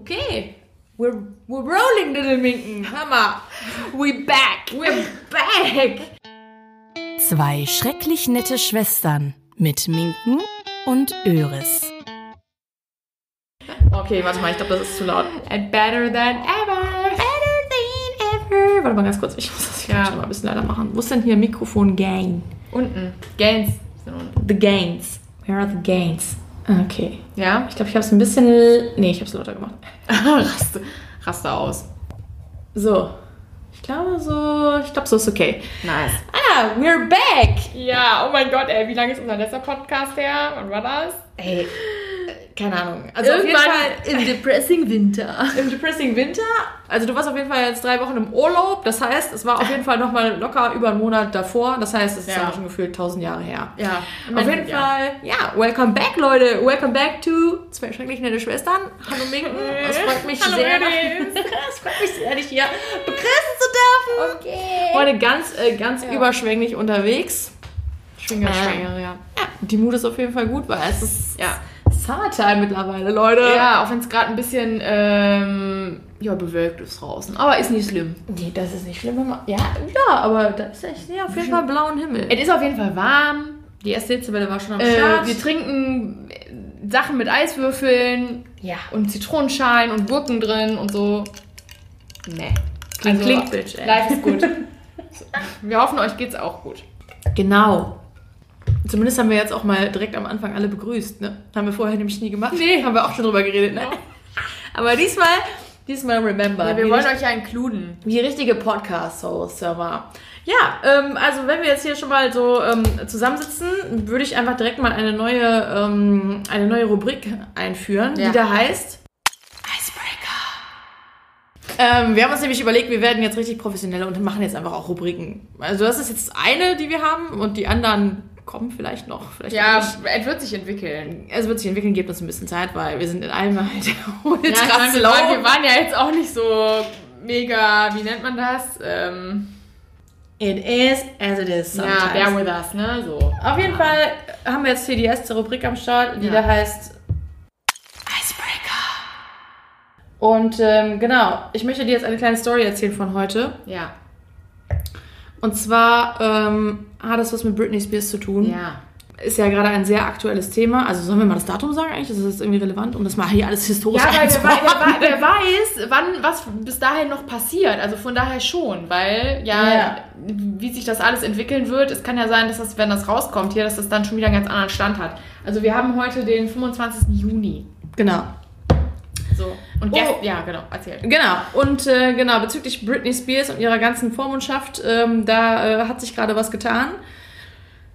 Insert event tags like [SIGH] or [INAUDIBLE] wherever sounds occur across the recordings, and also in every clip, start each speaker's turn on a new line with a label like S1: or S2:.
S1: Okay. We're, we're rolling, little Minken. Hammer. We back. We're back.
S2: Zwei schrecklich nette Schwestern mit Minken und Öris.
S1: Okay, warte mal, ich glaube, das ist zu laut.
S3: And better than ever.
S1: Better than ever. Warte mal ganz kurz, ich muss das hier
S3: Ja.
S1: schon mal ein bisschen leider machen. Wo ist denn hier Mikrofon Gain?
S3: Unten. Gains.
S1: The Gains. Where are the Gains? Okay.
S3: Ja?
S1: Ich glaube, ich habe es ein bisschen... Nee, ich habe es lauter gemacht. [LAUGHS]
S3: raste, raste aus.
S1: So. Ich glaube so... Ich glaube, so ist okay.
S3: Nice.
S1: Ah, we're back.
S3: Ja, oh mein Gott, ey, wie lange ist unser letzter Podcast her? Wann war das?
S1: Ey, keine Ahnung. Also auf jeden Fall
S3: im Depressing Winter. [LAUGHS]
S1: im Depressing Winter. Also du warst auf jeden Fall jetzt drei Wochen im Urlaub. Das heißt, es war auf jeden Fall nochmal locker über einen Monat davor. Das heißt, es ist
S3: Ja.
S1: ja. schon gefühlt tausend Jahre her.
S3: Ja.
S1: Auf jeden Fall, ja, welcome back, Leute. Welcome back to zwei schrecklich nette Schwestern. Hallo Minken. Es freut mich
S3: Hallo,
S1: sehr. [LAUGHS] Es freut mich sehr, dich hier begrüßen zu dürfen.
S3: Okay.
S1: Heute ganz, äh, ganz
S3: Ja.
S1: überschwänglich unterwegs.
S3: Schwinger,
S1: Ähm,
S3: schwanger, ja.
S1: Ja, die Mut ist auf jeden Fall gut, weil es ist
S3: Ja.
S1: Summertime mittlerweile, Leute.
S3: Ja, auch wenn es gerade ein bisschen ähm, ja, bewölkt ist draußen. Aber ist nicht schlimm.
S1: Nee, das ist nicht schlimm. Ja, ja, aber da ist echt ja, auf jeden Fall blauen Himmel.
S3: Es ist auf jeden Fall warm.
S1: Die erste Hitzewelle war schon am
S3: Äh,
S1: Start.
S3: wir trinken äh, Sachen mit Eiswürfeln
S1: ja.
S3: und Zitronenschalen und Gurken drin und so. Nee.
S1: Klingt, klingt, Bitch, ey.
S3: Life ist gut. [LAUGHS] Wir hoffen, euch geht's auch gut.
S1: Genau. Zumindest haben wir jetzt auch mal direkt am Anfang alle begrüßt, ne? Haben wir vorher nämlich nie gemacht.
S3: Nee.
S1: Haben wir auch schon drüber geredet, ne? [LAUGHS] Aber diesmal, diesmal remember.
S3: Ja, wir wollen euch ja inkluden.
S1: wie richtige Podcast-Hosts, hör mal. Ja, ähm, also wenn wir jetzt hier schon mal so ähm, zusammensitzen, würde ich einfach direkt mal eine neue, ähm, eine neue Rubrik einführen,
S3: Ja.
S1: die da heißt Icebreaker. Ähm, wir haben uns nämlich überlegt, wir werden jetzt richtig professionell und machen jetzt einfach auch Rubriken. Also das ist jetzt eine, die wir haben und die anderen kommen vielleicht noch. Vielleicht
S3: Ja, es wird sich entwickeln.
S1: Es wird sich entwickeln, gebt uns ein bisschen Zeit, weil wir sind in allem halt [LAUGHS] ultra
S3: Ja, meine, wir, waren, wir waren ja jetzt auch nicht so mega, wie nennt man das? Ähm,
S1: It is as it is
S3: ja,
S1: sometimes.
S3: bear with us, ne? So.
S1: Auf jeden Fall haben wir jetzt hier die erste Rubrik am Start, die
S3: Ja.
S1: da heißt Icebreaker. Und ähm, genau, ich möchte dir jetzt eine kleine Story erzählen von heute.
S3: Ja.
S1: Und zwar ähm, hat das was mit Britney Spears zu tun.
S3: Ja.
S1: Ist ja gerade ein sehr aktuelles Thema. Also sollen wir mal das Datum sagen eigentlich? Ist das irgendwie relevant, um das mal hier alles historisch
S3: Ja, weil wer, wer, wer weiß, wann was bis dahin noch passiert. Also von daher schon, weil ja,
S1: Ja.
S3: wie sich das alles entwickeln wird, es kann ja sein, dass das, wenn das rauskommt hier, dass das dann schon wieder einen ganz anderen Stand hat. Also wir haben heute den 25. Juni.
S1: Genau.
S3: So. Und
S1: Oh.
S3: gest- ja, genau, erzähl.
S1: Genau, und äh, genau, bezüglich Britney Spears und ihrer ganzen Vormundschaft, ähm, da äh, hat sich gerade was getan.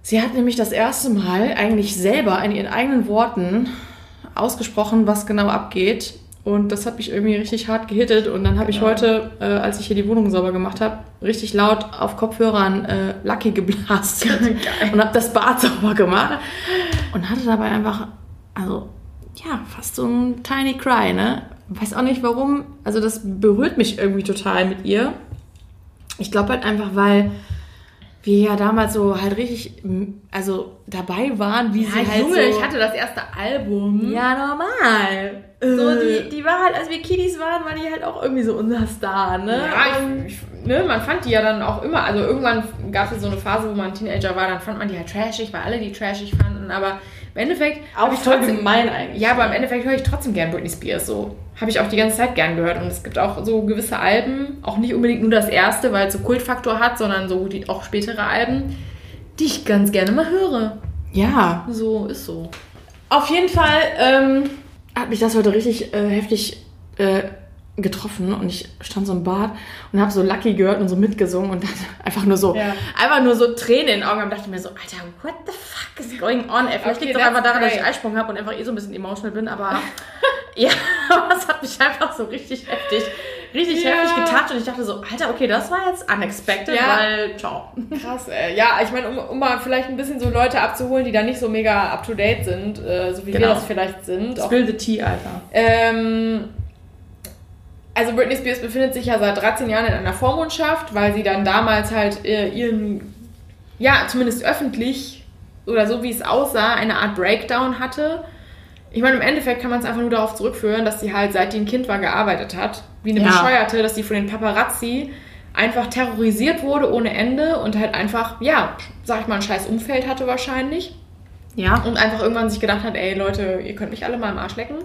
S1: Sie hat nämlich das erste Mal eigentlich selber in ihren eigenen Worten ausgesprochen, was genau abgeht. Und das hat mich irgendwie richtig hart gehittet. Und dann habe ich
S3: Genau.
S1: heute, äh, als ich hier die Wohnung sauber gemacht habe, richtig laut auf Kopfhörern äh, Lucky geblastet [LAUGHS] und habe das Bad [LAUGHS] sauber gemacht. Und hatte dabei einfach, also ja, fast so ein Tiny Cry, ne? Weiß auch nicht warum. Also das berührt mich irgendwie total mit ihr. Ich glaube halt einfach, weil wir ja damals so halt richtig, also dabei waren, wie sie halt
S3: Junge,
S1: so...
S3: ich hatte das erste Album.
S1: ja, normal. So, die, die war halt, als wir Kiddies waren, war die halt auch irgendwie so unser Star, ne?
S3: Ja,
S1: Und-
S3: ich, ich, ne, man fand die ja dann auch immer, also irgendwann gab es so eine Phase, wo man Teenager war, dann fand man die halt trashig, weil alle die trashig fanden, aber im Endeffekt
S1: auch
S3: ich
S1: voll
S3: trotzdem,
S1: gemein eigentlich.
S3: ja, aber im Endeffekt höre ich trotzdem gern Britney Spears, so. Habe ich auch die ganze Zeit gern gehört und es gibt auch so gewisse Alben, auch nicht unbedingt nur das erste, weil es so Kultfaktor hat, sondern so die, auch spätere Alben, die ich ganz gerne mal höre.
S1: Ja,
S3: So, ist so.
S1: Auf jeden Fall ähm, hat mich das heute richtig äh, heftig äh, getroffen und ich stand so im Bad und habe so Lucky gehört und so mitgesungen und dann [LAUGHS] einfach nur so,
S3: Ja.
S1: einfach nur so Tränen in den Augen und dachte mir so, Alter, what the fuck is going on? Ey, vielleicht
S3: Okay,
S1: liegt es einfach daran, dass ich. Eisprung habe und einfach eh so ein bisschen emotional bin, aber [LAUGHS] ja, es hat mich einfach so richtig heftig, richtig
S3: Ja.
S1: heftig getatscht und ich dachte so, Alter, okay, das war jetzt unexpected,
S3: Ja.
S1: weil, ciao.
S3: Krass, ey. Ja, ich meine, um, um mal vielleicht ein bisschen so Leute abzuholen, die da nicht so mega up to date sind, äh, so wie wir
S1: Genau.
S3: das vielleicht sind. Auch,
S1: Spill the tea, Alter.
S3: ähm, also Britney Spears befindet sich ja seit 13 Jahren in einer Vormundschaft, weil sie dann damals halt äh, ihren, ja, zumindest öffentlich oder so wie es aussah, eine Art Breakdown hatte. Ich meine, im Endeffekt kann man es einfach nur darauf zurückführen, dass sie halt, seit die ein Kind war, gearbeitet hat. Wie eine
S1: Ja.
S3: Bescheuerte, dass die von den Paparazzi einfach terrorisiert wurde ohne Ende und halt einfach, ja, sag ich mal, ein scheiß Umfeld hatte wahrscheinlich.
S1: Ja.
S3: Und einfach irgendwann sich gedacht hat, ey Leute, ihr könnt mich alle mal im Arsch lecken.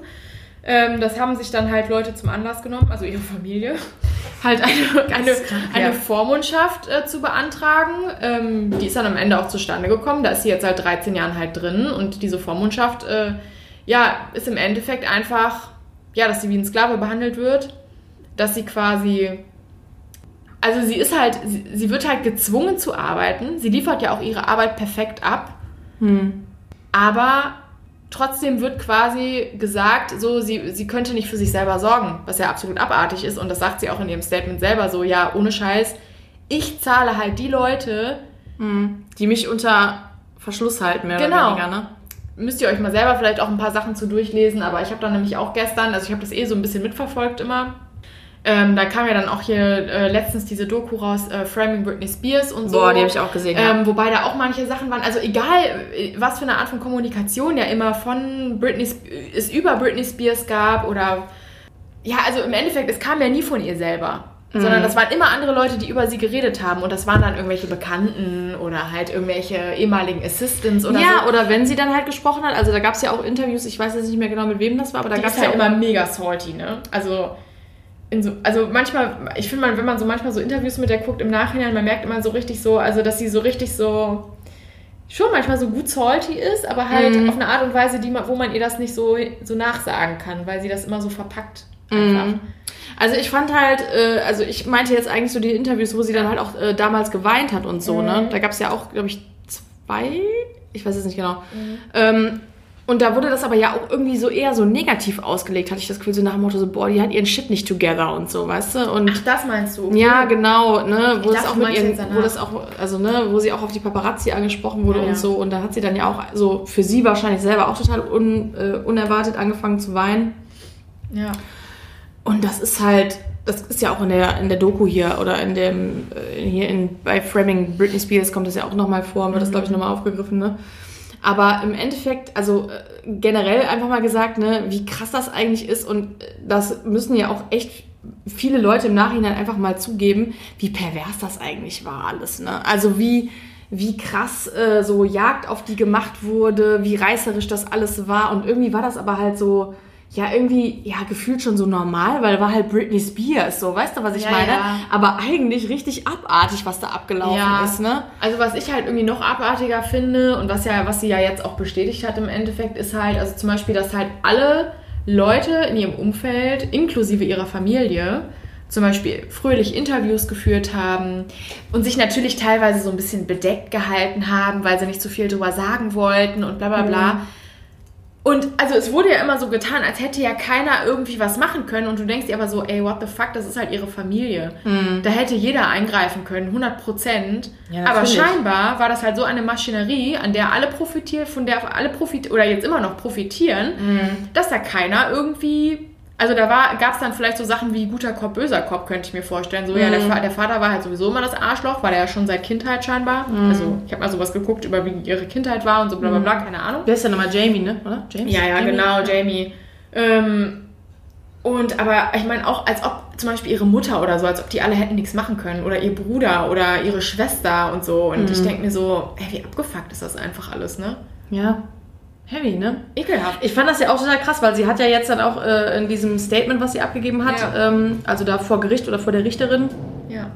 S3: Ähm, das haben sich dann halt Leute zum Anlass genommen, also ihre Familie, [LAUGHS] halt eine, eine, eine. Vormundschaft äh, zu beantragen. Ähm, die ist dann am Ende auch zustande gekommen. Da ist sie jetzt seit 13 Jahren halt drin und diese Vormundschaft, äh, ja, ist im Endeffekt einfach, ja, dass sie wie ein Sklave behandelt wird, dass sie quasi also sie ist halt, sie, sie wird halt gezwungen zu arbeiten. Sie liefert ja auch ihre Arbeit perfekt ab.
S1: Hm.
S3: Aber trotzdem wird quasi gesagt, so sie, sie könnte nicht für sich selber sorgen, was ja absolut abartig ist. Und das sagt sie auch in ihrem Statement selber so, ja, ohne Scheiß, ich zahle halt die Leute,
S1: Hm. Die mich unter Verschluss halten, mehr
S3: Genau.
S1: oder weniger, ne?
S3: müsst ihr euch mal selber vielleicht auch ein paar Sachen zu durchlesen, aber ich habe da nämlich auch gestern, also ich habe das eh so ein bisschen mitverfolgt immer. Ähm, da kam ja dann auch hier äh, letztens diese Doku raus, äh, Framing Britney Spears und so.
S1: Boah, die habe ich auch gesehen. ja.
S3: Ähm, wobei da auch manche Sachen waren, also egal, äh, was für eine Art von Kommunikation ja immer von Britney, Sp- es über Britney Spears gab oder ja, also im Endeffekt, es kam ja nie von ihr selber.
S1: Mhm.
S3: Sondern das waren immer andere Leute, die über sie geredet haben. Und das waren dann irgendwelche Bekannten oder halt irgendwelche ehemaligen Assistants oder
S1: ja,
S3: so.
S1: oder wenn sie dann halt gesprochen hat, also da gab es ja auch Interviews, ich weiß jetzt nicht mehr genau mit wem das war, aber da gab es ja
S3: halt
S1: auch
S3: immer mega salty, ne? Also, so, also manchmal, ich finde, man, wenn man so manchmal so Interviews mit der guckt im Nachhinein, man merkt immer so richtig so, also dass sie so richtig so schon manchmal so gut salty ist, aber halt
S1: Mhm.
S3: auf eine Art und Weise, die man, wo man ihr das nicht so, so nachsagen kann, weil sie das immer so verpackt. Einfach.
S1: Mhm. Also ich fand halt, äh, also ich meinte jetzt eigentlich so die Interviews, wo sie dann halt auch äh, damals geweint hat und so, ne? Da gab es ja auch, glaube ich, zwei, ich weiß es nicht genau. Ähm, und da wurde das aber ja auch irgendwie so eher so negativ ausgelegt, hatte ich das Gefühl, so nach dem Motto so, boah, die hat ihren Shit nicht together und so, weißt du? Und
S3: Ach, das meinst du?
S1: ja, genau, ne, wo
S3: Ich
S1: das
S3: dachte,
S1: auch mit ihren, wo das auch, also ne, wo sie auch auf die Paparazzi angesprochen wurde
S3: Ja, ja.
S1: und so. Und da hat sie dann ja auch so für sie wahrscheinlich selber auch total un, äh, unerwartet angefangen zu weinen.
S3: Ja.
S1: Und das ist halt, das ist ja auch in der, in der Doku hier oder in dem, äh, hier in, bei Framing Britney Spears kommt das ja auch nochmal vor und wird das, glaube ich, nochmal aufgegriffen, ne? Aber im Endeffekt, also äh, generell einfach mal gesagt, ne, wie krass das eigentlich ist und äh, das müssen ja auch echt viele Leute im Nachhinein einfach mal zugeben, wie pervers das eigentlich war alles, ne? Also wie, wie krass äh, so Jagd auf die gemacht wurde, wie reißerisch das alles war und irgendwie war das aber halt so, ja, irgendwie, ja, gefühlt schon so normal, weil war halt Britney Spears, so, weißt du, was ich
S3: Ja,
S1: meine?
S3: ja.
S1: Aber eigentlich richtig abartig, was da abgelaufen
S3: Ja.
S1: ist, ne?
S3: Also was ich halt irgendwie noch abartiger finde und was ja, was sie ja jetzt auch bestätigt hat im Endeffekt, ist halt, also zum Beispiel, dass halt alle Leute in ihrem Umfeld, inklusive ihrer Familie, zum Beispiel fröhlich Interviews geführt haben und sich natürlich teilweise so ein bisschen bedeckt gehalten haben, weil sie nicht so viel drüber sagen wollten und bla bla bla. Und also es wurde ja immer so getan, als hätte ja keiner irgendwie was machen können und du denkst dir aber so, ey, what the fuck, das ist halt ihre Familie. Da hätte jeder eingreifen können, 100 Prozent.
S1: Ja,
S3: aber scheinbar war das halt so eine Maschinerie, an der alle profitieren, von der alle profitieren oder jetzt immer noch profitieren, dass da keiner irgendwie also da gab es dann vielleicht so Sachen wie guter Kopf, böser Kopf, könnte ich mir vorstellen. So, ja, der, Fa- der Vater war halt sowieso immer das Arschloch, war der ja schon seit Kindheit scheinbar. Also ich habe mal sowas geguckt, über wie ihre Kindheit war und so bla bla bla, keine Ahnung.
S1: Wer ist denn nochmal Jamie, ne? Oder? James?
S3: Ja, ja,
S1: Jamie?
S3: genau, Jamie. Ähm, und aber ich meine auch, als ob zum Beispiel ihre Mutter oder so, als ob die alle hätten nichts machen können. Oder ihr Bruder oder ihre Schwester und so. Und ich denke mir so, ey, wie abgefuckt ist das einfach alles, ne?
S1: Ja. Heavy, ne?
S3: Ekelhaft.
S1: Ich fand das ja auch total krass, weil sie hat ja jetzt dann auch äh, in diesem Statement, was sie abgegeben hat,
S3: Ja.
S1: ähm, also da vor Gericht oder vor der Richterin,
S3: Ja.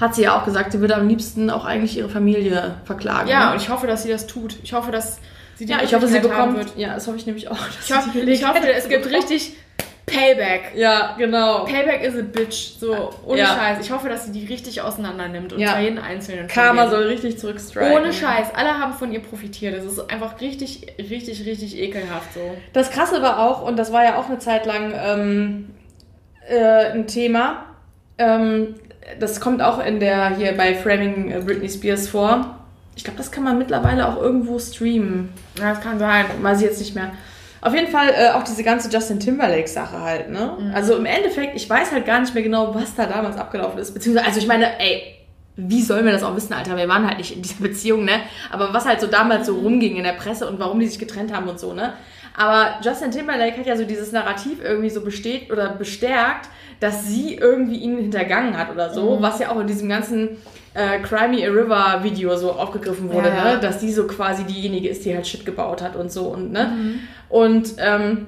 S1: hat sie ja auch gesagt, sie würde am liebsten auch eigentlich ihre Familie verklagen.
S3: Ja,
S1: ne?
S3: und ich hoffe, dass sie das tut. Ich hoffe, dass sie die
S1: ja ich hoffe, sie bekommt. Ja, das hoffe ich nämlich auch. [LAUGHS]
S3: Ich hoffe, ich hoffe es gibt richtig Payback.
S1: Ja, genau.
S3: Payback is a bitch. So, ohne
S1: Ja.
S3: Scheiß. Ich hoffe, dass sie die richtig auseinander nimmt und
S1: Ja.
S3: jeden einzelnen.
S1: Karma soll richtig zurückstriken.
S3: Ohne Scheiß. Alle haben von ihr profitiert. Das ist einfach richtig, richtig, richtig ekelhaft so.
S1: Das Krasse war auch, und das war ja auch eine Zeit lang ähm, äh, ein Thema, ähm, das kommt auch in der, hier bei Framing äh, Britney Spears vor. Ich glaube, das kann man mittlerweile auch irgendwo streamen.
S3: Ja, das kann sein.
S1: Weiß ich jetzt nicht mehr. Auf jeden Fall äh, auch diese ganze Justin Timberlake-Sache halt, ne? Also im Endeffekt, ich weiß halt gar nicht mehr genau, was da damals abgelaufen ist. Beziehungsweise, also ich meine, ey, wie sollen wir das auch wissen, Alter? Wir waren halt nicht in dieser [LAUGHS] Beziehung, ne? Aber was halt so damals so rumging in der Presse und warum die sich getrennt haben und so, ne? Aber Justin Timberlake hat ja so dieses Narrativ irgendwie so besteht oder bestärkt, dass sie irgendwie ihn hintergangen hat oder so,
S3: Mhm.
S1: was ja auch in diesem ganzen äh, Cry Me a River Video so aufgegriffen wurde,
S3: Ja.
S1: ne? dass die so quasi diejenige ist, die halt Shit gebaut hat und so und ne.
S3: Mhm.
S1: Und ähm,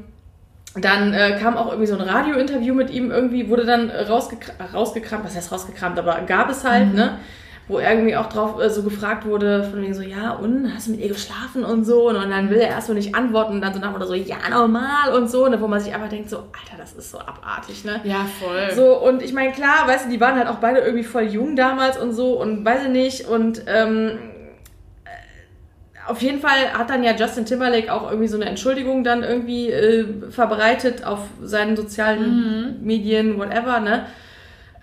S1: dann äh, kam auch irgendwie so ein Radiointerview mit ihm irgendwie, wurde dann rausgekra rausgekramt, was heißt rausgekramt, aber gab es halt,
S3: Mhm.
S1: ne? Wo irgendwie auch drauf äh, so gefragt wurde, von wegen so, ja, und hast du mit ihr geschlafen und so? Und dann will er erst so nicht antworten und dann so nach oder so, ja, normal und so, ne? Wo man sich einfach denkt, so, Alter, das ist so abartig, ne?
S3: Ja, voll.
S1: So, und ich meine, klar, weißt du, die waren halt auch beide irgendwie voll jung damals und so und weiß ich nicht. Und ähm, äh, auf jeden Fall hat dann ja Justin Timberlake auch irgendwie so eine Entschuldigung dann irgendwie äh, verbreitet auf seinen sozialen Medien, whatever, ne?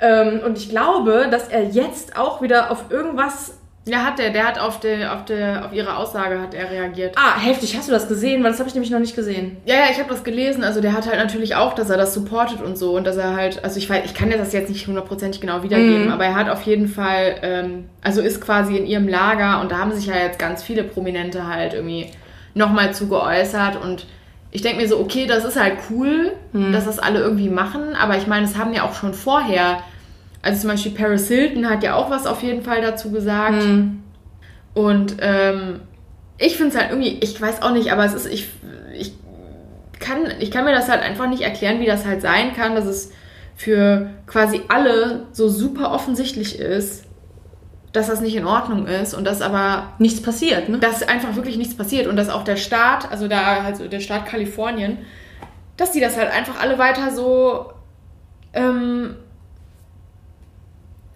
S1: Ähm, und ich glaube, dass er jetzt auch wieder auf irgendwas.
S3: Ja, hat der, der hat auf, der, auf, der, auf ihre Aussage hat er reagiert.
S1: Ah, heftig, hast du das gesehen? Weil das habe ich nämlich noch nicht gesehen.
S3: Ja, ja, ich habe das gelesen. Also der hat halt natürlich auch, dass er das supportet und so und dass er halt, also ich weiß, ich kann dir das jetzt nicht hundertprozentig genau wiedergeben,
S1: Mhm.
S3: aber er hat auf jeden Fall, ähm, also ist quasi in ihrem Lager und da haben sich ja jetzt ganz viele Prominente halt irgendwie nochmal zu geäußert und ich denke mir so, okay, das ist halt cool, dass das alle irgendwie machen, aber ich meine, es haben ja auch schon vorher, also zum Beispiel Paris Hilton hat ja auch was auf jeden Fall dazu gesagt. Und ähm, ich finde es halt irgendwie, ich weiß auch nicht, aber es ist, ich, ich, kann, ich kann mir das halt einfach nicht erklären, wie das halt sein kann, dass es für quasi alle so super offensichtlich ist, dass das nicht in Ordnung ist und dass aber
S1: Nichts passiert, ne?
S3: dass einfach wirklich nichts passiert und dass auch der Staat, also da also der Staat Kalifornien, dass die das halt einfach alle weiter so ähm,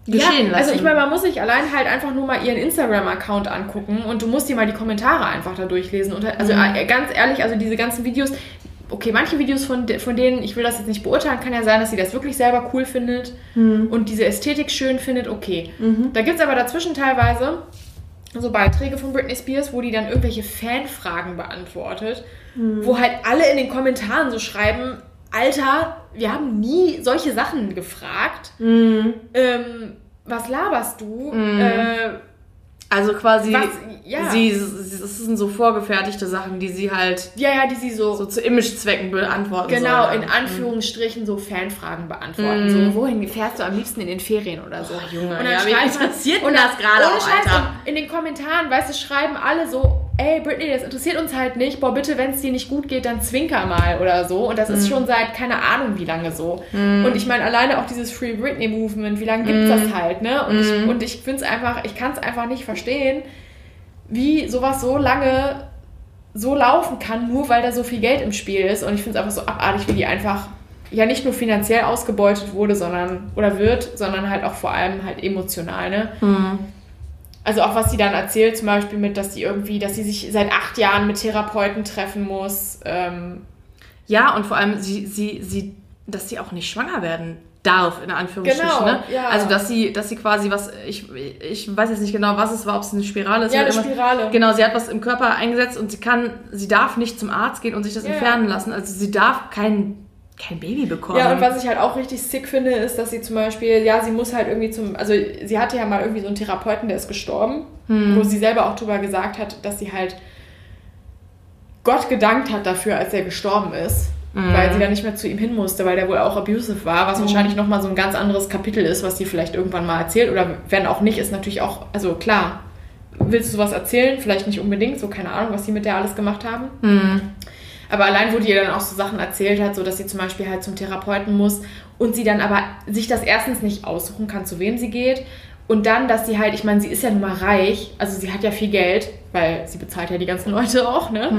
S1: Geschehen
S3: ja,
S1: lassen.
S3: Also ich meine, man muss sich allein halt einfach nur mal ihren Instagram-Account angucken und du musst dir mal die Kommentare einfach da durchlesen. Und also
S1: Mhm.
S3: äh, ganz ehrlich, also diese ganzen Videos, okay, manche Videos von, von denen, ich will das jetzt nicht beurteilen, kann ja sein, dass sie das wirklich selber cool findet
S1: Mhm.
S3: und diese Ästhetik schön findet, okay. Da gibt es aber dazwischen teilweise so Beiträge von Britney Spears, wo die dann irgendwelche Fanfragen beantwortet, wo halt alle in den Kommentaren so schreiben, Alter, wir haben nie solche Sachen gefragt.
S1: Mhm.
S3: Ähm, was laberst du? Äh,
S1: Also quasi,
S3: Was? Ja.
S1: sie, sie, das sind so vorgefertigte Sachen, die sie halt
S3: ja, ja, die sie so,
S1: so zu Imagezwecken beantworten
S3: genau
S1: soll.
S3: in Anführungsstrichen so Fanfragen beantworten. So, wohin fährst du am liebsten in den Ferien oder so?
S1: Oh, Junge,
S3: und dann
S1: ja,
S3: schreibt
S1: interessiert
S3: und
S1: das gerade auch, Alter?
S3: und In den Kommentaren, weißt du, schreiben alle so, ey Britney, das interessiert uns halt nicht. Boah, bitte, wenn es dir nicht gut geht, dann zwinker mal oder so. Und das ist schon seit keine Ahnung wie lange so. Und ich meine, alleine auch dieses Free Britney Movement, wie lange gibt's
S1: Mhm.
S3: das halt, ne? Und ich, und ich finde es einfach, ich kann es einfach nicht verstehen, wie sowas so lange so laufen kann, nur weil da so viel Geld im Spiel ist. Und ich finde es einfach so abartig, wie die einfach ja nicht nur finanziell ausgebeutet wurde, sondern oder wird, sondern halt auch vor allem halt emotional, ne? Also auch was sie dann erzählt, zum Beispiel mit, dass sie irgendwie, dass sie sich seit acht Jahren mit Therapeuten treffen muss. Ähm,
S1: Ja, und vor allem, sie, sie, sie, dass sie auch nicht schwanger werden darf, in Anführungsstrichen.
S3: Genau,
S1: ne?
S3: ja.
S1: Also, dass sie, dass sie quasi was, ich, ich weiß jetzt nicht genau, was es war, ob es eine Spirale ist
S3: Ja, eine. Spirale.
S1: Genau, sie hat was im Körper eingesetzt und sie kann, sie darf nicht zum Arzt gehen und sich das
S3: Ja.
S1: entfernen lassen. Also, sie darf kein, kein Baby bekommen.
S3: Ja, und was ich halt auch richtig sick finde, ist, dass sie zum Beispiel, ja, sie muss halt irgendwie zum, also sie hatte ja mal irgendwie so einen Therapeuten, der ist gestorben, wo sie selber auch drüber gesagt hat, dass sie halt Gott gedankt hat dafür, als er gestorben ist. Weil sie dann nicht mehr zu ihm hin musste, weil der wohl auch abusive war, was wahrscheinlich nochmal so ein ganz anderes Kapitel ist, was sie vielleicht irgendwann mal erzählt. Oder wenn auch nicht, ist natürlich auch, also klar, willst du sowas erzählen? Vielleicht nicht unbedingt, so keine Ahnung, was sie mit der alles gemacht haben. Aber allein, wo die ihr dann auch so Sachen erzählt hat, so dass sie zum Beispiel halt zum Therapeuten muss und sie dann aber sich das erstens nicht aussuchen kann, zu wem sie geht. Und dann, dass sie halt, ich meine, sie ist ja nun mal reich, also sie hat ja viel Geld, weil sie bezahlt ja die ganzen [LAUGHS] Leute auch, ne?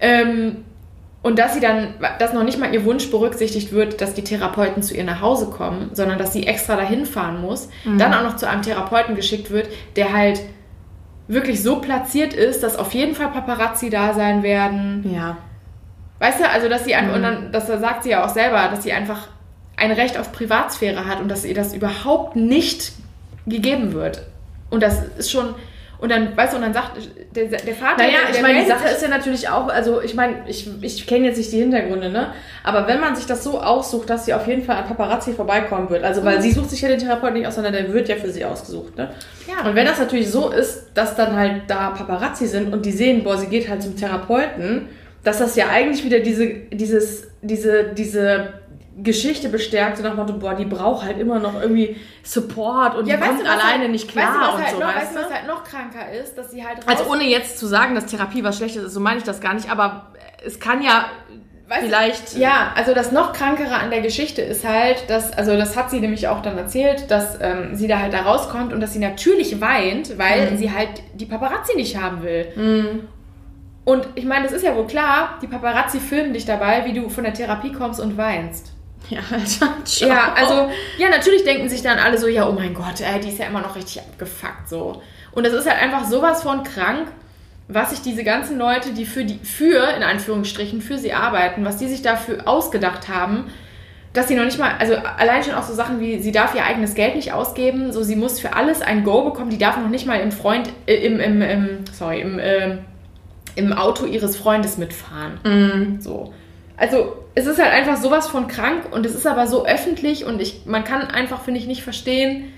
S3: Ähm, und dass sie dann, dass noch nicht mal ihr Wunsch berücksichtigt wird, dass die Therapeuten zu ihr nach Hause kommen, sondern dass sie extra dahin fahren muss, dann auch noch zu einem Therapeuten geschickt wird, der halt wirklich so platziert ist, dass auf jeden Fall Paparazzi da sein werden,
S1: ja.
S3: Weißt du, also dass sie an, und dann, das sagt sie ja auch selber, dass sie einfach ein Recht auf Privatsphäre hat und dass ihr das überhaupt nicht gegeben wird. Und das ist schon, und dann, weißt du, und dann sagt der, der Vater.
S1: Naja,
S3: der,
S1: ich meine, die Sache ist ja natürlich auch, also ich meine, ich, ich kenne jetzt nicht die Hintergründe, ne? Aber wenn man sich das so aussucht, dass sie auf jeden Fall an Paparazzi vorbeikommen wird, also weil sie sucht sich ja den Therapeuten nicht aus, sondern der wird ja für sie ausgesucht, ne?
S3: Ja.
S1: Und wenn das natürlich so ist, dass dann halt da Paparazzi sind und die sehen, boah, sie geht halt zum Therapeuten, dass das ja eigentlich wieder diese, dieses, diese, diese Geschichte bestärkt, so nach dem Motto, boah, die braucht halt immer noch irgendwie Support und
S3: Ja,
S1: die
S3: weißt
S1: kommt
S3: du,
S1: alleine
S3: halt,
S1: nicht klar
S3: weißt du, was
S1: und
S3: halt
S1: so,
S3: noch,
S1: weißt
S3: du, was
S1: du?
S3: halt noch kranker ist, dass sie halt raus...
S1: Also ohne jetzt zu sagen, dass Therapie was Schlechtes ist, so meine ich das gar nicht, aber es kann ja
S3: Weißt du,
S1: vielleicht...
S3: Ja, also das noch krankere an der Geschichte ist halt, dass, also das hat sie nämlich auch dann erzählt, dass ähm, sie da halt da rauskommt und dass sie natürlich weint, weil
S1: Mhm.
S3: sie halt die Paparazzi nicht haben will. Und ich meine, das ist ja wohl klar, die Paparazzi filmen dich dabei, wie du von der Therapie kommst und weinst.
S1: Ja, [LAUGHS] Alter.
S3: Ja, also, ja, natürlich denken sich dann alle so, ja, oh mein Gott, ey, die ist ja immer noch richtig abgefuckt, so. Und das ist halt einfach sowas von krank, was sich diese ganzen Leute, die für die, für, in Anführungsstrichen, für sie arbeiten, was die sich dafür ausgedacht haben, dass sie noch nicht mal, also allein schon auch so Sachen wie, sie darf ihr eigenes Geld nicht ausgeben, so sie muss für alles ein Go bekommen, die darf noch nicht mal im Freund, äh, im, im, im, sorry, im, ähm, im Auto ihres Freundes mitfahren. So. Also, es ist halt einfach sowas von krank und es ist aber so öffentlich und ich, man kann einfach, finde ich, nicht verstehen,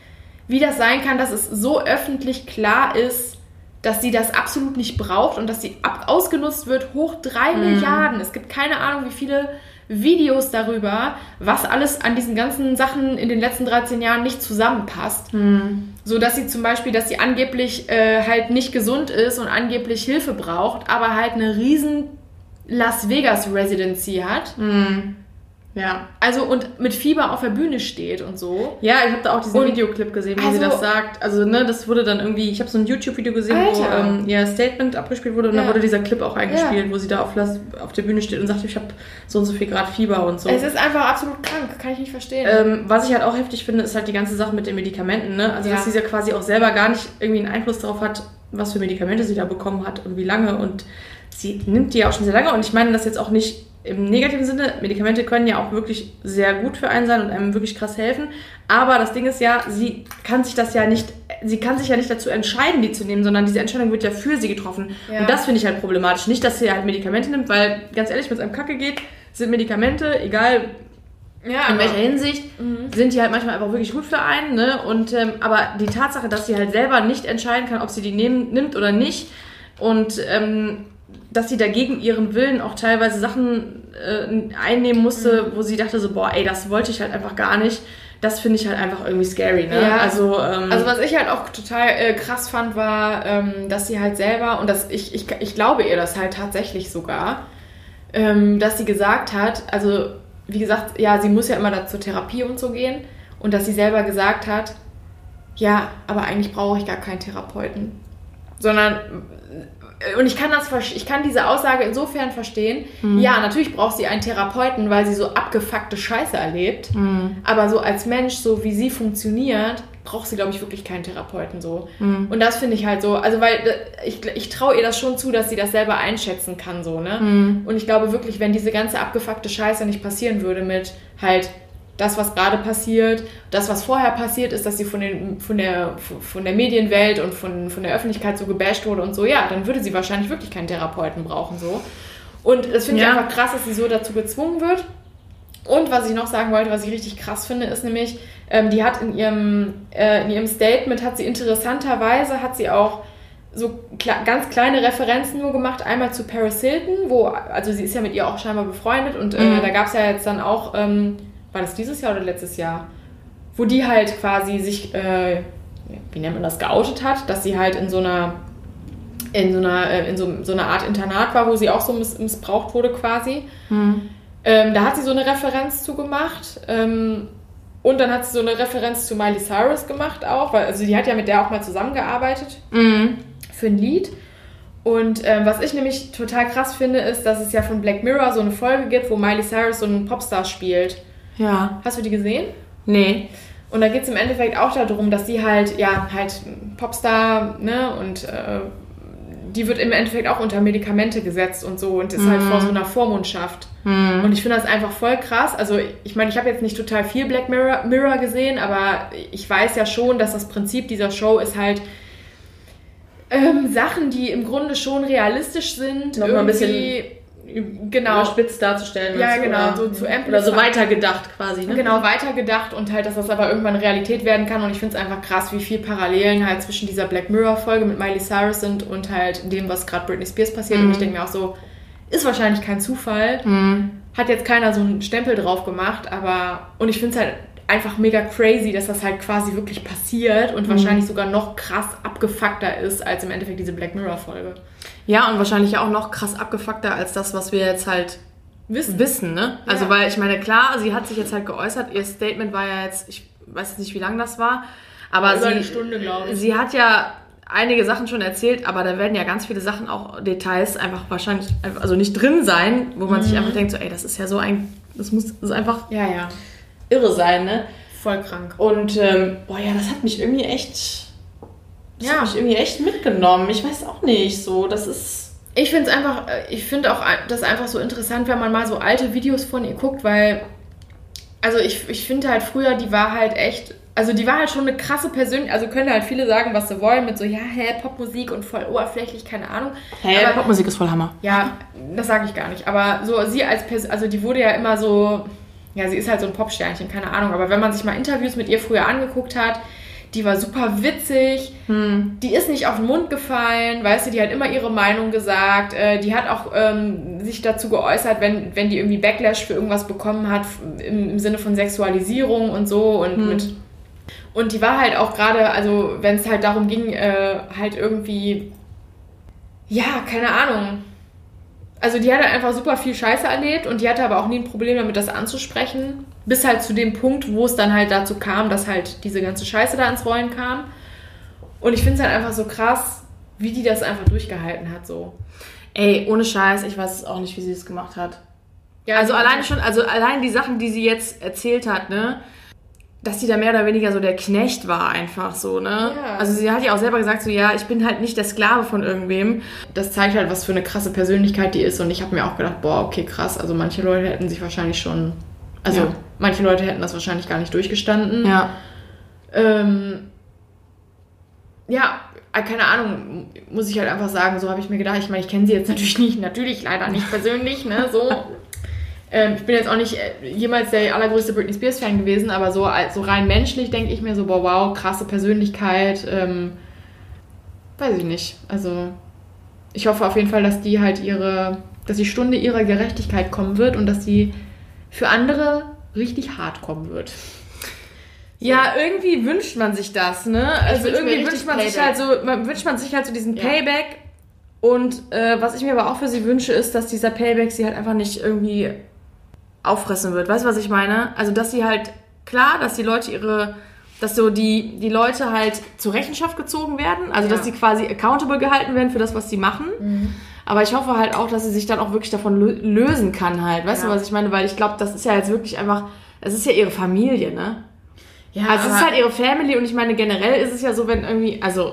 S3: wie das sein kann, dass es so öffentlich klar ist, dass sie das absolut nicht braucht und dass sie ab ausgenutzt wird, hoch drei Milliarden. Es gibt keine Ahnung, wie viele Videos darüber, was alles an diesen ganzen Sachen in den letzten 13 Jahren nicht zusammenpasst. So dass sie zum Beispiel, dass sie angeblich äh, halt nicht gesund ist und angeblich Hilfe braucht, aber halt eine riesen Las Vegas Residency hat.
S1: Ja.
S3: Also und mit Fieber auf der Bühne steht und so.
S1: Ja, ich habe da auch diesen
S3: Und-
S1: Videoclip gesehen, wo sie
S3: Also-
S1: das sagt. Also, ne, das wurde dann irgendwie, ich habe so ein YouTube-Video gesehen, wo
S3: Alter.
S1: ähm, ihr Statement abgespielt wurde und
S3: Ja.
S1: dann wurde dieser Clip auch eingespielt, wo sie da auf, auf der Bühne steht und sagt, ich habe so und so viel Grad Fieber und so.
S3: Es ist einfach absolut krank, kann ich nicht verstehen.
S1: Ähm, was ich halt auch heftig finde, ist halt die ganze Sache mit den Medikamenten, ne? Also,
S3: Ja.
S1: dass sie ja quasi auch selber gar nicht irgendwie einen Einfluss darauf hat, was für Medikamente sie da bekommen hat und wie lange. Und sie nimmt die ja auch schon sehr lange. Und ich meine das jetzt auch nicht im negativen Sinne. Medikamente können ja auch wirklich sehr gut für einen sein und einem wirklich krass helfen. Aber das Ding ist ja, sie kann sich das ja nicht, sie kann sich ja nicht dazu entscheiden, die zu nehmen, sondern diese Entscheidung wird ja für sie getroffen.
S3: Ja.
S1: Und das finde ich halt problematisch. Nicht, dass sie halt Medikamente nimmt, weil ganz ehrlich, wenn es einem Kacke geht, sind Medikamente, egal
S3: ja,
S1: in welcher Hinsicht sind die halt manchmal einfach wirklich gut für einen, ne? Und ähm, aber die Tatsache, dass sie halt selber nicht entscheiden kann, ob sie die nehmen, nimmt oder nicht, und ähm, dass sie dagegen ihren Willen auch teilweise Sachen äh, einnehmen musste, wo sie dachte so, boah, ey, das wollte ich halt einfach gar nicht. Das finde ich halt einfach irgendwie scary, ne?
S3: Ja.
S1: Also, ähm,
S3: Also was ich halt auch total äh, krass fand, war, ähm, dass sie halt selber, und das, ich, ich, ich glaube ihr das halt tatsächlich sogar, ähm, dass sie gesagt hat, also wie gesagt, ja, sie muss ja immer da zur Therapie und so gehen, und dass sie selber gesagt hat, ja, aber eigentlich brauche ich gar keinen Therapeuten. Sondern, und ich kann das, ich kann diese Aussage insofern verstehen, ja, natürlich braucht sie einen Therapeuten, weil sie so abgefuckte Scheiße erlebt. Aber so als Mensch, so wie sie funktioniert, braucht sie, glaube ich, wirklich keinen Therapeuten so. Und das finde ich halt so, also weil äh, ich, ich traue ihr das schon zu, dass sie das selber einschätzen kann, so, ne? Und ich glaube wirklich, wenn diese ganze abgefuckte Scheiße nicht passieren würde mit halt das, was gerade passiert, das, was vorher passiert ist, dass sie von, den, von, der, von der Medienwelt und von, von der Öffentlichkeit so gebasht wurde und so, ja, dann würde sie wahrscheinlich wirklich keinen Therapeuten brauchen, so. Und das finde ich
S1: Ja.
S3: einfach krass, dass sie so dazu gezwungen wird. Und was ich noch sagen wollte, was ich richtig krass finde, ist nämlich, ähm, die hat in ihrem, äh, in ihrem Statement, hat sie interessanterweise, hat sie auch so kle ganz kleine Referenzen nur gemacht. Einmal zu Paris Hilton, wo, also sie ist ja mit ihr auch scheinbar befreundet und äh,
S1: Mhm.
S3: da gab es ja jetzt dann auch, ähm, war das dieses Jahr oder letztes Jahr, wo die halt quasi sich, äh, wie nennt man das, geoutet hat, dass sie halt in so einer in so einer, äh, in so, so einer Art Internat war, wo sie auch so miss missbraucht wurde quasi. Ähm, da hat sie so eine Referenz zu gemacht. Ähm, und dann hat sie so eine Referenz zu Miley Cyrus gemacht auch, weil also die hat ja mit der auch mal zusammengearbeitet
S1: mhm.
S3: für ein Lied. Und ähm, was ich nämlich total krass finde, ist, dass es ja von Black Mirror so eine Folge gibt, wo Miley Cyrus so einen Popstar spielt.
S1: Ja.
S3: Hast du die gesehen?
S1: Nee.
S3: Und da geht es im Endeffekt auch darum, dass sie halt, ja, halt Popstar, ne, und äh, die wird im Endeffekt auch unter Medikamente gesetzt und so und ist halt vor so einer Vormundschaft. Und ich finde das einfach voll krass. Also ich meine, ich habe jetzt nicht total viel Black Mirror, Mirror gesehen, aber ich weiß ja schon, dass das Prinzip dieser Show ist halt ähm, Sachen, die im Grunde schon realistisch sind.
S1: Noch mal ein bisschen
S3: genau.
S1: überspitzt darzustellen.
S3: Ja, genau,
S1: Oder,
S3: so zu
S1: oder so weitergedacht quasi, ne?
S3: Genau, weitergedacht und halt, dass das aber irgendwann Realität werden kann. Und ich finde es einfach krass, wie viel Parallelen halt zwischen dieser Black Mirror-Folge mit Miley Cyrus sind und halt dem, was gerade Britney Spears passiert. Und ich denke mir auch so, Ist wahrscheinlich kein Zufall.
S1: Mhm.
S3: Hat jetzt keiner so einen Stempel drauf gemacht, aber. Und ich finde es halt einfach mega crazy, dass das halt quasi wirklich passiert und wahrscheinlich sogar noch krass abgefuckter ist als im Endeffekt diese Black Mirror-Folge.
S1: Ja, und wahrscheinlich auch noch krass abgefuckter als das, was wir jetzt halt
S3: Wissen.
S1: wissen, ne? Also,
S3: Ja.
S1: weil ich meine, klar, sie hat sich jetzt halt geäußert, ihr Statement war ja jetzt, ich weiß jetzt nicht, wie lang das war, aber
S3: Über
S1: sie,
S3: eine Stunde, glaube ich.
S1: sie hat ja einige Sachen schon erzählt, aber da werden ja ganz viele Sachen, auch Details, einfach wahrscheinlich, also nicht drin sein, wo man
S3: Mhm.
S1: sich einfach denkt, so, ey, das ist ja so ein, das muss das einfach
S3: Ja, ja.
S1: irre sein, ne?
S3: Voll krank.
S1: Und, ähm, boah, ja, das hat mich irgendwie echt, das
S3: Ja.
S1: hat mich irgendwie echt mitgenommen. Ich weiß auch nicht, so, das ist,
S3: Ich finde es einfach, äh, ich finde auch das einfach so interessant, wenn man mal so alte Videos von ihr guckt, weil, also ich, ich finde halt früher, die war halt echt, also die war halt schon eine krasse Persönlichkeit, also können halt viele sagen, was sie wollen, mit so, ja, hä, Popmusik und voll oberflächlich, keine Ahnung.
S1: hey,
S3: Aber-
S1: Popmusik ist voll Hammer.
S3: Ja, das sage ich gar nicht. Aber so sie als Person, also die wurde ja immer so, ja, sie ist halt so ein Popsternchen, keine Ahnung. Aber wenn man sich mal Interviews mit ihr früher angeguckt hat, die war super witzig, die ist nicht auf den Mund gefallen, weißt du, die hat immer ihre Meinung gesagt, äh, die hat auch ähm, sich dazu geäußert, wenn, wenn die irgendwie Backlash für irgendwas bekommen hat, im, im Sinne von Sexualisierung und so und mit. Und die war halt auch gerade, also wenn es halt darum ging, äh, halt irgendwie, ja, keine Ahnung, also die hatte einfach super viel Scheiße erlebt und die hatte aber auch nie ein Problem damit, das anzusprechen. Bis halt zu dem Punkt, wo es dann halt dazu kam, dass halt diese ganze Scheiße da ins Rollen kam. Und ich finde es halt einfach so krass, wie die das einfach durchgehalten hat, so.
S1: Ey, ohne Scheiß, ich weiß es auch nicht, wie sie es gemacht hat.
S3: Ja,
S1: Also
S3: die-
S1: allein schon, also allein die Sachen, die sie jetzt erzählt hat, ne? Dass sie da mehr oder weniger so der Knecht war, einfach so, ne?
S3: Ja.
S1: Also sie hat ja auch selber gesagt, so ja, ich bin halt nicht der Sklave von irgendwem.
S3: Das zeigt halt, was für eine krasse Persönlichkeit die ist. Und ich habe mir auch gedacht, boah, okay, krass. Also manche Leute hätten sich wahrscheinlich schon. Also
S1: Ja.
S3: manche Leute hätten das wahrscheinlich gar nicht durchgestanden.
S1: Ja.
S3: Ähm, ja, äh, keine Ahnung, muss ich halt einfach sagen, so habe ich mir gedacht. Ich meine, ich kenne sie jetzt [LAUGHS] natürlich nicht, natürlich leider nicht persönlich, ne, so. Ähm, ich bin jetzt auch nicht äh, jemals der allergrößte Britney Spears-Fan gewesen, aber so, als- so rein menschlich denke ich mir so, boah, wow, krasse Persönlichkeit. Ähm, weiß ich nicht. Also, ich hoffe auf jeden Fall, dass die halt ihre, dass die Stunde ihrer Gerechtigkeit kommen wird und dass sie für andere richtig hart kommen wird.
S1: Ja, irgendwie wünscht man sich das, ne? Also irgendwie wünscht man sich halt so, man wünscht man sich halt so diesen
S3: Ja.
S1: Payback. Und äh, was ich mir aber auch für sie wünsche, ist, dass dieser Payback sie halt einfach nicht irgendwie auffressen wird. Weißt du, was ich meine? Also, dass sie halt, klar, dass die Leute ihre, dass so die, die Leute halt zur Rechenschaft gezogen werden, also dass
S3: Ja.
S1: sie quasi accountable gehalten werden für das, was sie machen. Aber ich hoffe halt auch, dass sie sich dann auch wirklich davon lö- lösen kann halt. Weißt
S3: Ja.
S1: du, was ich meine? Weil ich glaube, das ist ja jetzt wirklich einfach, es ist ja ihre Familie, ne?
S3: Ja,
S1: Also es ist halt ihre Family und ich meine, generell ist es ja so, wenn irgendwie, also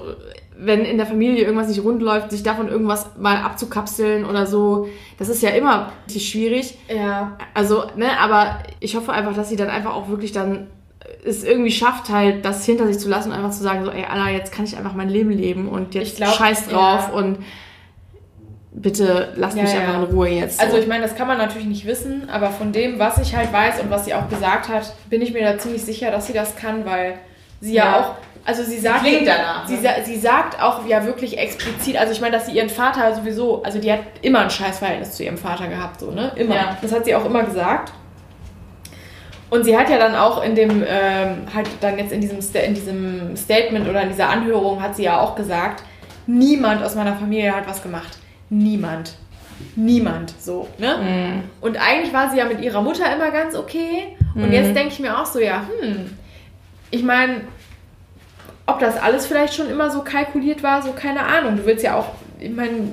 S1: wenn in der Familie irgendwas nicht rund läuft, sich davon irgendwas mal abzukapseln oder so, das ist ja immer schwierig.
S3: ja.
S1: Also, ne, aber ich hoffe einfach, dass sie dann einfach auch wirklich dann es irgendwie schafft, halt das hinter sich zu lassen und einfach zu sagen, so, ey, Alter, jetzt kann ich einfach mein Leben leben und jetzt
S3: Ich glaub,
S1: scheiß drauf
S3: ja.
S1: und bitte lasst
S3: Ja,
S1: mich
S3: ja.
S1: einfach in Ruhe jetzt.
S3: Also
S1: so.
S3: ich meine, das kann man natürlich nicht wissen, aber von dem, was ich halt weiß und was sie auch gesagt hat, bin ich mir da ziemlich sicher, dass sie das kann, weil sie ja,
S1: Ja.
S3: auch, also sie sagt,
S1: klingt danach,
S3: sie,
S1: ne?
S3: sie sagt auch ja wirklich explizit, also ich meine, dass sie ihren Vater sowieso, also die hat immer ein Scheißverhältnis zu ihrem Vater gehabt, so ne, immer.
S1: Ja.
S3: Das hat sie auch immer gesagt. Und sie hat ja dann auch in dem, ähm, halt dann jetzt in diesem, in diesem Statement oder in dieser Anhörung hat sie ja auch gesagt, niemand aus meiner Familie hat was gemacht. Niemand. Niemand. So, ne?
S1: Mhm.
S3: Und eigentlich war sie ja mit ihrer Mutter immer ganz okay. Und jetzt denke ich mir auch so, ja, hm, ich meine, ob das alles vielleicht schon immer so kalkuliert war, so keine Ahnung. Du willst ja auch, ich meine,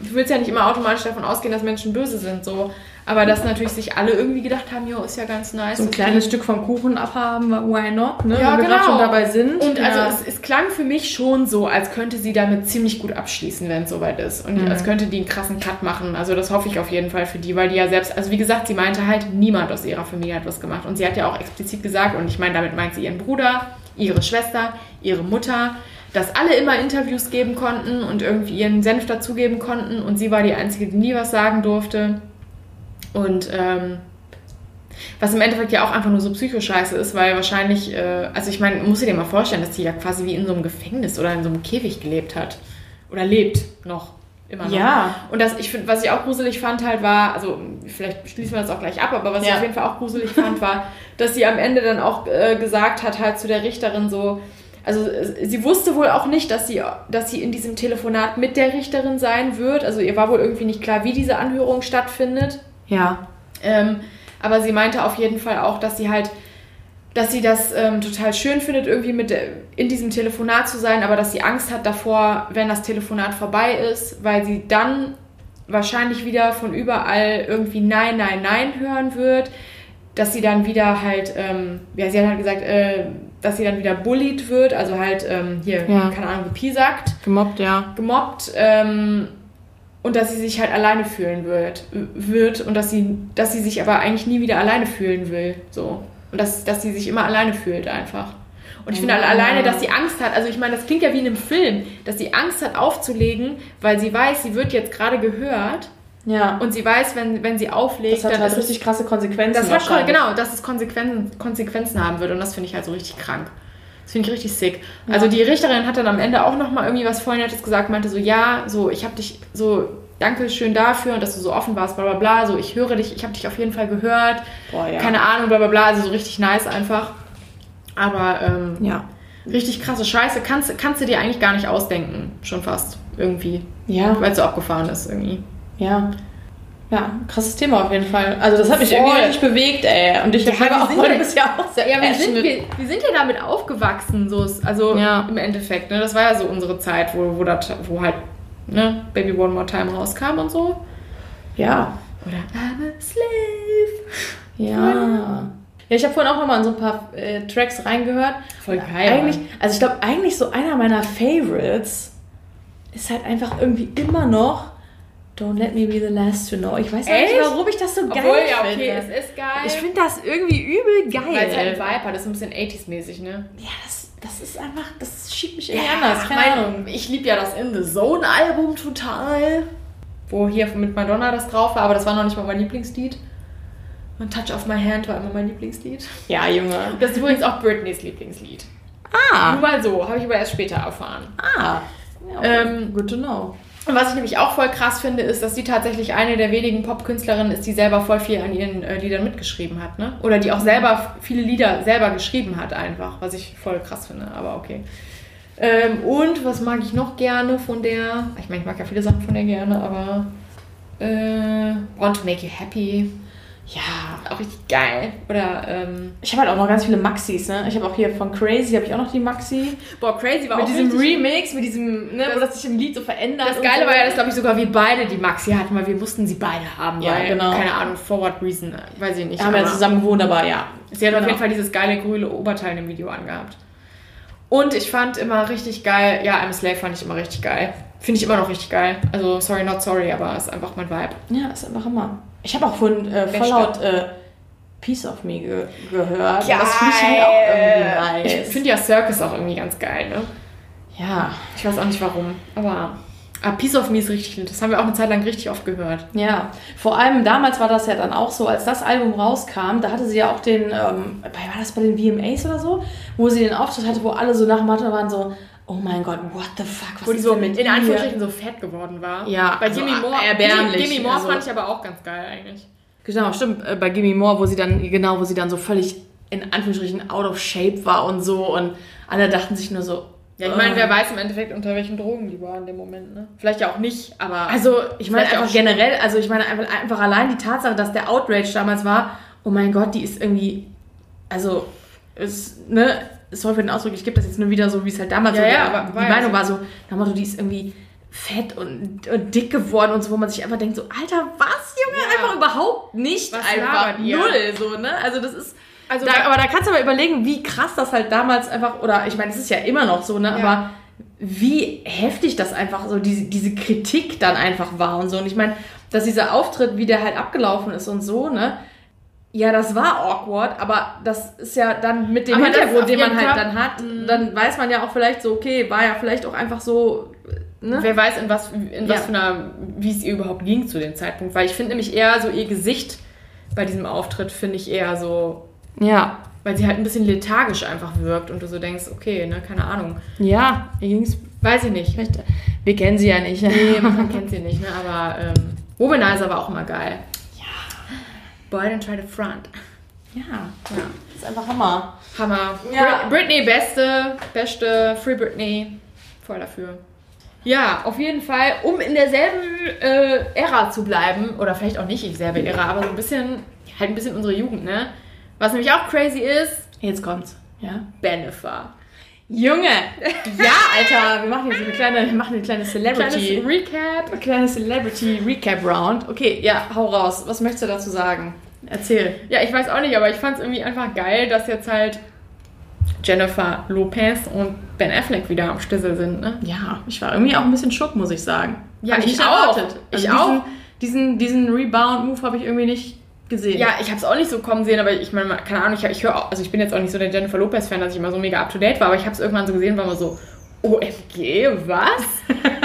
S3: du willst ja nicht immer automatisch davon ausgehen, dass Menschen böse sind, so. Aber dass natürlich sich alle irgendwie gedacht haben, jo, ist ja ganz nice.
S1: so ein kleines Stück vom Kuchen abhaben, why not, ne?
S3: Ja,
S1: Wenn wir
S3: genau.
S1: gerade schon dabei sind.
S3: Und also
S1: ja.
S3: es, es klang für mich schon so, als könnte sie damit ziemlich gut abschließen, wenn es soweit ist. Und
S1: Mhm.
S3: als könnte die einen krassen Cut machen. Also das hoffe ich auf jeden Fall für die, weil die ja selbst, also wie gesagt, sie meinte halt, niemand aus ihrer Familie hat was gemacht. Und sie hat ja auch explizit gesagt, und ich meine, damit meint sie ihren Bruder, ihre Schwester, ihre Mutter, dass alle immer Interviews geben konnten und irgendwie ihren Senf dazugeben konnten. Und sie war die Einzige, die nie was sagen durfte. Und ähm, was im Endeffekt ja auch einfach nur so Psychoscheiße ist, weil wahrscheinlich, äh, also ich meine, muss dir dir mal vorstellen, dass die ja quasi wie in so einem Gefängnis oder in so einem Käfig gelebt hat. Oder lebt noch. Immer noch.
S1: Ja.
S3: Und das, ich finde, was ich auch gruselig fand halt war, also vielleicht schließen wir das auch gleich ab, aber was ich
S1: Ja.
S3: auf jeden Fall auch gruselig fand, war, dass sie am Ende dann auch äh, gesagt hat halt zu der Richterin so, also äh, sie wusste wohl auch nicht, dass sie, dass sie in diesem Telefonat mit der Richterin sein wird. Also ihr war wohl irgendwie nicht klar, wie diese Anhörung stattfindet.
S1: Ja.
S3: Ähm, aber sie meinte auf jeden Fall auch, dass sie halt, dass sie das ähm, total schön findet, irgendwie mit in diesem Telefonat zu sein, aber dass sie Angst hat davor, wenn das Telefonat vorbei ist, weil sie dann wahrscheinlich wieder von überall irgendwie Nein, Nein, Nein hören wird, dass sie dann wieder halt, ähm, ja, sie hat halt gesagt, äh, dass sie dann wieder bullied wird, also halt ähm, hier,
S1: Ja.
S3: keine Ahnung, gepiesackt
S1: Gemobbt, ja.
S3: gemobbt ähm, und dass sie sich halt alleine fühlen wird, wird und dass sie, dass sie sich aber eigentlich nie wieder alleine fühlen will. So. Und dass, dass sie sich immer alleine fühlt einfach. Und ich finde
S1: Ah.
S3: alleine, dass sie Angst hat, also ich meine, das klingt ja wie in einem Film, dass sie Angst hat aufzulegen, weil sie weiß, sie wird jetzt gerade gehört
S1: Ja.
S3: und sie weiß, wenn, wenn sie auflegt,
S1: das hat
S3: dann
S1: halt richtig krasse Konsequenzen.
S3: das hat genau, dass es Konsequenzen, Konsequenzen haben wird und das finde ich halt so richtig krank. Das finde ich richtig sick. Also die Richterin hat dann am Ende auch nochmal irgendwie was Nettes gesagt, meinte so, ja, so, ich habe dich so, danke schön dafür und dass du so offen warst, bla bla bla, so, ich höre dich, ich habe dich auf jeden Fall gehört,
S1: Boah, ja.
S3: keine Ahnung, bla bla bla, also so richtig nice einfach. Aber ähm,
S1: Ja.
S3: richtig krasse Scheiße kannst, kannst du dir eigentlich gar nicht ausdenken, schon fast, irgendwie,
S1: Ja.
S3: weil es so abgefahren ist irgendwie.
S1: Ja. Ja, krasses Thema auf jeden Fall. Also das hat mich
S3: Voll.
S1: irgendwie richtig bewegt, ey. Und ich
S3: Ja,
S1: habe auch heute
S3: ja
S1: auch sehr
S3: Ja, wir sind, wir, wir sind ja damit aufgewachsen, so ist, also
S1: Ja.
S3: im Endeffekt. Ne? Das war ja so unsere Zeit, wo, wo, das, wo halt ne, Baby One More Time rauskam und so.
S1: Ja.
S3: Oder I'm a slave.
S1: Ja. Ja, ich habe vorhin auch noch mal in so ein paar äh, Tracks reingehört.
S3: Voll geil,
S1: Eigentlich, also ich glaube, eigentlich so einer meiner Favorites ist halt einfach irgendwie immer noch Don't Let Me Be the Last to Know. Ich weiß auch nicht,
S3: Echt?
S1: warum ich das so geil
S3: Obwohl, ja, okay,
S1: finde.
S3: es ist geil.
S1: ich finde das irgendwie übel geil.
S3: Weil es halt Vibe hat, das ist ein bisschen 80s-mäßig, ne?
S1: ja, das, das ist einfach, das schiebt mich irgendwie anders. Keine
S3: mein-
S1: Ahnung.
S3: Ich liebe ja das In the Zone-Album total. Wo hier mit Madonna das drauf war, aber das war noch nicht mal mein Lieblingslied. Und Touch of My Hand war immer mein Lieblingslied.
S1: Ja, Junge.
S3: Das ist übrigens auch Britneys Lieblingslied.
S1: Ah.
S3: Nur mal so, habe ich aber erst später erfahren.
S1: Ah. Ja,
S3: Ähm,
S1: good to know.
S3: Und was ich nämlich auch voll krass finde, ist, dass sie tatsächlich eine der wenigen Popkünstlerinnen ist, die selber voll viel an ihren äh, Liedern mitgeschrieben hat, ne? Oder die auch selber viele Lieder selber geschrieben hat einfach, was ich voll krass finde, aber okay. Ähm, und was mag ich noch gerne von der? Ich meine, ich mag ja viele Sachen von der gerne, aber äh, Want to Make You Happy,
S1: Ja.
S3: auch richtig geil. Oder ähm,
S1: Ich habe halt auch noch ganz viele Maxis, ne? Ich habe auch hier von Crazy, habe ich auch noch die Maxi.
S3: boah, Crazy war
S1: Mit
S3: auch
S1: diesem
S3: richtig-
S1: Remix, mit diesem, ne, wo das sich im Lied so verändert.
S3: Das Geile
S1: so.
S3: war ja, dass glaube ich sogar wir beide die Maxi hatten, weil wir mussten sie beide haben.
S1: Ja,
S3: weil,
S1: genau.
S3: Keine Ahnung, for what reason, weiß ich nicht.
S1: Wir haben
S3: aber
S1: zusammen gewohnt, aber ja.
S3: sie hat auf
S1: Genau.
S3: jeden Fall dieses geile grüne Oberteil im Video angehabt. Und ich fand immer richtig geil, ja, I'm Slave fand ich immer richtig geil. Finde ich immer noch richtig geil. Also, sorry, not sorry, aber ist einfach mein Vibe.
S1: Ja, ist einfach immer. Ich habe auch von äh. Fallout äh, Piece of Me ge gehört. Das finde ich halt auch irgendwie
S3: Ich
S1: nice.
S3: finde ja Circus auch irgendwie ganz geil, ne?
S1: ja.
S3: Ich weiß auch nicht warum, aber ah, Piece of Me ist richtig, das haben wir auch eine Zeit lang richtig oft gehört.
S1: Ja, vor allem damals war das ja dann auch so, als das Album rauskam, da hatte sie ja auch den, ähm, war das bei den VMAs oder so, wo sie den Auftritt hatte, wo alle so nach dem Motto waren so, oh mein Gott, what the fuck, was
S3: Wo die
S1: ist
S3: so
S1: denn mit
S3: in? Anführungsstrichen so fett geworden war.
S1: Ja,
S3: Bei
S1: also
S3: Jimmy Moore.
S1: erbärmlich,
S3: Jimmy Moore
S1: also-
S3: fand ich aber auch ganz geil eigentlich.
S1: Genau, stimmt, äh, bei Gimme More, wo sie dann, genau, wo sie dann so völlig in Anführungsstrichen out of shape war und so und alle dachten sich nur so,
S3: Ja, ich
S1: äh.
S3: meine, wer weiß im Endeffekt, unter welchen Drogen die war in dem Moment, ne? Vielleicht ja auch nicht, aber.
S1: Also, ich meine einfach generell, also ich meine einfach, einfach allein die Tatsache, dass der Outrage damals war, oh mein Gott, die ist irgendwie, also, ist, ne, sorry für den Ausdruck, ich gebe das jetzt nur wieder so, wie es halt damals
S3: Ja,
S1: so,
S3: ja, aber
S1: die
S3: war
S1: Meinung war so, nach Motto, die ist irgendwie fett und, und dick geworden und so, wo man sich einfach denkt, so, Alter, was, Junge,
S3: Ja.
S1: einfach überhaupt nicht,
S3: Was
S1: einfach. null, so, ne, also das ist,
S3: Also
S1: da,
S3: da-
S1: aber da kannst du aber überlegen, wie krass das halt damals einfach, oder ich meine, es ist ja immer noch so, ne, aber wie heftig das einfach so, diese, diese Kritik dann einfach war und so. Und ich meine, dass dieser Auftritt, wie der halt abgelaufen ist und so, ne? Ja, das war awkward, aber das ist ja dann mit dem
S3: Aber
S1: Hintergrund, den man halt
S3: Fall-
S1: dann hat, dann weiß man ja auch vielleicht so, okay, war ja vielleicht auch einfach so, ne?
S3: Wer weiß, in was, in was
S1: Ja.
S3: für einer, wie es ihr überhaupt ging zu dem Zeitpunkt. Weil ich finde nämlich eher so ihr Gesicht bei diesem Auftritt, finde ich eher so,
S1: Ja.
S3: weil sie halt ein bisschen lethargisch einfach wirkt und du so denkst, okay, ne, keine Ahnung.
S1: Ja, mir ging's
S3: Weiß ich nicht.
S1: Vielleicht, Wir kennen sie ja nicht.
S3: Nee, man kennt sie nicht, ne? aber ähm, Womanizer war auch immer geil. Boy and try to front.
S1: Ja.
S3: Ja.
S1: Das ist einfach Hammer.
S3: Hammer.
S1: Ja.
S3: Brit Britney, beste, beste, Free Britney. Voll dafür. Ja, auf jeden Fall, um in derselben äh, Ära zu bleiben, oder vielleicht auch nicht dieselbe Ära, aber so ein bisschen, halt ein bisschen unsere Jugend, ne? Was nämlich auch crazy ist,
S1: Jetzt kommt's. Ja.
S3: Benefer.
S1: Junge! Ja, Alter, wir machen jetzt eine kleine, wir machen eine kleine Celebrity.
S3: Kleines Recap.
S1: Eine kleine Celebrity Recap Round. Okay, ja, hau raus. Was möchtest du dazu sagen? Erzähl.
S3: Ja, ich weiß auch nicht, aber ich fand es irgendwie einfach geil, dass jetzt halt Jennifer Lopez und Ben Affleck wieder am Schlüssel sind, ne?
S1: Ja, ich war irgendwie auch ein bisschen schock, muss ich sagen.
S3: Ja, ich
S1: nicht
S3: auch.
S1: erwartet.
S3: Ich
S1: Also
S3: auch.
S1: Diesen, diesen, diesen Rebound-Move habe ich irgendwie nicht gesehen.
S3: Ja, ich habe es auch nicht so kommen sehen, aber ich meine, keine Ahnung, ich, ich höre, also ich bin jetzt auch nicht so der Jennifer Lopez-Fan, dass ich immer so mega up to date war, aber ich habe es irgendwann so gesehen, war immer so, OMG, was? [LAUGHS]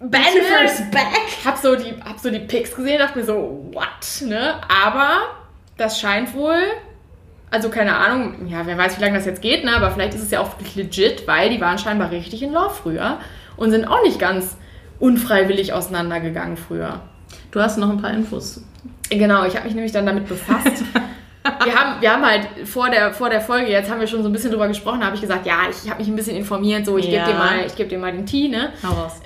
S1: Jennifer's back!
S3: Hab so die, hab so die Pics gesehen, dachte mir so, what, ne? Aber das scheint wohl, also keine Ahnung, ja, wer weiß, wie lange das jetzt geht, ne? Aber vielleicht ist es ja auch wirklich legit, weil die waren scheinbar richtig in Love früher und sind auch nicht ganz unfreiwillig auseinandergegangen früher.
S1: Du hast noch ein paar Infos.
S3: Genau, ich habe mich nämlich dann damit befasst. Wir haben, wir haben halt vor der, vor der Folge, jetzt haben wir schon so ein bisschen drüber gesprochen, habe ich gesagt, ja, ich habe mich ein bisschen informiert, so ich
S1: Ja.
S3: gebe dir mal, ich gebe dir mal den Tee, ne?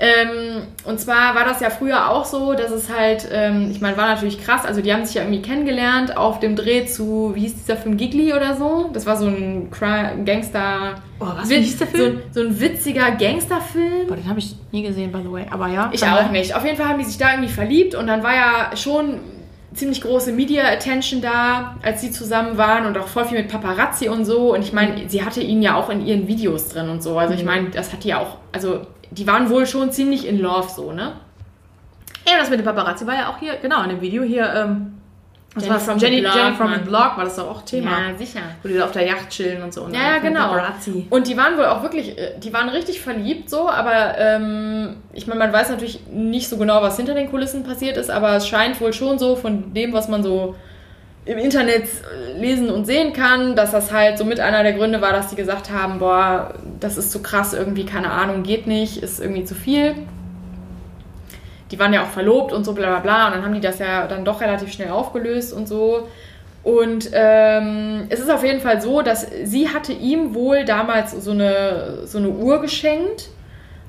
S3: Ähm, und zwar war das ja früher auch so, dass es halt, ähm, ich meine, war natürlich krass, also die haben sich ja irgendwie kennengelernt auf dem Dreh zu, wie hieß dieser Film, Gigli oder so? Das war so ein Cry Gangster...
S1: Oh, was, wie hieß der Film?
S3: So, so ein witziger Gangsterfilm.
S1: Boah, den habe ich nie gesehen, by the way. Aber ja.
S3: Ich auch nicht. Auf jeden Fall haben die sich da irgendwie verliebt und dann war ja schon ziemlich große Media-Attention da, als sie zusammen waren und auch voll viel mit Paparazzi und so. Und ich meine, sie hatte ihn ja auch in ihren Videos drin und so. Also ich meine, das hat die ja auch, also die waren wohl schon ziemlich in Love so, ne?
S1: Ja, das mit dem Paparazzi war ja auch hier, genau, in dem Video hier, ähm, was
S3: Jenny
S1: war's?
S3: from the
S1: Jenny,
S3: Block,
S1: Jenny from the. Block war das doch auch Thema.
S3: sicher.
S1: Wo die da auf der Yacht chillen und so. Und
S3: Ja, ja, genau.
S1: Paparazzi.
S3: Und die waren wohl auch wirklich, äh, die waren richtig verliebt so, aber ähm, ich meine, man weiß natürlich nicht so genau, was hinter den Kulissen passiert ist, aber es scheint wohl schon so von dem, was man so im Internet äh, lesen und sehen kann, dass das halt so mit einer der Gründe war, dass die gesagt haben, boah, das ist zu krass, irgendwie, keine Ahnung, geht nicht, ist irgendwie zu viel. Die waren ja auch verlobt und so, bla bla bla, und dann haben die das ja dann doch relativ schnell aufgelöst und so. Und ähm, es ist auf jeden Fall so, dass sie hatte ihm wohl damals so eine, so eine Uhr geschenkt.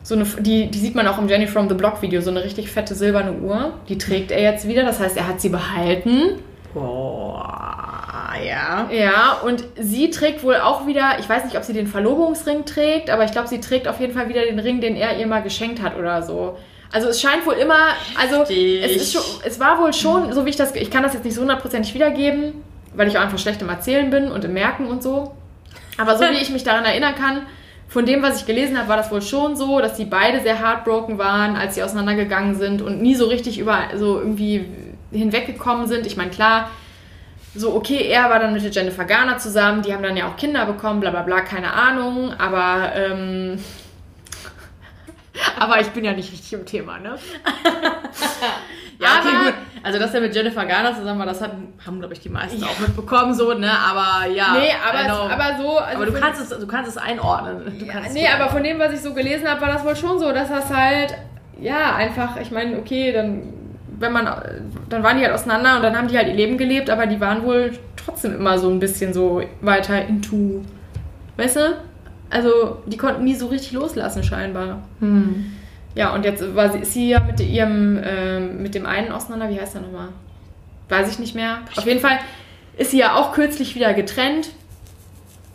S3: So eine, die, die sieht man auch im Jenny from the Block Video, so eine richtig fette silberne Uhr. Die trägt er jetzt wieder, das heißt, er hat sie behalten.
S1: Boah, ja.
S3: Ja, und sie trägt wohl auch wieder, ich weiß nicht, ob sie den Verlobungsring trägt, aber ich glaube, sie trägt auf jeden Fall wieder den Ring, den er ihr mal geschenkt hat oder so. Also es scheint wohl immer, also es, ist schon, es war wohl schon, so wie ich das, ich kann das jetzt nicht so hundertprozentig wiedergeben, weil ich auch einfach schlecht im Erzählen bin und im Merken und so. Aber so wie ich mich daran erinnern kann, von dem, was ich gelesen habe, war das wohl schon so, dass die beide sehr heartbroken waren, als sie auseinandergegangen sind und nie so richtig über so irgendwie hinweggekommen sind. Ich meine, klar, so okay, er war dann mit der Jennifer Garner zusammen, die haben dann ja auch Kinder bekommen, bla bla bla, keine Ahnung, aber ähm, [LAUGHS] aber ich bin ja nicht richtig im Thema, ne? [LAUGHS]
S1: Ja, okay,
S3: Aber-
S1: gut. Also, dass er mit Jennifer Garner zusammen war, das hat, haben, glaube ich, die meisten auch mitbekommen, so, ne? Aber ja.
S3: nee, aber, aber so. Also
S1: aber du kannst, es, du kannst es einordnen. Du
S3: Ja, nee, aber von dem, was ich so gelesen habe, war das wohl schon so, dass das halt, ja, einfach, ich meine, okay, dann, wenn man, dann waren die halt auseinander und dann haben die halt ihr Leben gelebt, aber die waren wohl trotzdem immer so ein bisschen so weiter into, weißt du? Also, die konnten nie so richtig loslassen, scheinbar.
S1: Hm.
S3: Ja, und jetzt war sie, ist sie ja mit ihrem, ähm, mit dem einen auseinander, wie heißt der nochmal? Weiß ich nicht mehr. Auf jeden Fall ist sie ja auch kürzlich wieder getrennt.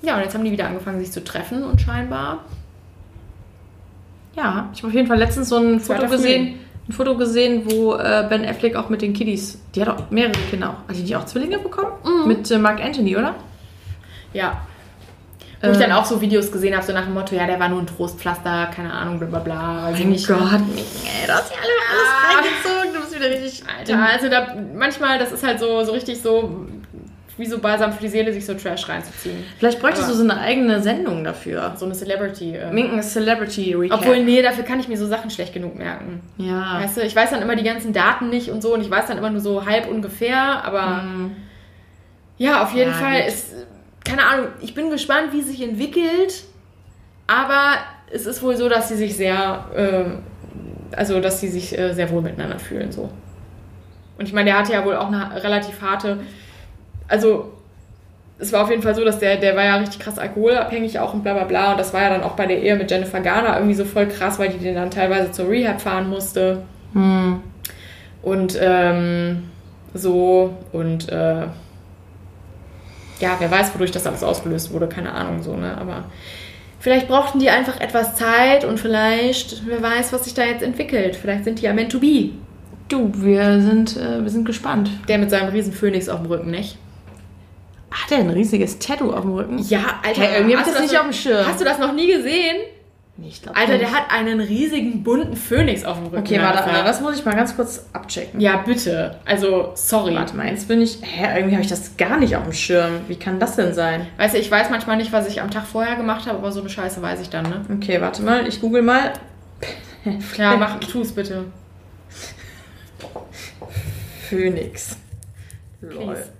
S3: Ja, und jetzt haben die wieder angefangen, sich zu treffen und scheinbar
S1: Ja, ich habe auf jeden Fall letztens so ein Foto gesehen, ein Foto gesehen, wo äh, Ben Affleck auch mit den Kiddies, die hat auch mehrere Kinder auch. Hat die nicht auch Zwillinge bekommen?
S3: Mhm.
S1: Mit äh, Mark Anthony, oder?
S3: Ja. Wo ich
S1: Äh.
S3: dann auch so Videos gesehen habe, so nach dem Motto, ja, der war nur ein Trostpflaster, keine Ahnung, bla bla bla. Weiß ich nicht.
S1: ey, du hast ja
S3: Ah.
S1: alles reingezogen, du bist wieder richtig...
S3: Alter, also da manchmal, das ist halt so, so richtig so, wie so balsam für die Seele, sich so Trash reinzuziehen.
S1: Vielleicht bräuchtest
S3: Aber-
S1: du so eine eigene Sendung dafür.
S3: So eine Celebrity. Äh.
S1: Minken Celebrity Recap.
S3: Obwohl, nee, dafür kann ich mir so Sachen schlecht genug merken.
S1: Ja.
S3: Weißt du, ich weiß dann immer die ganzen Daten nicht und so und ich weiß dann immer nur so halb ungefähr, aber
S1: Mhm.
S3: ja, auf jeden
S1: Ja,
S3: Fall
S1: gut.
S3: ist, keine Ahnung, ich bin gespannt, wie es sich entwickelt, aber es ist wohl so, dass sie sich sehr, äh, also dass sie sich äh, sehr wohl miteinander fühlen so. Und ich meine, der hatte ja wohl auch eine relativ harte, also es war auf jeden Fall so, dass der, der war ja richtig krass alkoholabhängig auch und bla bla bla. Und das war ja dann auch bei der Ehe mit Jennifer Garner irgendwie so voll krass, weil die den dann teilweise zur Rehab fahren musste.
S1: Hm.
S3: Und ähm, so und äh, ja, wer weiß, wodurch das alles ausgelöst wurde, keine Ahnung so, ne? Aber vielleicht brauchten die einfach etwas Zeit und vielleicht, wer weiß, was sich da jetzt entwickelt. Vielleicht sind die ja meant to be.
S1: Du, wir sind, äh, wir sind gespannt.
S3: Der mit seinem riesen Phönix auf dem Rücken, nicht?
S1: Hat er ein riesiges Tattoo auf dem Rücken?
S3: Ja, Alter,
S1: Hey, irgendwie
S3: hast
S1: ich
S3: du
S1: das nicht auf dem Schirm.
S3: Hast du das noch nie gesehen?
S1: Nee, ich glaub
S3: Alter,
S1: nicht.
S3: der hat einen riesigen bunten Phönix auf dem Rücken.
S1: Okay, warte. Anna, das muss ich mal ganz kurz abchecken.
S3: Ja, bitte. Also, sorry.
S1: Warte mal, jetzt bin ich. Hä, irgendwie habe ich das gar nicht auf dem Schirm. Wie kann das denn sein?
S3: Weißt du, ich weiß manchmal nicht, was ich am Tag vorher gemacht habe, aber so eine Scheiße weiß ich dann, ne?
S1: Okay, warte mal, ich google mal.
S3: Ja, [LAUGHS] mach, tu's bitte.
S1: Phoenix. Lol.
S3: Please.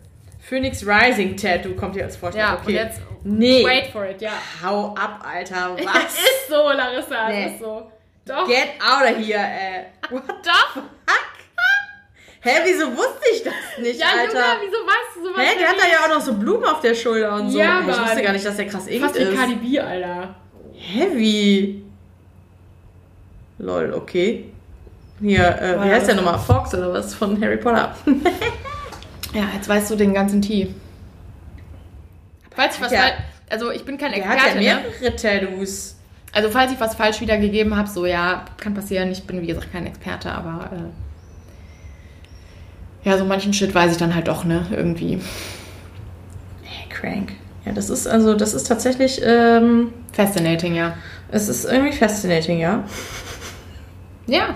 S1: Phoenix Rising Tattoo kommt hier als Vorschlag.
S3: Ja,
S1: okay.
S3: und jetzt
S1: Nee.
S3: wait for it, ja.
S1: Hau ab, Alter. [LAUGHS]
S3: Es
S1: Was?
S3: ist so, Larissa,
S1: Nee.
S3: es ist so. Doch.
S1: Get out of here, ey. What the
S3: Doch.
S1: fuck? Hä, wieso wusste ich das nicht,
S3: Ja,
S1: Alter?
S3: Junge, wieso weißt du sowas?
S1: Hä, der hat da ja auch noch so Blumen auf der Schulter und so.
S3: Ja,
S1: ich wusste
S3: Mann.
S1: gar nicht, dass der krass inkt
S3: Fast wie
S1: ist.
S3: Cardi B, Alter.
S1: Heavy. Lol, okay. Hier, äh, wie heißt der nochmal? Fox oder was von Harry Potter? [LAUGHS]
S3: Ja, jetzt weißt du den ganzen Tee. Falls ich was
S1: Ja.
S3: falsch... Also, ich bin kein
S1: Der hat
S3: Experte,
S1: ja
S3: ne?
S1: mehrere Tattoos.
S3: Also, falls ich was falsch wiedergegeben habe, so, ja, kann passieren. Ich bin, wie gesagt, kein Experte, aber... Äh, ja, so manchen Shit weiß ich dann halt doch, ne? Irgendwie.
S1: Hey, crank. Ja, das ist also, das ist tatsächlich, ähm,
S3: Fascinating, ja.
S1: es ist irgendwie fascinating, ja.
S3: Ja.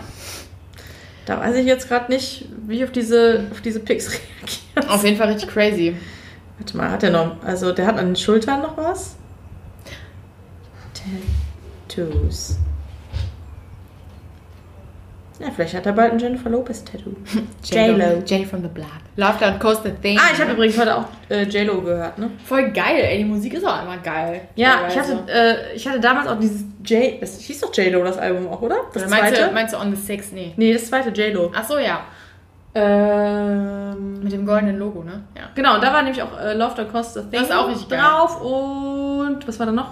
S1: Da weiß ich jetzt gerade nicht, wie ich auf diese, auf diese Pics [LAUGHS] reagiere.
S3: Auf jeden Fall richtig crazy.
S1: Warte mal, hat er noch, also der hat an den Schultern noch was? Tattoos. Ja, vielleicht hat er bald ein Jennifer Lopez Tattoo. [LAUGHS] J-Lo.
S3: Jenny from the Block. Love Don't Coast the Thing.
S1: Ah, ich habe übrigens heute auch äh, J-Lo gehört, ne?
S3: Voll geil, ey. Die Musik ist auch immer geil.
S1: Ja, ich
S3: Teilweise.
S1: hatte, äh, ich hatte damals auch dieses J, das hieß doch J-Lo, das Album auch, oder? Das
S3: meinst,
S1: zweite?
S3: du, meinst du On the Six? Nee.
S1: nee, das zweite J-Lo.
S3: Ach so, ja.
S1: Ähm,
S3: Mit dem goldenen Logo, ne? Ja.
S1: genau, und da war nämlich auch äh, Love the Cost the Thing
S3: Das ist auch richtig geil.
S1: drauf und was war da noch?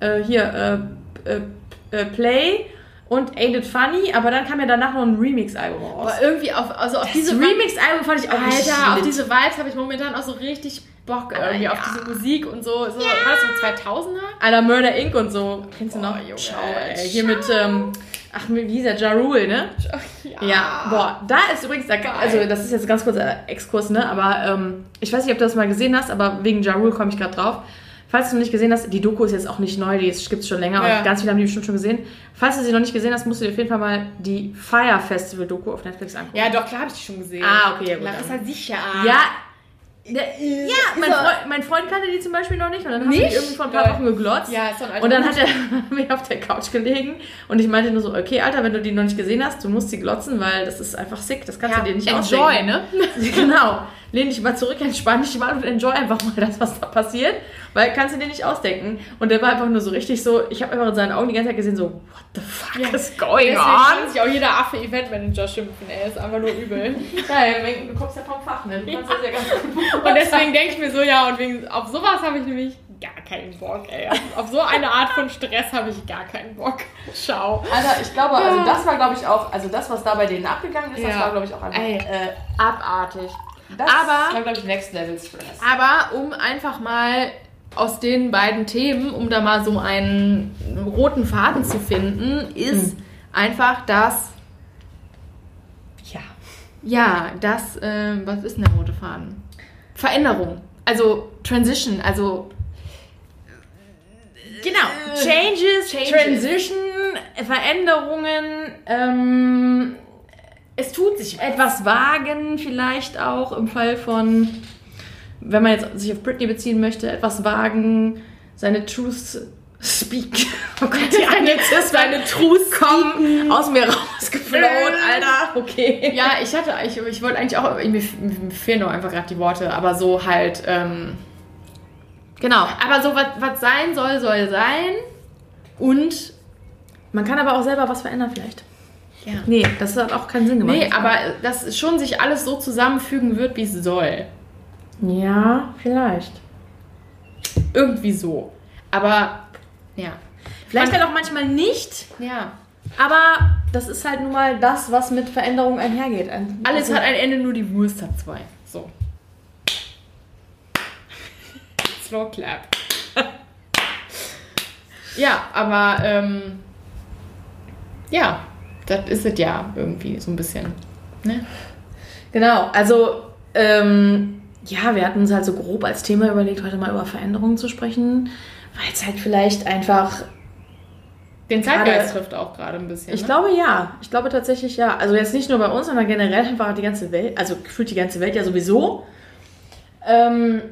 S1: Äh, hier, äh, äh, äh, Play und Ain't It Funny, aber dann kam ja danach noch ein Remix-Album raus.
S3: Aber irgendwie auf, also auf
S1: Das
S3: diese
S1: Remix-Album fand ich auch richtig
S3: Alter, auf
S1: lit.
S3: diese Vibes habe ich momentan auch so richtig Bock irgendwie
S1: ja.
S3: auf diese Musik und so. so War das so 2000er?
S1: Alter, Murder Inc. und so. Kennst du noch?
S3: Junge,
S1: Schau,
S3: ey.
S1: ey. Hier mit, ähm, ach, wie hieß der? Ja Rule, ne?
S3: Ja.
S1: Ja, boah, da ist übrigens, da, also das ist jetzt ein ganz kurzer Exkurs, ne? Aber ähm, ich weiß nicht, ob du das mal gesehen hast, aber wegen Ja Rule komme ich gerade drauf. Falls du noch nicht gesehen hast, die Doku ist jetzt auch nicht neu, die gibt es schon länger
S3: Ja.
S1: und ganz viele haben die bestimmt schon gesehen. Falls du sie noch nicht gesehen hast, musst du dir auf jeden Fall mal die Fire Festival Doku auf Netflix angucken.
S3: Ja, doch, klar habe ich die schon gesehen.
S1: Ah, okay, ja, gut,
S3: Larissa sicher.
S1: Ja, der, ja mein, Freund, mein Freund kannte die zum Beispiel noch nicht und dann haben wir die irgendwie vor ein paar. Wochen geglotzt.
S3: Ja, ist so ein
S1: Und dann hat er [LAUGHS] mir auf der Couch gelegen und ich meinte nur so, okay, Alter, wenn du die noch nicht gesehen hast, du musst sie glotzen, weil das ist einfach sick, das kannst
S3: Ja,
S1: du dir nicht
S3: enjoy,
S1: ausdenken.
S3: ne? [LAUGHS]
S1: genau. Lehn dich mal zurück, entspann dich mal und enjoy einfach mal das, was da passiert, weil kannst du dir nicht ausdenken. Und der war einfach nur so richtig so, ich habe einfach in seinen Augen die ganze Zeit gesehen, so, what the fuck
S3: Ja.
S1: is going
S3: Deswegen
S1: on?
S3: kann sich auch jeder Affe Eventmanager schimpfen, ey. Ist einfach nur übel. [LAUGHS]
S1: Ja, du kommst ja vom Fach, ne? Du kannst das ja ganz gut.
S3: Und deswegen denke ich mir so, ja, und wegen, auf sowas habe ich nämlich gar keinen Bock, ey. Auf, auf so eine Art von Stress habe ich gar keinen Bock. Schau.
S1: Alter, ich glaube, also das war, glaube ich, auch, also das, was da bei denen abgegangen ist, das
S3: Ja.
S1: war, glaube ich, auch einfach
S3: Ey.
S1: äh,
S3: Abartig.
S1: Das
S3: Aber-
S1: war, glaube ich, Next Level Stress.
S3: Aber um einfach mal aus den beiden Themen, um da mal so einen roten Faden zu finden, ist einfach das,
S1: Ja.
S3: ja, das, ähm, was ist denn der rote Faden? Veränderung. Also Transition, also
S1: Genau. Changes,
S3: Changes.
S1: Transition, Veränderungen, ähm,
S3: es tut sich
S1: etwas wagen vielleicht auch im Fall von, wenn man jetzt sich auf Britney beziehen möchte, etwas wagen, seine Truth speak. Oh Gott, die [LAUGHS] Anglizismen, seine Truth kommen aus mir rausgeflohen, Alter. Okay.
S3: Ja, ich hatte, ich, ich wollte eigentlich auch, mir, mir fehlen doch einfach gerade die Worte, aber so halt, ähm,
S1: Genau.
S3: aber so, was sein soll, soll sein. Und
S1: Man kann aber auch selber was verändern vielleicht.
S3: Ja.
S1: Nee, das hat auch keinen Sinn gemacht.
S3: Nee, aber dass schon sich alles so zusammenfügen wird, wie es soll.
S1: Ja, vielleicht.
S3: Irgendwie so. Aber ja.
S1: Vielleicht
S3: Man-
S1: halt auch manchmal nicht,
S3: Ja.
S1: aber das ist halt nun mal das, was mit Veränderung einhergeht. Ein-
S3: Alles
S1: also-
S3: hat ein Ende, nur die Wurst hat zwei. So. [LAUGHS] Slow clap. [LAUGHS] ja, aber ähm, ja, das ist es ja irgendwie so ein bisschen. Ne?
S1: Genau, also ähm, ja, wir hatten uns halt so grob als Thema überlegt, heute mal über Veränderungen zu sprechen, weil es halt vielleicht einfach,
S3: Den Zeitgeist trifft auch gerade ein bisschen.
S1: ich
S3: ne?
S1: glaube ja, ich glaube tatsächlich ja. Also jetzt nicht nur bei uns, sondern generell einfach die ganze Welt, also gefühlt die ganze Welt ja sowieso. Ähm,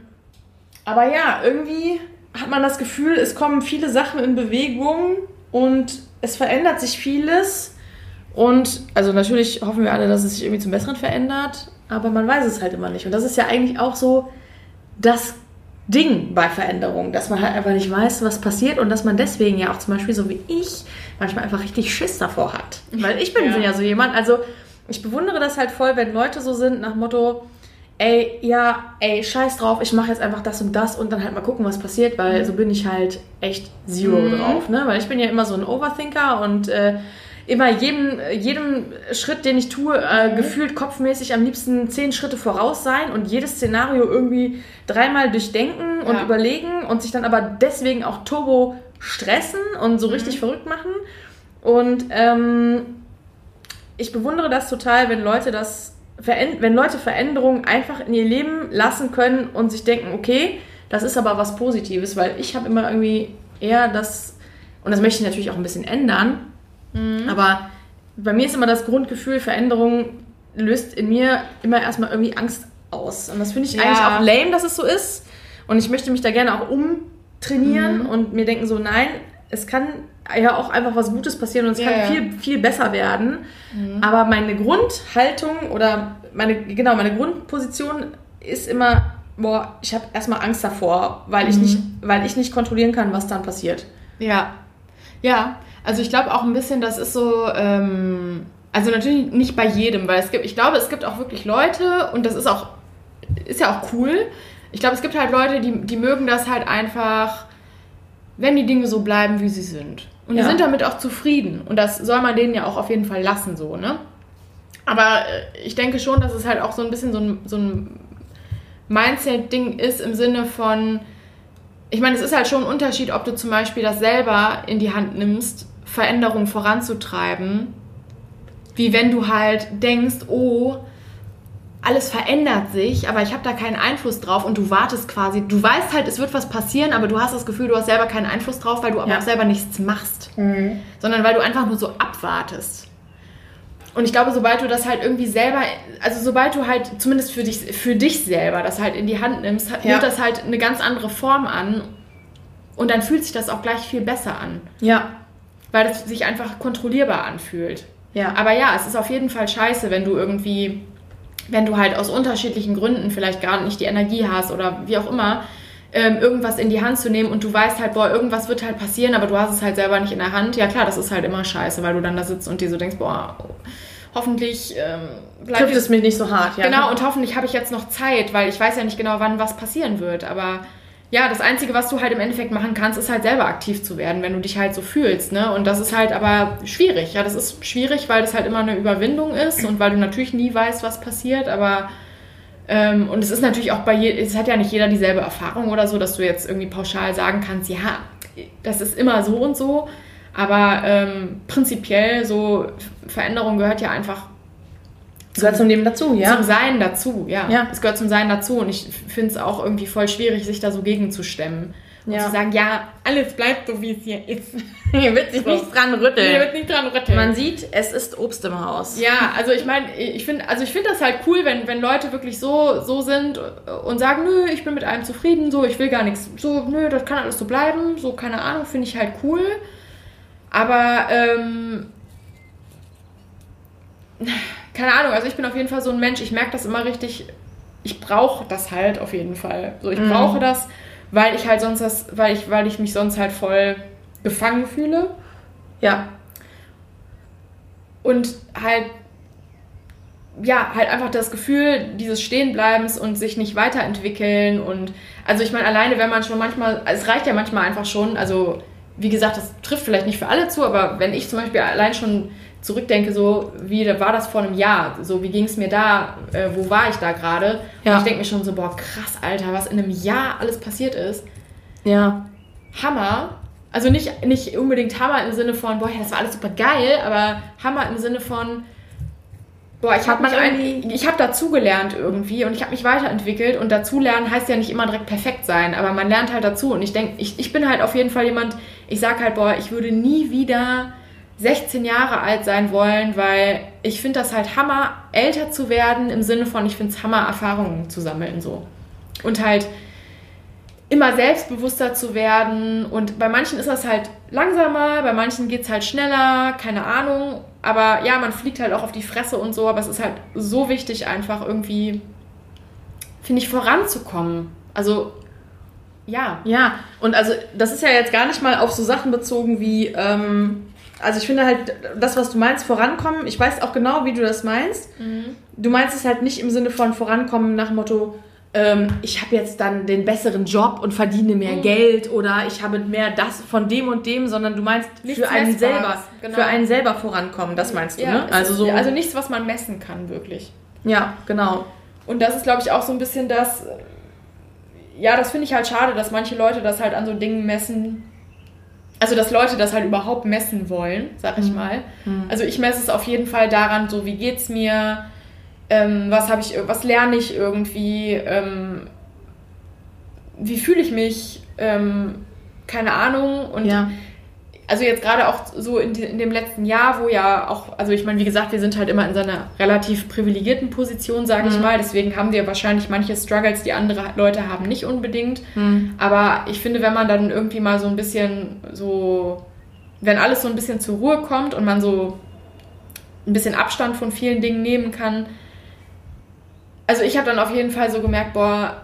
S1: aber ja, irgendwie hat man das Gefühl, es kommen viele Sachen in Bewegung und es verändert sich vieles. Und also natürlich hoffen wir alle, dass es sich irgendwie zum Besseren verändert, aber man weiß es halt immer nicht. Und das ist ja eigentlich auch so das Ding bei Veränderungen, dass man halt einfach nicht weiß, was passiert und dass man deswegen ja auch zum Beispiel so wie ich manchmal einfach richtig Schiss davor hat. Weil ich bin
S3: Ja.
S1: ja so jemand, also ich bewundere das halt voll, wenn Leute so sind nach Motto, ey, ja, ey, scheiß drauf, ich mache jetzt einfach das und das und dann halt mal gucken, was passiert, weil so bin ich halt echt zero
S3: Mhm.
S1: drauf, ne? Weil ich bin ja immer so ein Overthinker und äh, immer jedem, jedem Schritt, den ich tue, äh, gefühlt kopfmäßig am liebsten zehn Schritte voraus sein und jedes Szenario irgendwie dreimal durchdenken und
S3: Ja.
S1: überlegen und sich dann aber deswegen auch turbo stressen und so richtig verrückt machen. Und ähm, ich bewundere das total, wenn Leute das wenn Leute Veränderungen einfach in ihr Leben lassen können und sich denken, okay, das ist aber was Positives, weil ich habe immer irgendwie eher das, und das möchte ich natürlich auch ein bisschen ändern, aber bei mir ist immer das Grundgefühl, Veränderung löst in mir immer erstmal irgendwie Angst aus. Und das finde ich
S3: Ja.
S1: eigentlich auch lame, dass es so ist. Und ich möchte mich da gerne auch umtrainieren und mir denken so, nein, es kann ja auch einfach was Gutes passieren und es
S3: Ja,
S1: kann
S3: ja.
S1: viel, viel besser werden. Aber meine Grundhaltung oder meine, genau, meine Grundposition ist immer, boah, ich habe erstmal Angst davor, weil ich, nicht, weil ich nicht kontrollieren kann, was dann passiert.
S3: Ja. Ja, also ich glaube auch ein bisschen, das ist so, ähm, also natürlich nicht bei jedem, weil es gibt, ich glaube, es gibt auch wirklich Leute und das ist auch, ist ja auch cool. Ich glaube, es gibt halt Leute, die, die mögen das halt einfach, wenn die Dinge so bleiben, wie sie sind. Und die
S1: Ja.
S3: sind damit auch zufrieden. Und das soll man denen ja auch auf jeden Fall lassen, so, ne? Aber äh, ich denke schon, dass es halt auch so ein bisschen so ein, so ein Mindset-Ding ist im Sinne von, ich meine, es ist halt schon ein Unterschied, ob du zum Beispiel das selber in die Hand nimmst, Veränderungen voranzutreiben, wie wenn du halt denkst, oh, alles verändert sich, aber ich habe da keinen Einfluss drauf und du wartest quasi, du weißt halt, es wird was passieren, aber du hast das Gefühl, du hast selber keinen Einfluss drauf, weil du aber
S1: Ja.
S3: auch selber nichts machst, sondern weil du einfach nur so abwartest. Und ich glaube, sobald du das halt irgendwie selber, also sobald du halt zumindest für dich, für dich selber das halt in die Hand nimmst,
S1: Ja.
S3: nimmt das halt eine ganz andere Form an und dann fühlt sich das auch gleich viel besser an,
S1: Ja,
S3: weil es sich einfach kontrollierbar anfühlt.
S1: ja.
S3: Aber ja, es ist auf jeden Fall scheiße, wenn du irgendwie, wenn du halt aus unterschiedlichen Gründen vielleicht gerade nicht die Energie hast oder wie auch immer, ähm, irgendwas in die Hand zu nehmen und du weißt halt, boah, irgendwas wird halt passieren, aber du hast es halt selber nicht in der Hand. Ja klar, das ist halt immer scheiße, weil du dann da sitzt und dir so denkst, boah, hoffentlich ähm, bleib
S1: trifft es mich nicht so hart. Ja.
S3: Genau, und hoffentlich habe ich jetzt noch Zeit, weil ich weiß ja nicht genau, wann was passieren wird. Aber ja, das Einzige, was du halt im Endeffekt machen kannst, ist halt selber aktiv zu werden, wenn du dich halt so fühlst. Ne? Und das ist halt aber schwierig. Ja, das ist schwierig, weil das halt immer eine Überwindung ist und weil du natürlich nie weißt, was passiert. Aber ähm, und es ist natürlich auch bei jedem, es hat ja nicht jeder dieselbe Erfahrung oder so, dass du jetzt irgendwie pauschal sagen kannst, ja, das ist immer so und so. Aber ähm, prinzipiell so Veränderung gehört ja einfach
S1: gehört zum Leben dazu, ja.
S3: zum Sein dazu, ja.
S1: Ja.
S3: Es gehört zum Sein dazu und ich finde es auch irgendwie voll schwierig, sich da so gegenzustemmen. Und
S1: Ja.
S3: zu sagen, ja, alles bleibt so, wie es hier ist. [LAUGHS]
S1: Hier wird sich nichts dran
S3: Hier
S1: rütteln.
S3: wird nicht dran rütteln.
S1: Man sieht, es ist Obst im Haus.
S3: ja, also ich meine, ich finde also ich finde das halt cool, wenn, wenn Leute wirklich so, so sind und sagen, nö, ich bin mit allem zufrieden, so, ich will gar nichts, so, nö, das kann alles so bleiben, so, keine Ahnung, finde ich halt cool. Aber, ähm, keine Ahnung, also ich bin auf jeden Fall so ein Mensch, ich merke das immer richtig, ich brauche das halt auf jeden Fall. So, ich brauche das, weil ich halt sonst das, weil ich, weil ich mich sonst halt voll gefangen fühle.
S1: Ja.
S3: Und halt, ja, halt einfach das Gefühl dieses Stehenbleibens und sich nicht weiterentwickeln. Und also ich meine, alleine wenn man schon manchmal, es reicht ja manchmal einfach schon, also wie gesagt, das trifft vielleicht nicht für alle zu, aber wenn ich zum Beispiel allein schon zurückdenke, so wie war das vor einem Jahr, so wie ging es mir da, äh, wo war ich da gerade? Ja. Und ich denke mir schon so, boah, krass, Alter, was in einem Jahr alles passiert ist.
S1: Ja.
S3: Hammer. Also nicht, nicht unbedingt Hammer im Sinne von, boah, das war alles super geil, aber Hammer im Sinne von, boah, ich habe hab dazugelernt irgendwie und ich habe mich weiterentwickelt und dazulernen heißt ja nicht immer direkt perfekt sein, aber man lernt halt dazu und ich denke, ich, ich bin halt auf jeden Fall jemand, ich sag halt, boah, ich würde nie wieder 16 Jahre alt sein wollen, weil ich finde das halt Hammer, älter zu werden im Sinne von, ich finde es Hammer, Erfahrungen zu sammeln so. Und halt immer selbstbewusster zu werden. Und bei manchen ist das halt langsamer, bei manchen geht es halt schneller, keine Ahnung. Aber ja, man fliegt halt auch auf die Fresse und so, aber es ist halt so wichtig, einfach irgendwie, finde ich, voranzukommen. Also ja.
S1: Ja, und also das ist ja jetzt gar nicht mal auf so Sachen bezogen wie, ähm, also ich finde halt, das, was du meinst, vorankommen, ich weiß auch genau, wie du das meinst. Mhm. Du meinst es halt nicht im Sinne von vorankommen nach Motto, ähm, ich habe jetzt dann den besseren Job und verdiene mehr mhm. Geld oder ich habe mehr das von dem und dem, sondern du meinst nichts für einen selber, genau. für einen selber vorankommen, das meinst du, ja, ne?
S3: Also, so, also nichts, was man messen kann, wirklich.
S1: Ja, genau.
S3: Und das ist, glaube ich, auch so ein bisschen das, ja, das finde ich halt schade, dass manche Leute das halt an so Dingen messen, also dass Leute das halt überhaupt messen wollen, sag ich mhm. mal. Mhm. Also ich messe es auf jeden Fall daran, so wie geht's mir, ähm, was habe ich, was lerne ich irgendwie, ähm, wie fühle ich mich, ähm, keine Ahnung und ja also jetzt gerade auch so in, die, in, dem letzten Jahr, wo ja auch, also ich meine, wie gesagt, wir sind halt immer in so einer relativ privilegierten Position, sage mhm. ich mal. Deswegen haben wir wahrscheinlich manche Struggles, die andere Leute haben, nicht unbedingt. Mhm. Aber ich finde, wenn man dann irgendwie mal so ein bisschen so, wenn alles so ein bisschen zur Ruhe kommt und man so ein bisschen Abstand von vielen Dingen nehmen kann. Also ich habe dann auf jeden Fall so gemerkt, boah,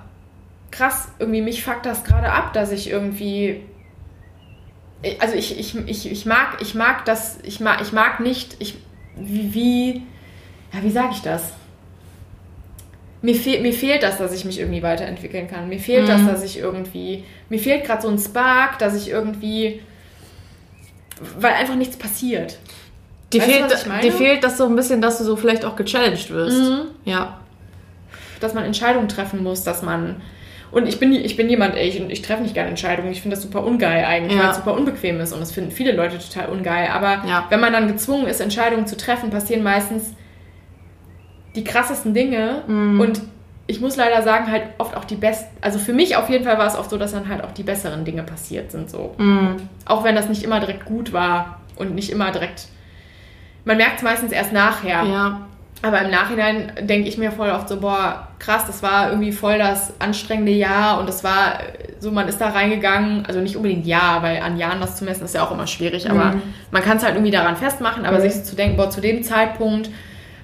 S3: krass, irgendwie mich fuckt das gerade ab, dass ich irgendwie also ich, ich, ich, ich mag, ich mag das, ich mag, ich mag nicht, ich, wie, wie, ja, wie sage ich das? Mir, fehl, mir fehlt das, dass ich mich irgendwie weiterentwickeln kann. Mir fehlt mhm. das, dass ich irgendwie, mir fehlt gerade so ein Spark, dass ich irgendwie, weil einfach nichts passiert.
S1: Dir fehlt, dir fehlt das so ein bisschen, dass du so vielleicht auch gechallenged wirst. Mhm. Ja.
S3: Dass man Entscheidungen treffen muss, dass man und ich bin, ich bin jemand, ey, ich, ich treffe nicht gerne Entscheidungen. Ich finde das super ungeil eigentlich, ja. weil es super unbequem ist. Und das finden viele Leute total ungeil. Aber ja. wenn man dann gezwungen ist, Entscheidungen zu treffen, passieren meistens die krassesten Dinge. Mhm. Und ich muss leider sagen, halt oft auch die besten, also für mich auf jeden Fall war es oft so, dass dann halt auch die besseren Dinge passiert sind. So. Mhm. Auch wenn das nicht immer direkt gut war und nicht immer direkt. Man merkt es meistens erst nachher.
S1: Ja.
S3: Aber im Nachhinein denke ich mir voll oft so, boah, krass, das war irgendwie voll das anstrengende Jahr und das war so, man ist da reingegangen, also nicht unbedingt ja, weil an Jahren das zu messen ist ja auch immer schwierig, aber mhm. man kann es halt irgendwie daran festmachen, aber mhm. sich zu denken, boah, zu dem Zeitpunkt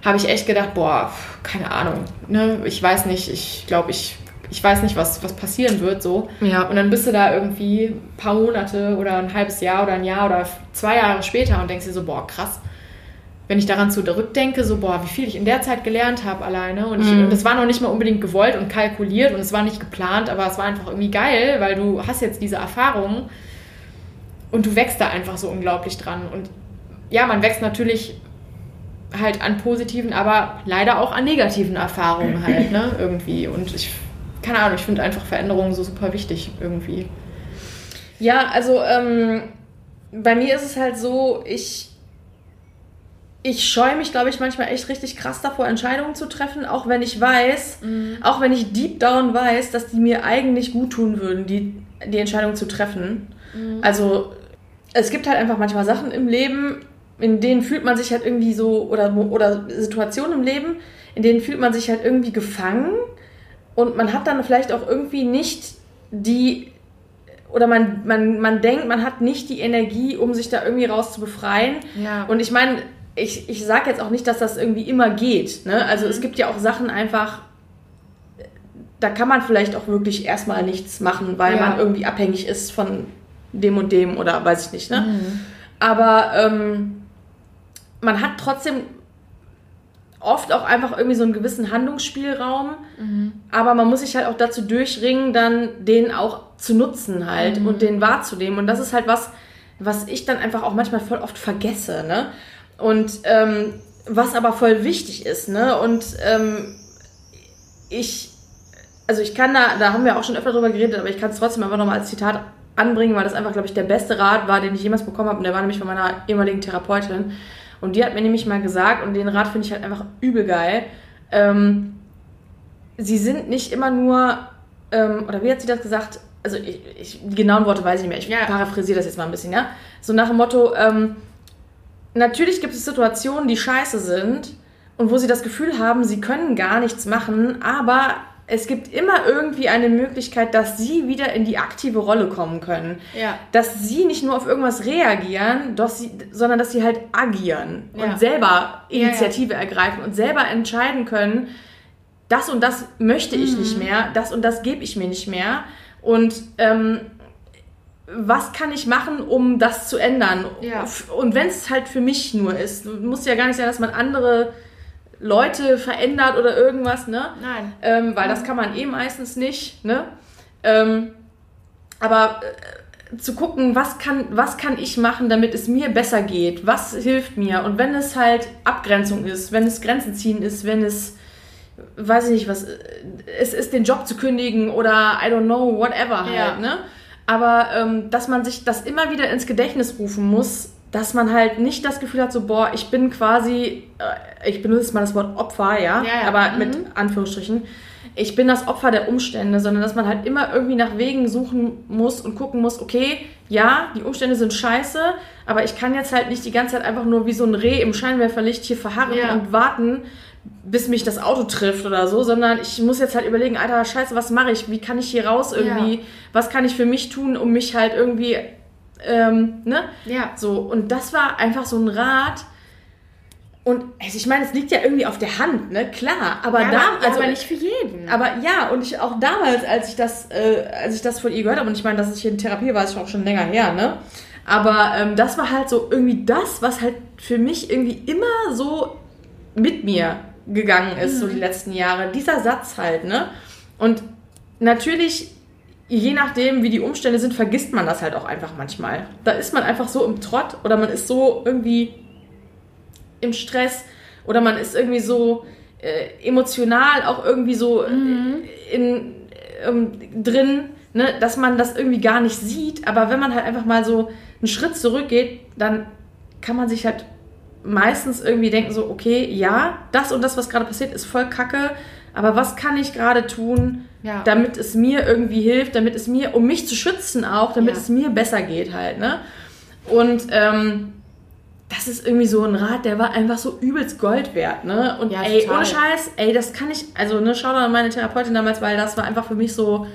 S3: habe ich echt gedacht, boah, keine Ahnung, ne, ich weiß nicht, ich glaube, ich, ich weiß nicht, was, was passieren wird, so.
S1: Ja.
S3: Und dann bist du da irgendwie ein paar Monate oder ein halbes Jahr oder ein Jahr oder zwei Jahre später und denkst dir so, boah, krass, wenn ich daran zurückdenke, so, boah, wie viel ich in der Zeit gelernt habe alleine. Und, ich, mhm. und das war noch nicht mal unbedingt gewollt und kalkuliert und es war nicht geplant, aber es war einfach irgendwie geil, weil du hast jetzt diese Erfahrung und du wächst da einfach so unglaublich dran. Und ja, man wächst natürlich halt an positiven, aber leider auch an negativen Erfahrungen halt, ne, irgendwie. Und ich, keine Ahnung, ich finde einfach Veränderungen so super wichtig irgendwie.
S1: Ja, also ähm, bei mir ist es halt so, ich ich scheue mich, glaube ich, manchmal echt richtig krass davor, Entscheidungen zu treffen, auch wenn ich weiß, mhm. auch wenn ich deep down weiß, dass die mir eigentlich gut tun würden, die, die Entscheidung zu treffen. Mhm. Also es gibt halt einfach manchmal Sachen im Leben, in denen fühlt man sich halt irgendwie so, oder, oder Situationen im Leben, in denen fühlt man sich halt irgendwie gefangen und man hat dann vielleicht auch irgendwie nicht die oder man, man, man denkt, man hat nicht die Energie, um sich da irgendwie raus zu befreien.
S3: Ja.
S1: Und ich meine, ich, ich sage jetzt auch nicht, dass das irgendwie immer geht. Ne? Also mhm. es gibt ja auch Sachen einfach, da kann man vielleicht auch wirklich erstmal nichts machen, weil ja. man irgendwie abhängig ist von dem und dem oder weiß ich nicht, ne?
S3: Mhm.
S1: Aber ähm, man hat trotzdem oft auch einfach irgendwie so einen gewissen Handlungsspielraum,
S3: Mhm.
S1: aber man muss sich halt auch dazu durchringen, dann den auch zu nutzen halt
S3: Mhm.
S1: und den wahrzunehmen. Und das ist halt was, was ich dann einfach auch manchmal voll oft vergesse, ne? Und ähm, was aber voll wichtig ist, ne? Und ähm, ich, also ich kann da, da haben wir auch schon öfter drüber geredet, aber ich kann es trotzdem einfach nochmal als Zitat anbringen, weil das einfach, glaube ich, der beste Rat war, den ich jemals bekommen habe. Und der war nämlich von meiner ehemaligen Therapeutin. Und die hat mir nämlich mal gesagt, und den Rat finde ich halt einfach übel geil, ähm, sie sind nicht immer nur, ähm, oder wie hat sie das gesagt? Also ich, ich, die genauen Worte weiß ich nicht mehr. Ich
S3: Ja.
S1: paraphrasiere das jetzt mal ein bisschen, ja? So nach dem Motto, ähm, natürlich gibt es Situationen, die scheiße sind und wo sie das Gefühl haben, sie können gar nichts machen, aber es gibt immer irgendwie eine Möglichkeit, dass sie wieder in die aktive Rolle kommen können.
S3: Ja.
S1: Dass sie nicht nur auf irgendwas reagieren, doch sie, sondern dass sie halt agieren
S3: Ja.
S1: und selber
S3: Ja, ja.
S1: Initiative ergreifen und selber entscheiden können, das und das möchte ich
S3: Mhm.
S1: nicht mehr, das und das gebe ich mir nicht mehr. Und ähm, was kann ich machen, um das zu ändern?
S3: Ja.
S1: Und wenn es halt für mich nur ist, muss ja gar nicht sein, dass man andere Leute verändert oder irgendwas, ne?
S3: Nein.
S1: Ähm, weil das kann man eh meistens nicht, ne? Ähm, aber äh, zu gucken, was kann, was kann ich machen, damit es mir besser geht? Was hilft mir? Und wenn es halt Abgrenzung ist, wenn es Grenzen ziehen ist, wenn es, weiß ich nicht, was, äh, es ist, den Job zu kündigen oder I don't know, whatever halt,
S3: Ja.
S1: ne? Aber ähm, dass man sich das immer wieder ins Gedächtnis rufen muss, dass man halt nicht das Gefühl hat, so, boah, ich bin quasi, äh, ich benutze jetzt mal das Wort Opfer, ja,
S3: Ja, ja.
S1: aber
S3: Mhm.
S1: mit Anführungsstrichen, ich bin das Opfer der Umstände, sondern dass man halt immer irgendwie nach Wegen suchen muss und gucken muss, okay, ja, die Umstände sind scheiße, aber ich kann jetzt halt nicht die ganze Zeit einfach nur wie so ein Reh im Scheinwerferlicht hier verharren
S3: Ja.
S1: und warten, bis mich das Auto trifft oder so, sondern ich muss jetzt halt überlegen, Alter, scheiße, was mache ich? Wie kann ich hier raus irgendwie?
S3: Ja.
S1: Was kann ich für mich tun, um mich halt irgendwie, ähm, ne?
S3: Ja.
S1: So, und das war einfach so ein Rat. Und also ich meine, es liegt ja irgendwie auf der Hand, ne? Klar, aber
S3: ja,
S1: da,
S3: aber,
S1: also
S3: aber nicht für jeden.
S1: aber ja, und ich auch damals, als ich das, äh, als ich das von ihr gehört habe, und ich meine, dass ich in Therapie war, ist auch schon länger her, ne? Aber ähm, das war halt so irgendwie das, was halt für mich irgendwie immer so mit mir gegangen ist, so die letzten Jahre. Dieser Satz halt, ne? Und natürlich, je nachdem, wie die Umstände sind, vergisst man das halt auch einfach manchmal. Da ist man einfach so im Trott oder man ist so irgendwie im Stress oder man ist irgendwie so äh, emotional auch irgendwie so äh, in, ähm, drin, ne, dass man das irgendwie gar nicht sieht. Aber wenn man halt einfach mal so einen Schritt zurückgeht, dann kann man sich halt meistens irgendwie denken so, okay, ja, das und das, was gerade passiert, ist voll kacke, aber was kann ich gerade tun,
S3: Ja.
S1: damit es mir irgendwie hilft, damit es mir, um mich zu schützen auch, damit
S3: Ja.
S1: es mir besser geht halt, ne? Und ähm, das ist irgendwie so ein Rat, der war einfach so übelst Gold wert, ne? Und
S3: Ja,
S1: ey,
S3: total.
S1: ohne Scheiß, ey, das kann ich, also ne, schau an meine Therapeutin damals, weil das war einfach für mich so,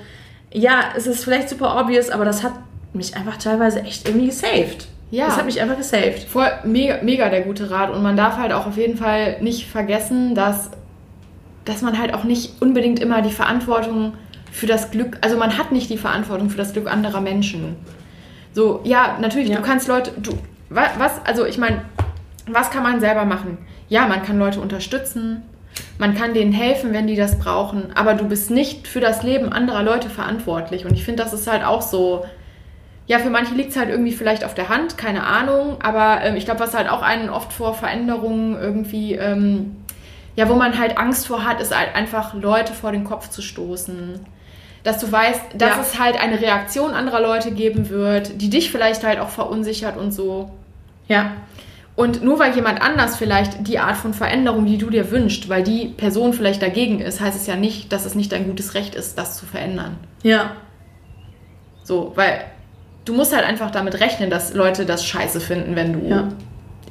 S1: ja, es ist vielleicht super obvious, aber das hat mich einfach teilweise echt irgendwie gesaved.
S3: Ja.
S1: Das hat mich einfach gesaved.
S3: Voll mega, mega der gute Rat. Und man darf halt auch auf jeden Fall nicht vergessen, dass, dass man halt auch nicht unbedingt immer die Verantwortung für das Glück, also man hat nicht die Verantwortung für das Glück anderer Menschen. So, ja, natürlich,
S1: Ja.
S3: du kannst Leute, du, wa- was, also ich meine, was kann man selber machen? Ja, man kann Leute unterstützen, man kann denen helfen, wenn die das brauchen, aber du bist nicht für das Leben anderer Leute verantwortlich. Und ich finde, das ist halt auch so, ja, für manche liegt es halt irgendwie vielleicht auf der Hand, keine Ahnung. Aber ähm, ich glaube, was halt auch einen oft vor Veränderungen irgendwie, ähm, ja, wo man halt Angst vor hat, ist halt einfach Leute vor den Kopf zu stoßen. Dass du weißt, dass
S1: Ja.
S3: es halt eine Reaktion anderer Leute geben wird, die dich vielleicht halt auch verunsichert und so.
S1: Ja.
S3: Und nur weil jemand anders vielleicht die Art von Veränderung, die du dir wünschst, weil die Person vielleicht dagegen ist, heißt es ja nicht, dass es nicht dein gutes Recht ist, das zu verändern.
S1: Ja.
S3: So, weil du musst halt einfach damit rechnen, dass Leute das scheiße finden, wenn du
S1: Ja.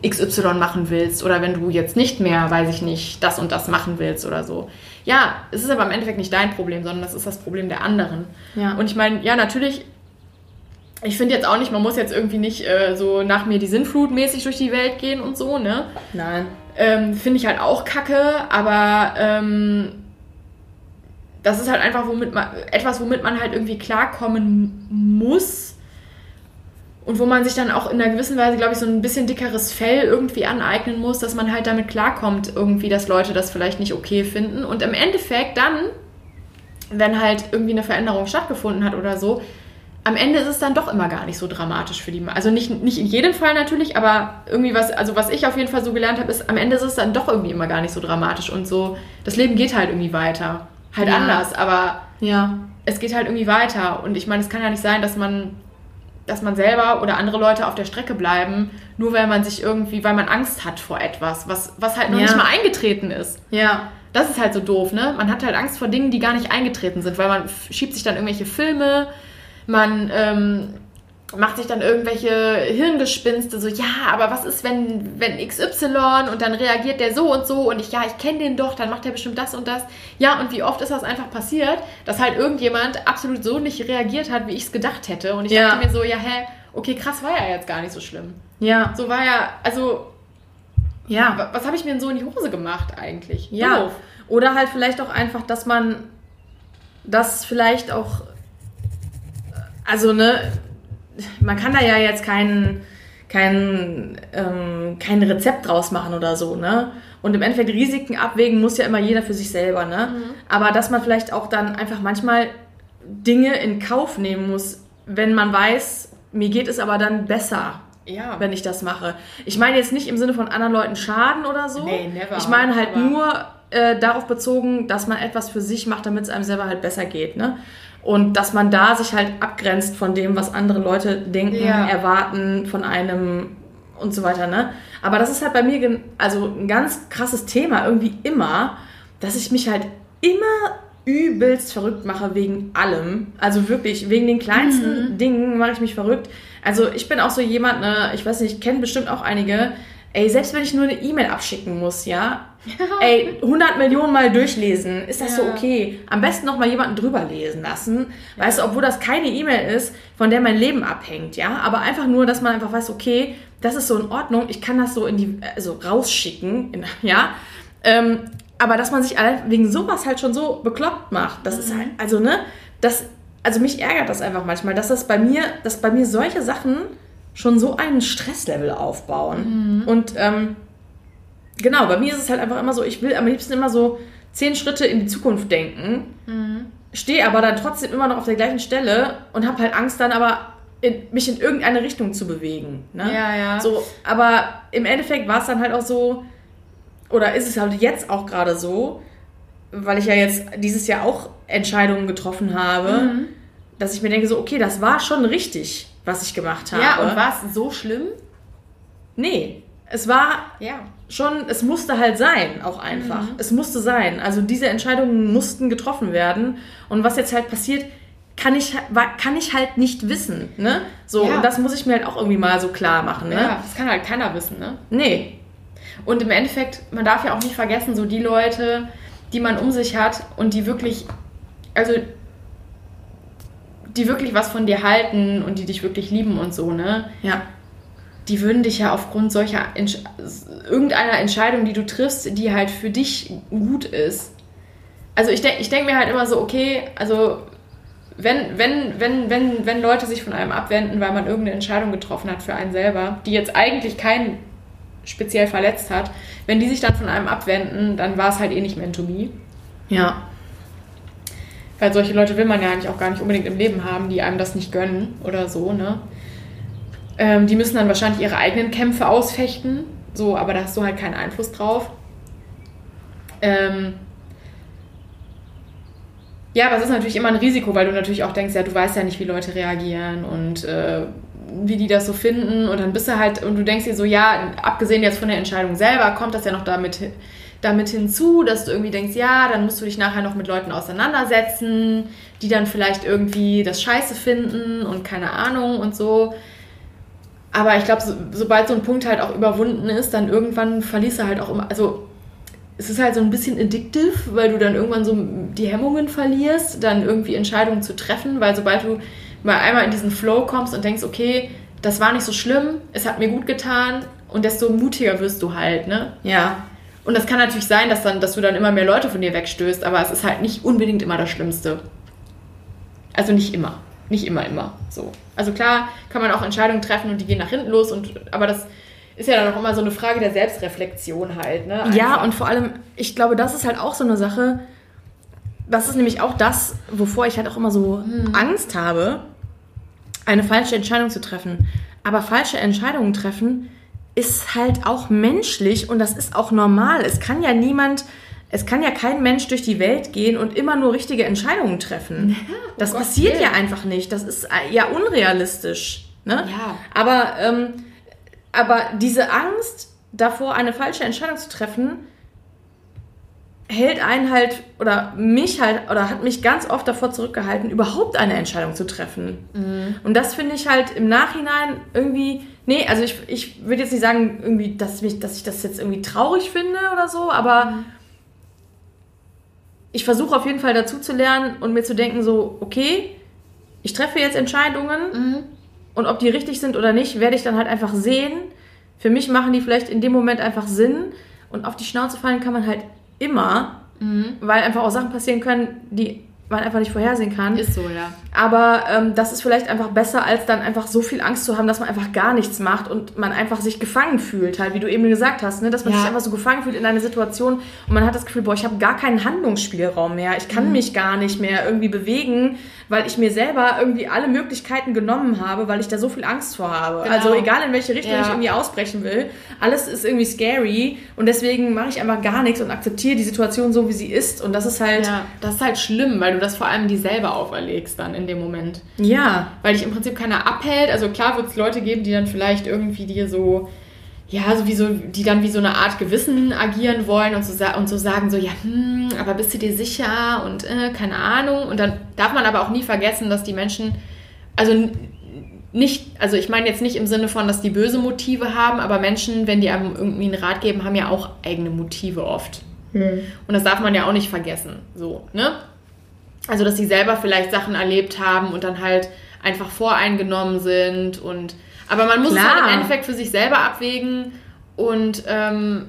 S3: XY machen willst oder wenn du jetzt nicht mehr, weiß ich nicht, das und das machen willst oder so. Ja, es ist aber im Endeffekt nicht dein Problem, sondern das ist das Problem der anderen.
S1: Ja.
S3: Und ich meine, ja, natürlich, ich finde jetzt auch nicht, man muss jetzt irgendwie nicht äh, so nach mir die Sinnflut mäßig durch die Welt gehen und so, ne?
S1: Nein.
S3: Ähm, Finde ich halt auch kacke, aber ähm, das ist halt einfach womit man, etwas, womit man halt irgendwie klarkommen muss. Und wo man sich dann auch in einer gewissen Weise, glaube ich, so ein bisschen dickeres Fell irgendwie aneignen muss, dass man halt damit klarkommt, irgendwie, dass Leute das vielleicht nicht okay finden. Und im Endeffekt dann, wenn halt irgendwie eine Veränderung stattgefunden hat oder so, am Ende ist es dann doch immer gar nicht so dramatisch für die. Also nicht, nicht in jedem Fall natürlich, aber irgendwie was, also was ich auf jeden Fall so gelernt habe, ist, am Ende ist es dann doch irgendwie immer gar nicht so dramatisch und so, das Leben geht halt irgendwie weiter. Halt
S1: Ja.
S3: anders, aber
S1: Ja.
S3: es geht halt irgendwie weiter. Und ich meine, es kann ja nicht sein, dass man, dass man selber oder andere Leute auf der Strecke bleiben, nur weil man sich irgendwie, weil man Angst hat vor etwas, was, was halt noch
S1: Ja.
S3: nicht mal eingetreten ist.
S1: Ja.
S3: Das ist halt so doof, ne? Man hat halt Angst vor Dingen, die gar nicht eingetreten sind, weil man schiebt sich dann irgendwelche Filme, man ähm, macht sich dann irgendwelche Hirngespinste, so, ja, aber was ist, wenn, wenn XY und dann reagiert der so und so und ich, ja, ich kenne den doch, dann macht er bestimmt das und das. Ja, und wie oft ist das einfach passiert, dass halt irgendjemand absolut so nicht reagiert hat, wie ich es gedacht hätte. Und ich
S1: Ja.
S3: dachte mir so, ja, hä, okay, krass, war ja jetzt gar nicht so schlimm.
S1: Ja.
S3: So war ja, also,
S1: Ja.
S3: wa- was habe ich mir denn so in die Hose gemacht eigentlich?
S1: Ja.
S3: Doof.
S1: Oder halt vielleicht auch einfach, dass man das vielleicht auch, also ne, man kann da ja jetzt kein, kein, ähm, kein Rezept draus machen oder so, ne? Und im Endeffekt Risiken abwägen muss ja immer jeder für sich selber, ne? Aber dass man vielleicht auch dann einfach manchmal Dinge in Kauf nehmen muss, wenn man weiß, mir geht es aber dann besser
S3: Ja.
S1: wenn ich das mache. Ich meine jetzt nicht im Sinne von anderen Leuten schaden oder so.
S3: Nee, never.
S1: Ich meine halt nur äh, darauf bezogen, dass man etwas für sich macht, damit es einem selber halt besser geht. Ne? Und dass man da sich halt abgrenzt von dem, was andere Leute denken,
S3: Ja.
S1: erwarten von einem und so weiter. Ne? Aber das ist halt bei mir also ein ganz krasses Thema irgendwie immer, dass ich mich halt immer übelst verrückt mache wegen allem. Also wirklich, wegen den kleinsten Dingen mache ich mich verrückt. Also ich bin auch so jemand, ne, ich weiß nicht, ich kenne bestimmt auch einige, ey, selbst wenn ich nur eine E-Mail abschicken muss, ja, [LAUGHS] ey, 100 Millionen Mal durchlesen, ist das so
S3: Ja.
S1: okay? Am besten noch mal jemanden drüber lesen lassen, weißt du, obwohl das keine E-Mail ist, von der mein Leben abhängt, ja, aber einfach nur, dass man einfach weiß, okay, das ist so in Ordnung, ich kann das so in die, also rausschicken, in, [LAUGHS] ja, ähm, aber dass man sich allein wegen sowas halt schon so bekloppt macht, das ist halt, also ne, das, also mich ärgert das einfach manchmal, dass das bei mir, dass bei mir solche Sachen schon so einen Stresslevel aufbauen. Und ähm, genau, bei mir ist es halt einfach immer so, ich will am liebsten immer so zehn Schritte in die Zukunft denken, stehe aber dann trotzdem immer noch auf der gleichen Stelle und habe halt Angst dann aber in, mich in irgendeine Richtung zu bewegen. Ne?
S3: Ja, ja.
S1: So, aber im Endeffekt war es dann halt auch so, oder ist es halt jetzt auch gerade so, weil ich ja jetzt dieses Jahr auch Entscheidungen getroffen habe,
S3: Mhm.
S1: dass ich mir denke, so, okay, das war schon richtig, was ich gemacht habe.
S3: Ja, und war es so schlimm?
S1: Nee, es war
S3: Ja.
S1: schon, es musste halt sein, auch einfach.
S3: Mhm.
S1: Es musste sein. Also diese Entscheidungen mussten getroffen werden. Und was jetzt halt passiert, kann ich, kann ich halt nicht wissen. Ne? So,
S3: Ja.
S1: und das muss ich mir halt auch irgendwie mal so klar machen. Ne?
S3: Ja, das kann halt keiner wissen, ne?
S1: Nee.
S3: Und im Endeffekt, man darf ja auch nicht vergessen, so die Leute, die man um sich hat und die wirklich, also die wirklich was von dir halten und die dich wirklich lieben und so, ne?
S1: Ja.
S3: Die würden dich ja aufgrund solcher Entsch irgendeiner Entscheidung, die du triffst, die halt für dich gut ist. Also ich denke ich denk mir halt immer so, okay, also wenn, wenn, wenn, wenn, wenn Leute sich von einem abwenden, weil man irgendeine Entscheidung getroffen hat für einen selber, die jetzt eigentlich keinen speziell verletzt hat, wenn die sich dann von einem abwenden, dann war es halt eh nicht meant to be.
S1: Ja.
S3: Weil solche Leute will man ja eigentlich auch gar nicht unbedingt im Leben haben, die einem das nicht gönnen oder so, ne? Ähm, die müssen dann wahrscheinlich ihre eigenen Kämpfe ausfechten, so, aber da hast du halt keinen Einfluss drauf. Ähm, ja, aber es ist natürlich immer ein Risiko, weil du natürlich auch denkst, ja, du weißt ja nicht, wie Leute reagieren und äh, wie die das so finden. Und dann bist du halt, und du denkst dir so, ja, abgesehen jetzt von der Entscheidung selber, kommt das ja noch damit, hin- damit hinzu, dass du irgendwie denkst, ja, dann musst du dich nachher noch mit Leuten auseinandersetzen, die dann vielleicht irgendwie das Scheiße finden und keine Ahnung und so. Aber ich glaube, so, sobald so ein Punkt halt auch überwunden ist, dann irgendwann verlierst du halt auch immer, also es ist halt so ein bisschen addictive, weil du dann irgendwann so die Hemmungen verlierst, dann irgendwie Entscheidungen zu treffen, weil sobald du mal einmal in diesen Flow kommst und denkst, okay, das war nicht so schlimm, es hat mir gut getan und desto mutiger wirst du halt, ne?
S1: Ja.
S3: Und das kann natürlich sein, dass, dann, dass du dann immer mehr Leute von dir wegstößt, aber es ist halt nicht unbedingt immer das Schlimmste. Also nicht immer. nicht immer, immer so. Also klar kann man auch Entscheidungen treffen und die gehen nach hinten los, und, aber das ist ja dann auch immer so eine Frage der Selbstreflexion halt. Ne?
S1: Ja, und vor allem, ich glaube, das ist halt auch so eine Sache, das ist nämlich auch das, wovor ich halt auch immer so hm. Angst habe, eine falsche Entscheidung zu treffen. Aber falsche Entscheidungen treffen ist halt auch menschlich und das ist auch normal. Es kann ja niemand, es kann ja kein Mensch durch die Welt gehen und immer nur richtige Entscheidungen treffen. Ja, oh das Gott passiert will. ja einfach nicht. Das ist ja unrealistisch. Ne?
S3: Ja.
S1: Aber, ähm, aber diese Angst davor, eine falsche Entscheidung zu treffen, hält einen halt oder mich halt oder hat mich ganz oft davor zurückgehalten, überhaupt eine Entscheidung zu treffen. Mhm. Und das finde ich halt im Nachhinein irgendwie, nee, also ich, ich würde jetzt nicht sagen, irgendwie, dass, mich, dass ich das jetzt irgendwie traurig finde oder so, aber mhm. ich versuche auf jeden Fall dazu zu lernen und mir zu denken, so, okay, ich treffe jetzt Entscheidungen mhm. und ob die richtig sind oder nicht, werde ich dann halt einfach sehen. Für mich machen die vielleicht in dem Moment einfach Sinn und auf die Schnauze fallen kann man halt immer, mhm. weil einfach auch Sachen passieren können, die man einfach nicht vorhersehen kann.
S3: Ist so, ja.
S1: Aber ähm, das ist vielleicht einfach besser, als dann einfach so viel Angst zu haben, dass man einfach gar nichts macht und man einfach sich gefangen fühlt, halt, wie du eben gesagt hast, ne? dass man ja. sich einfach so gefangen fühlt in einer Situation und man hat das Gefühl, boah, ich habe gar keinen Handlungsspielraum mehr, ich kann mhm. mich gar nicht mehr irgendwie bewegen, weil ich mir selber irgendwie alle Möglichkeiten genommen habe, weil ich da so viel Angst vor habe. Genau. Also egal in welche Richtung ja. ich irgendwie ausbrechen will, alles ist irgendwie scary und deswegen mache ich einfach gar nichts und akzeptiere die Situation so, wie sie ist und das ist halt...
S3: Ja, das ist halt schlimm, weil du das vor allem dir selber auferlegst dann in dem Moment.
S1: Ja.
S3: Weil dich im Prinzip keiner abhält. Also klar wird es Leute geben, die dann vielleicht irgendwie dir so ja, sowieso, die dann wie so eine Art Gewissen agieren wollen und so, und so sagen so, ja, hm, aber bist du dir sicher und äh, keine Ahnung. Und dann darf man aber auch nie vergessen, dass die Menschen, also nicht, also ich meine jetzt nicht im Sinne von, dass die böse Motive haben, aber Menschen, wenn die einem irgendwie einen Rat geben, haben ja auch eigene Motive oft. Hm. Und das darf man ja auch nicht vergessen, so, ne? Also, dass sie selber vielleicht Sachen erlebt haben und dann halt einfach voreingenommen sind und aber man muss Klar. es halt im Endeffekt für sich selber abwägen und ähm,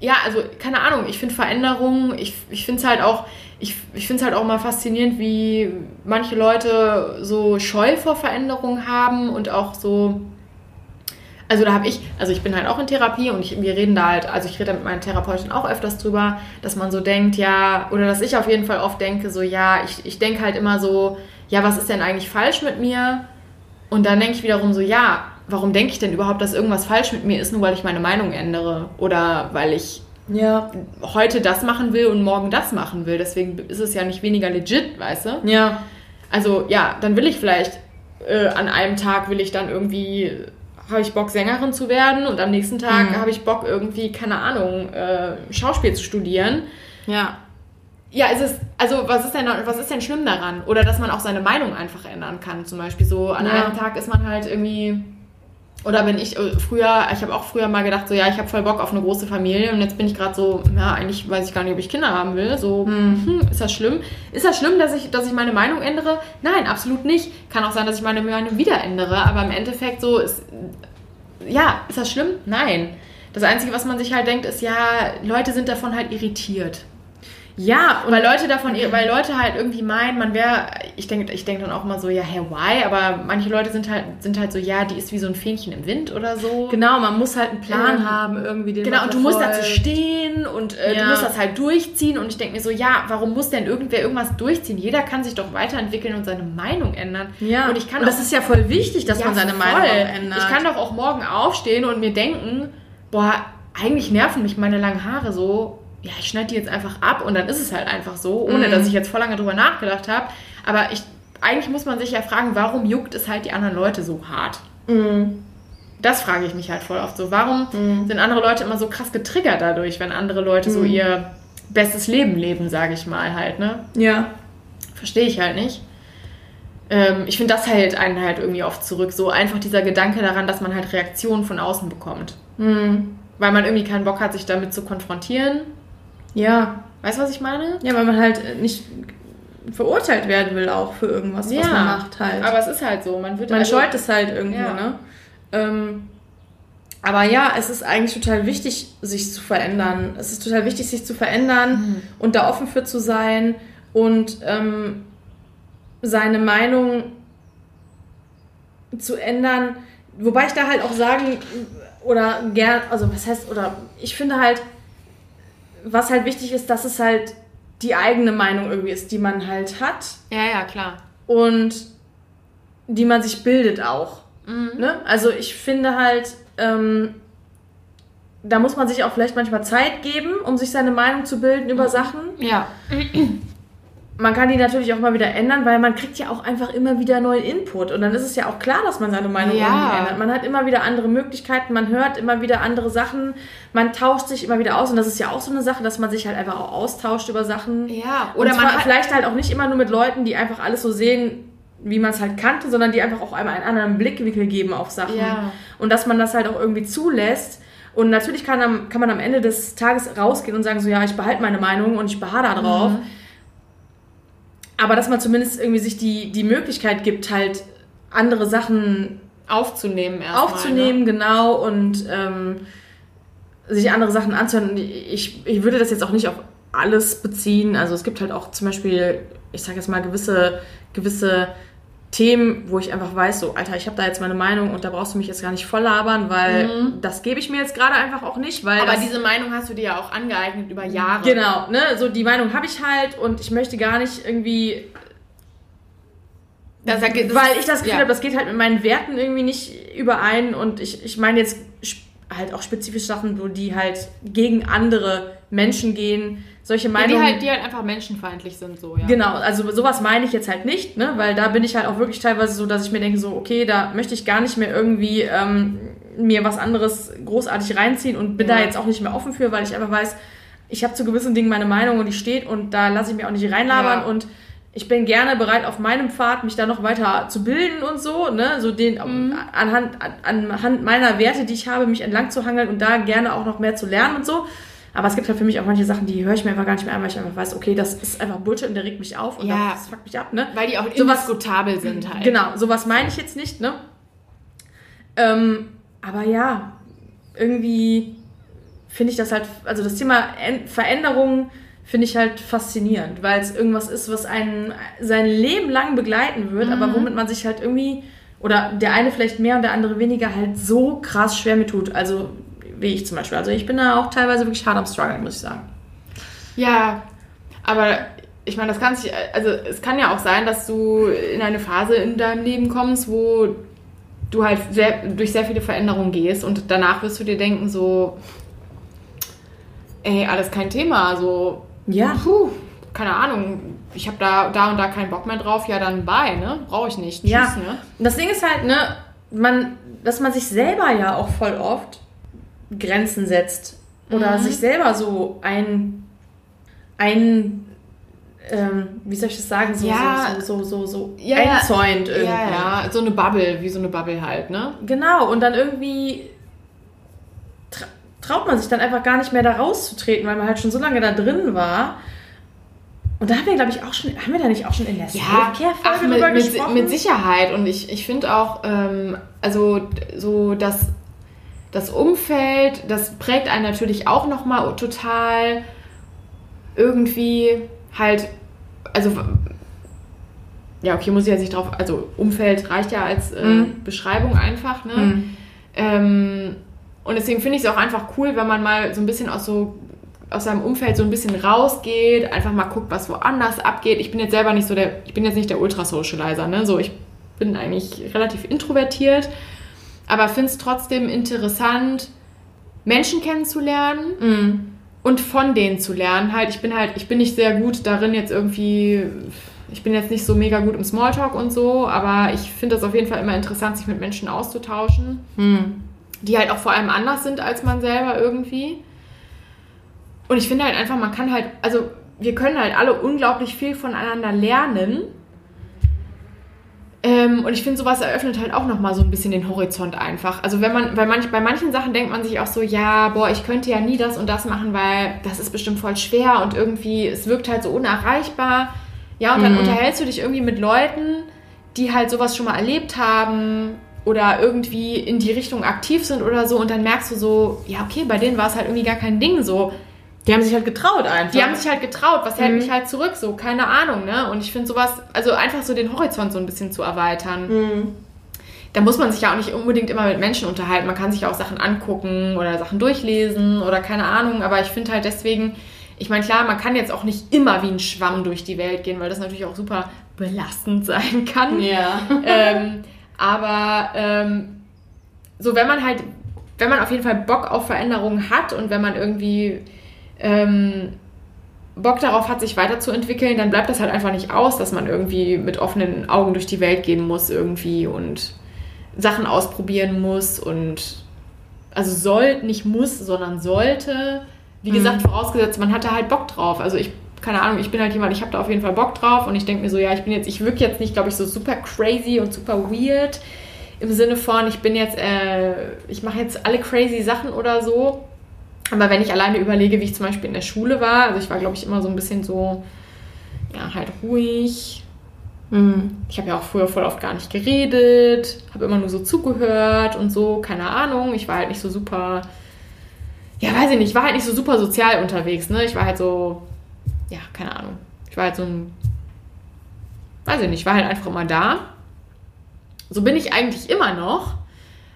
S3: ja, also keine Ahnung, ich finde Veränderungen, ich, ich finde es halt auch, ich, ich finde es halt auch mal faszinierend, wie manche Leute so Scheu vor Veränderungen haben und auch so, also da habe ich, also ich bin halt auch in Therapie und ich, wir reden da halt, also ich rede mit meiner Therapeutin auch öfters drüber, dass man so denkt, ja, oder dass ich auf jeden Fall oft denke, so ja, ich, ich denke halt immer so, ja, was ist denn eigentlich falsch mit mir? Und dann denke ich wiederum so, ja, warum denke ich denn überhaupt, dass irgendwas falsch mit mir ist, nur weil ich meine Meinung ändere oder weil ich ja. heute das machen will und morgen das machen will. Deswegen ist es ja nicht weniger legit, weißt du?
S1: Ja.
S3: Also ja, dann will ich vielleicht äh, an einem Tag will ich dann irgendwie habe ich Bock Sängerin zu werden und am nächsten Tag mhm. habe ich Bock irgendwie keine Ahnung äh, Schauspiel zu studieren.
S1: Ja.
S3: Ja, es ist, also was ist denn was ist denn schlimm daran? Oder dass man auch seine Meinung einfach ändern kann. Zum Beispiel so an ja. einem Tag ist man halt irgendwie. Oder wenn ich äh, früher, ich habe auch früher mal gedacht, so ja, ich habe voll Bock auf eine große Familie und jetzt bin ich gerade so, ja, eigentlich weiß ich gar nicht, ob ich Kinder haben will. So, hm. Hm, ist das schlimm? Ist das schlimm, dass ich, dass ich meine Meinung ändere? Nein, absolut nicht. Kann auch sein, dass ich meine Meinung wieder ändere, aber im Endeffekt so ist, ja, ist das schlimm? Nein. Das Einzige, was man sich halt denkt, ist ja, Leute sind davon halt irritiert.
S1: Ja,
S3: weil Leute davon, weil Leute halt irgendwie meinen, man wäre, ich denke ich denk dann auch mal so, ja, hey, why? Aber manche Leute sind halt, sind halt so, ja, die ist wie so ein Fähnchen im Wind oder so.
S1: Genau, man muss halt einen Plan ähm, haben, irgendwie
S3: den Genau, und du musst dazu stehen und äh, ja. du musst das halt durchziehen. Und ich denke mir so, ja, warum muss denn irgendwer irgendwas durchziehen? Jeder kann sich doch weiterentwickeln und seine Meinung ändern.
S1: Ja,
S3: und ich kann
S1: und das auch, ist ja voll wichtig, dass ja, man seine voll. Meinung ändert.
S3: Ich kann doch auch morgen aufstehen und mir denken, boah, eigentlich nerven mich meine langen Haare so ja, ich schneide die jetzt einfach ab und dann ist es halt einfach so, ohne mhm. dass ich jetzt voll lange drüber nachgedacht habe. Aber ich, eigentlich muss man sich ja fragen, warum juckt es halt die anderen Leute so hart? Mhm. Das frage ich mich halt voll oft so. Warum mhm. sind andere Leute immer so krass getriggert dadurch, wenn andere Leute so mhm. ihr bestes Leben leben, sage ich mal halt, ne?
S1: Ja.
S3: Verstehe ich halt nicht. Ähm, ich finde, das hält einen halt irgendwie oft zurück. So einfach dieser Gedanke daran, dass man halt Reaktionen von außen bekommt. Mhm. Weil man irgendwie keinen Bock hat, sich damit zu konfrontieren
S1: ja.
S3: Weißt du, was ich meine?
S1: Ja, weil man halt nicht verurteilt werden will auch für irgendwas, ja, was man macht halt.
S3: Aber es ist halt so, man wird
S1: Man also, scheut es halt irgendwo, ja. ne? Ähm, aber ja, es ist eigentlich total wichtig, sich zu verändern. Es ist total wichtig, sich zu verändern mhm. und da offen für zu sein und ähm, seine Meinung zu ändern. Wobei ich da halt auch sagen oder gern, also was heißt, oder ich finde halt, was halt wichtig ist, dass es halt die eigene Meinung irgendwie ist, die man halt hat.
S3: Ja, ja, klar.
S1: Und die man sich bildet auch. Mhm. Ne? Also ich finde halt, ähm, da muss man sich auch vielleicht manchmal Zeit geben, um sich seine Meinung zu bilden über mhm. Sachen.
S3: Ja. [CLEARS THROAT]
S1: Man kann die natürlich auch mal wieder ändern, weil man kriegt ja auch einfach immer wieder neuen Input. Und dann ist es ja auch klar, dass man seine Meinung
S3: ja.
S1: irgendwie ändert. Man hat immer wieder andere Möglichkeiten, man hört immer wieder andere Sachen, man tauscht sich immer wieder aus. Und das ist ja auch so eine Sache, dass man sich halt einfach auch austauscht über Sachen.
S3: Ja,
S1: oder man hat vielleicht halt auch nicht immer nur mit Leuten, die einfach alles so sehen, wie man es halt kannte, sondern die einfach auch einmal einen anderen Blickwinkel geben auf Sachen.
S3: Ja.
S1: Und dass man das halt auch irgendwie zulässt. Und natürlich kann, kann man am Ende des Tages rausgehen und sagen, so ja, ich behalte meine Meinung und ich beharre da drauf. Mhm. Aber dass man zumindest irgendwie sich die, die Möglichkeit gibt, halt andere Sachen
S3: aufzunehmen
S1: erstmal. Aufzunehmen, ne? genau, und ähm, sich andere Sachen anzuhören. Ich, ich würde das jetzt auch nicht auf alles beziehen. Also es gibt halt auch zum Beispiel, ich sage jetzt mal, gewisse, gewisse Themen, wo ich einfach weiß, so, Alter, ich habe da jetzt meine Meinung und da brauchst du mich jetzt gar nicht voll labern, weil mhm. das gebe ich mir jetzt gerade einfach auch nicht, weil.
S3: Aber diese Meinung hast du dir ja auch angeeignet über Jahre.
S1: Genau, ne? So die Meinung habe ich halt und ich möchte gar nicht irgendwie. Das, das, weil ich das Gefühl ja. habe, das geht halt mit meinen Werten irgendwie nicht überein und ich, ich meine jetzt halt auch spezifisch Sachen, wo die halt gegen andere Menschen gehen solche Meinungen.
S3: Ja, die, halt, die halt einfach menschenfeindlich sind, so, ja.
S1: Genau, also sowas meine ich jetzt halt nicht, ne? Weil da bin ich halt auch wirklich teilweise so, dass ich mir denke, so, okay, da möchte ich gar nicht mehr irgendwie ähm, mir was anderes großartig reinziehen und bin ja. da jetzt auch nicht mehr offen für, weil ich einfach weiß, ich habe zu gewissen Dingen meine Meinung und die steht und da lasse ich mich auch nicht reinlabern ja. und ich bin gerne bereit, auf meinem Pfad mich da noch weiter zu bilden und so, ne, so den mhm. anhand, anhand meiner Werte, die ich habe, mich entlang zu hangeln und da gerne auch noch mehr zu lernen und so. Aber es gibt halt für mich auch manche Sachen, die höre ich mir einfach gar nicht mehr an, weil ich einfach weiß, okay, das ist einfach Bullshit und der regt mich auf und
S3: ja.
S1: das fuckt mich ab, ne?
S3: Weil die auch sowas indiskutabel sind halt.
S1: Genau, sowas meine ich jetzt nicht, ne? Ähm, aber ja, irgendwie finde ich das halt, also das Thema Veränderung finde ich halt faszinierend, weil es irgendwas ist, was einen sein Leben lang begleiten wird, mhm. aber womit man sich halt irgendwie, oder der eine vielleicht mehr und der andere weniger, halt so krass schwer mit tut. Also wie ich zum Beispiel. Also ich bin da auch teilweise wirklich hart am struggeln, muss ich sagen.
S3: Ja, aber ich meine, das kann sich, also es kann ja auch sein, dass du in eine Phase in deinem Leben kommst, wo du halt sehr, durch sehr viele Veränderungen gehst und danach wirst du dir denken, so, ey, alles kein Thema, so,
S1: ja.
S3: Puh, keine Ahnung, ich habe da, da und da keinen Bock mehr drauf, ja dann bye, ne? Brauche ich nicht.
S1: Tschüss, ja. ne? Das Ding ist halt, ne, man, dass man sich selber ja auch voll oft Grenzen setzt oder mhm. sich selber so ein, ein ähm, wie soll ich das sagen, so,
S3: ja.
S1: so, so, so, so,
S3: ja,
S1: einzäunt
S3: irgendwie. Ja, ja, so eine Bubble, wie so eine Bubble halt, ne?
S1: Genau, und dann irgendwie tra traut man sich dann einfach gar nicht mehr da rauszutreten, weil man halt schon so lange da drin war. Und da haben wir, glaube ich, auch schon, haben wir da nicht auch schon in der
S3: ja, Ach, mit, mit, mit, Sicherheit. Und ich, ich finde auch, ähm, also so, dass das Umfeld, das prägt einen natürlich auch nochmal total irgendwie halt, also ja, okay, muss ich jetzt nicht drauf, also Umfeld reicht ja als äh, mhm. Beschreibung einfach, ne? Mhm. Ähm, und deswegen finde ich es auch einfach cool, wenn man mal so ein bisschen aus so aus seinem Umfeld so ein bisschen rausgeht, einfach mal guckt, was woanders abgeht. Ich bin jetzt selber nicht so der, ich bin jetzt nicht der Ultra-Socializer, ne? So, ich bin eigentlich relativ introvertiert aber finde es trotzdem interessant, Menschen kennenzulernen
S1: mm.
S3: und von denen zu lernen. Halt, ich bin halt, ich bin nicht sehr gut darin, jetzt irgendwie, ich bin jetzt nicht so mega gut im Smalltalk und so, aber ich finde das auf jeden Fall immer interessant, sich mit Menschen auszutauschen,
S1: mm.
S3: die halt auch vor allem anders sind als man selber irgendwie. Und ich finde halt einfach, man kann halt, also wir können halt alle unglaublich viel voneinander lernen ähm, und ich finde, sowas eröffnet halt auch nochmal so ein bisschen den Horizont einfach. Also wenn man, weil manch, bei manchen Sachen denkt man sich auch so, ja, boah, ich könnte ja nie das und das machen, weil das ist bestimmt voll schwer und irgendwie, es wirkt halt so unerreichbar. Ja, und dann mhm. unterhältst du dich irgendwie mit Leuten, die halt sowas schon mal erlebt haben oder irgendwie in die Richtung aktiv sind oder so und dann merkst du so, ja, okay, bei denen war es halt irgendwie gar kein Ding so.
S1: Die haben sich halt getraut einfach.
S3: Die haben sich halt getraut, was hält
S1: Mhm.
S3: mich halt zurück, so, keine Ahnung, ne? Und ich finde sowas, also einfach so den Horizont so ein bisschen zu erweitern.
S1: Mhm.
S3: Da muss man sich ja auch nicht unbedingt immer mit Menschen unterhalten. Man kann sich auch Sachen angucken oder Sachen durchlesen oder keine Ahnung. Aber ich finde halt deswegen, ich meine, klar, man kann jetzt auch nicht immer wie ein Schwamm durch die Welt gehen, weil das natürlich auch super belastend [LAUGHS] sein kann.
S1: Ja. [LAUGHS]
S3: ähm, aber ähm, so, wenn man halt, wenn man auf jeden Fall Bock auf Veränderungen hat und wenn man irgendwie ähm, Bock darauf hat, sich weiterzuentwickeln, dann bleibt das halt einfach nicht aus, dass man irgendwie mit offenen Augen durch die Welt gehen muss irgendwie und Sachen ausprobieren muss und also soll, nicht muss, sondern sollte. Wie gesagt, vorausgesetzt, man hatte halt Bock drauf. Also ich, keine Ahnung, ich bin halt jemand, ich habe da auf jeden Fall Bock drauf und ich denke mir so, ja, ich bin jetzt, ich wirke jetzt nicht, glaube ich, so super crazy und super weird im Sinne von, ich bin jetzt, äh, ich mache jetzt alle crazy Sachen oder so. Aber wenn ich alleine überlege, wie ich zum Beispiel in der Schule war, also ich war, glaube ich, immer so ein bisschen so, ja, halt ruhig.
S1: Mhm.
S3: Ich habe ja auch früher voll oft gar nicht geredet, habe immer nur so zugehört und so, keine Ahnung. Ich war halt nicht so super, ja, weiß ich nicht, ich war halt nicht so super sozial unterwegs, ne? Ich war halt so, ja, keine Ahnung. Ich war halt so ein, weiß ich nicht, ich war halt einfach immer da. So bin ich eigentlich immer noch.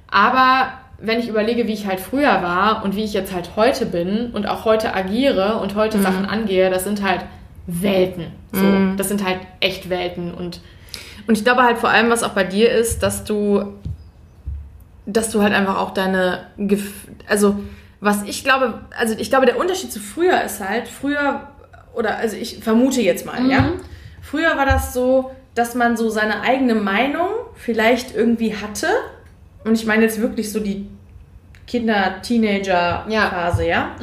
S3: Aber wenn ich überlege, wie ich halt früher war und wie ich jetzt halt heute bin und auch heute agiere und heute Sachen angehe, das sind halt Welten. So,
S1: Mhm.
S3: Das sind halt echt Welten und
S1: Und ich glaube halt vor allem, was auch bei dir ist, dass du, dass du halt einfach auch deine, also was ich glaube, also ich glaube, der Unterschied zu früher ist halt, früher, oder also ich vermute jetzt mal, ja, früher war das so, dass man so seine eigene Meinung vielleicht irgendwie hatte. Und ich meine jetzt wirklich so die Kinder-Teenager-Phase, ja.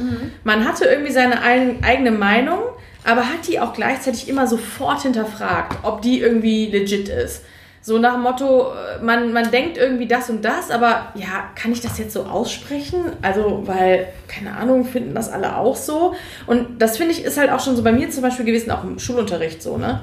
S1: Man hatte irgendwie seine ein, eigene Meinung, aber hat die auch gleichzeitig immer sofort hinterfragt, ob die irgendwie legit ist. So nach dem Motto, äh, man, man denkt irgendwie das und das, aber ja, kann ich das jetzt so aussprechen? Also, weil, keine Ahnung, finden das alle auch so? Und das finde ich ist halt auch schon so bei mir zum Beispiel gewesen, auch im Schulunterricht so, ne?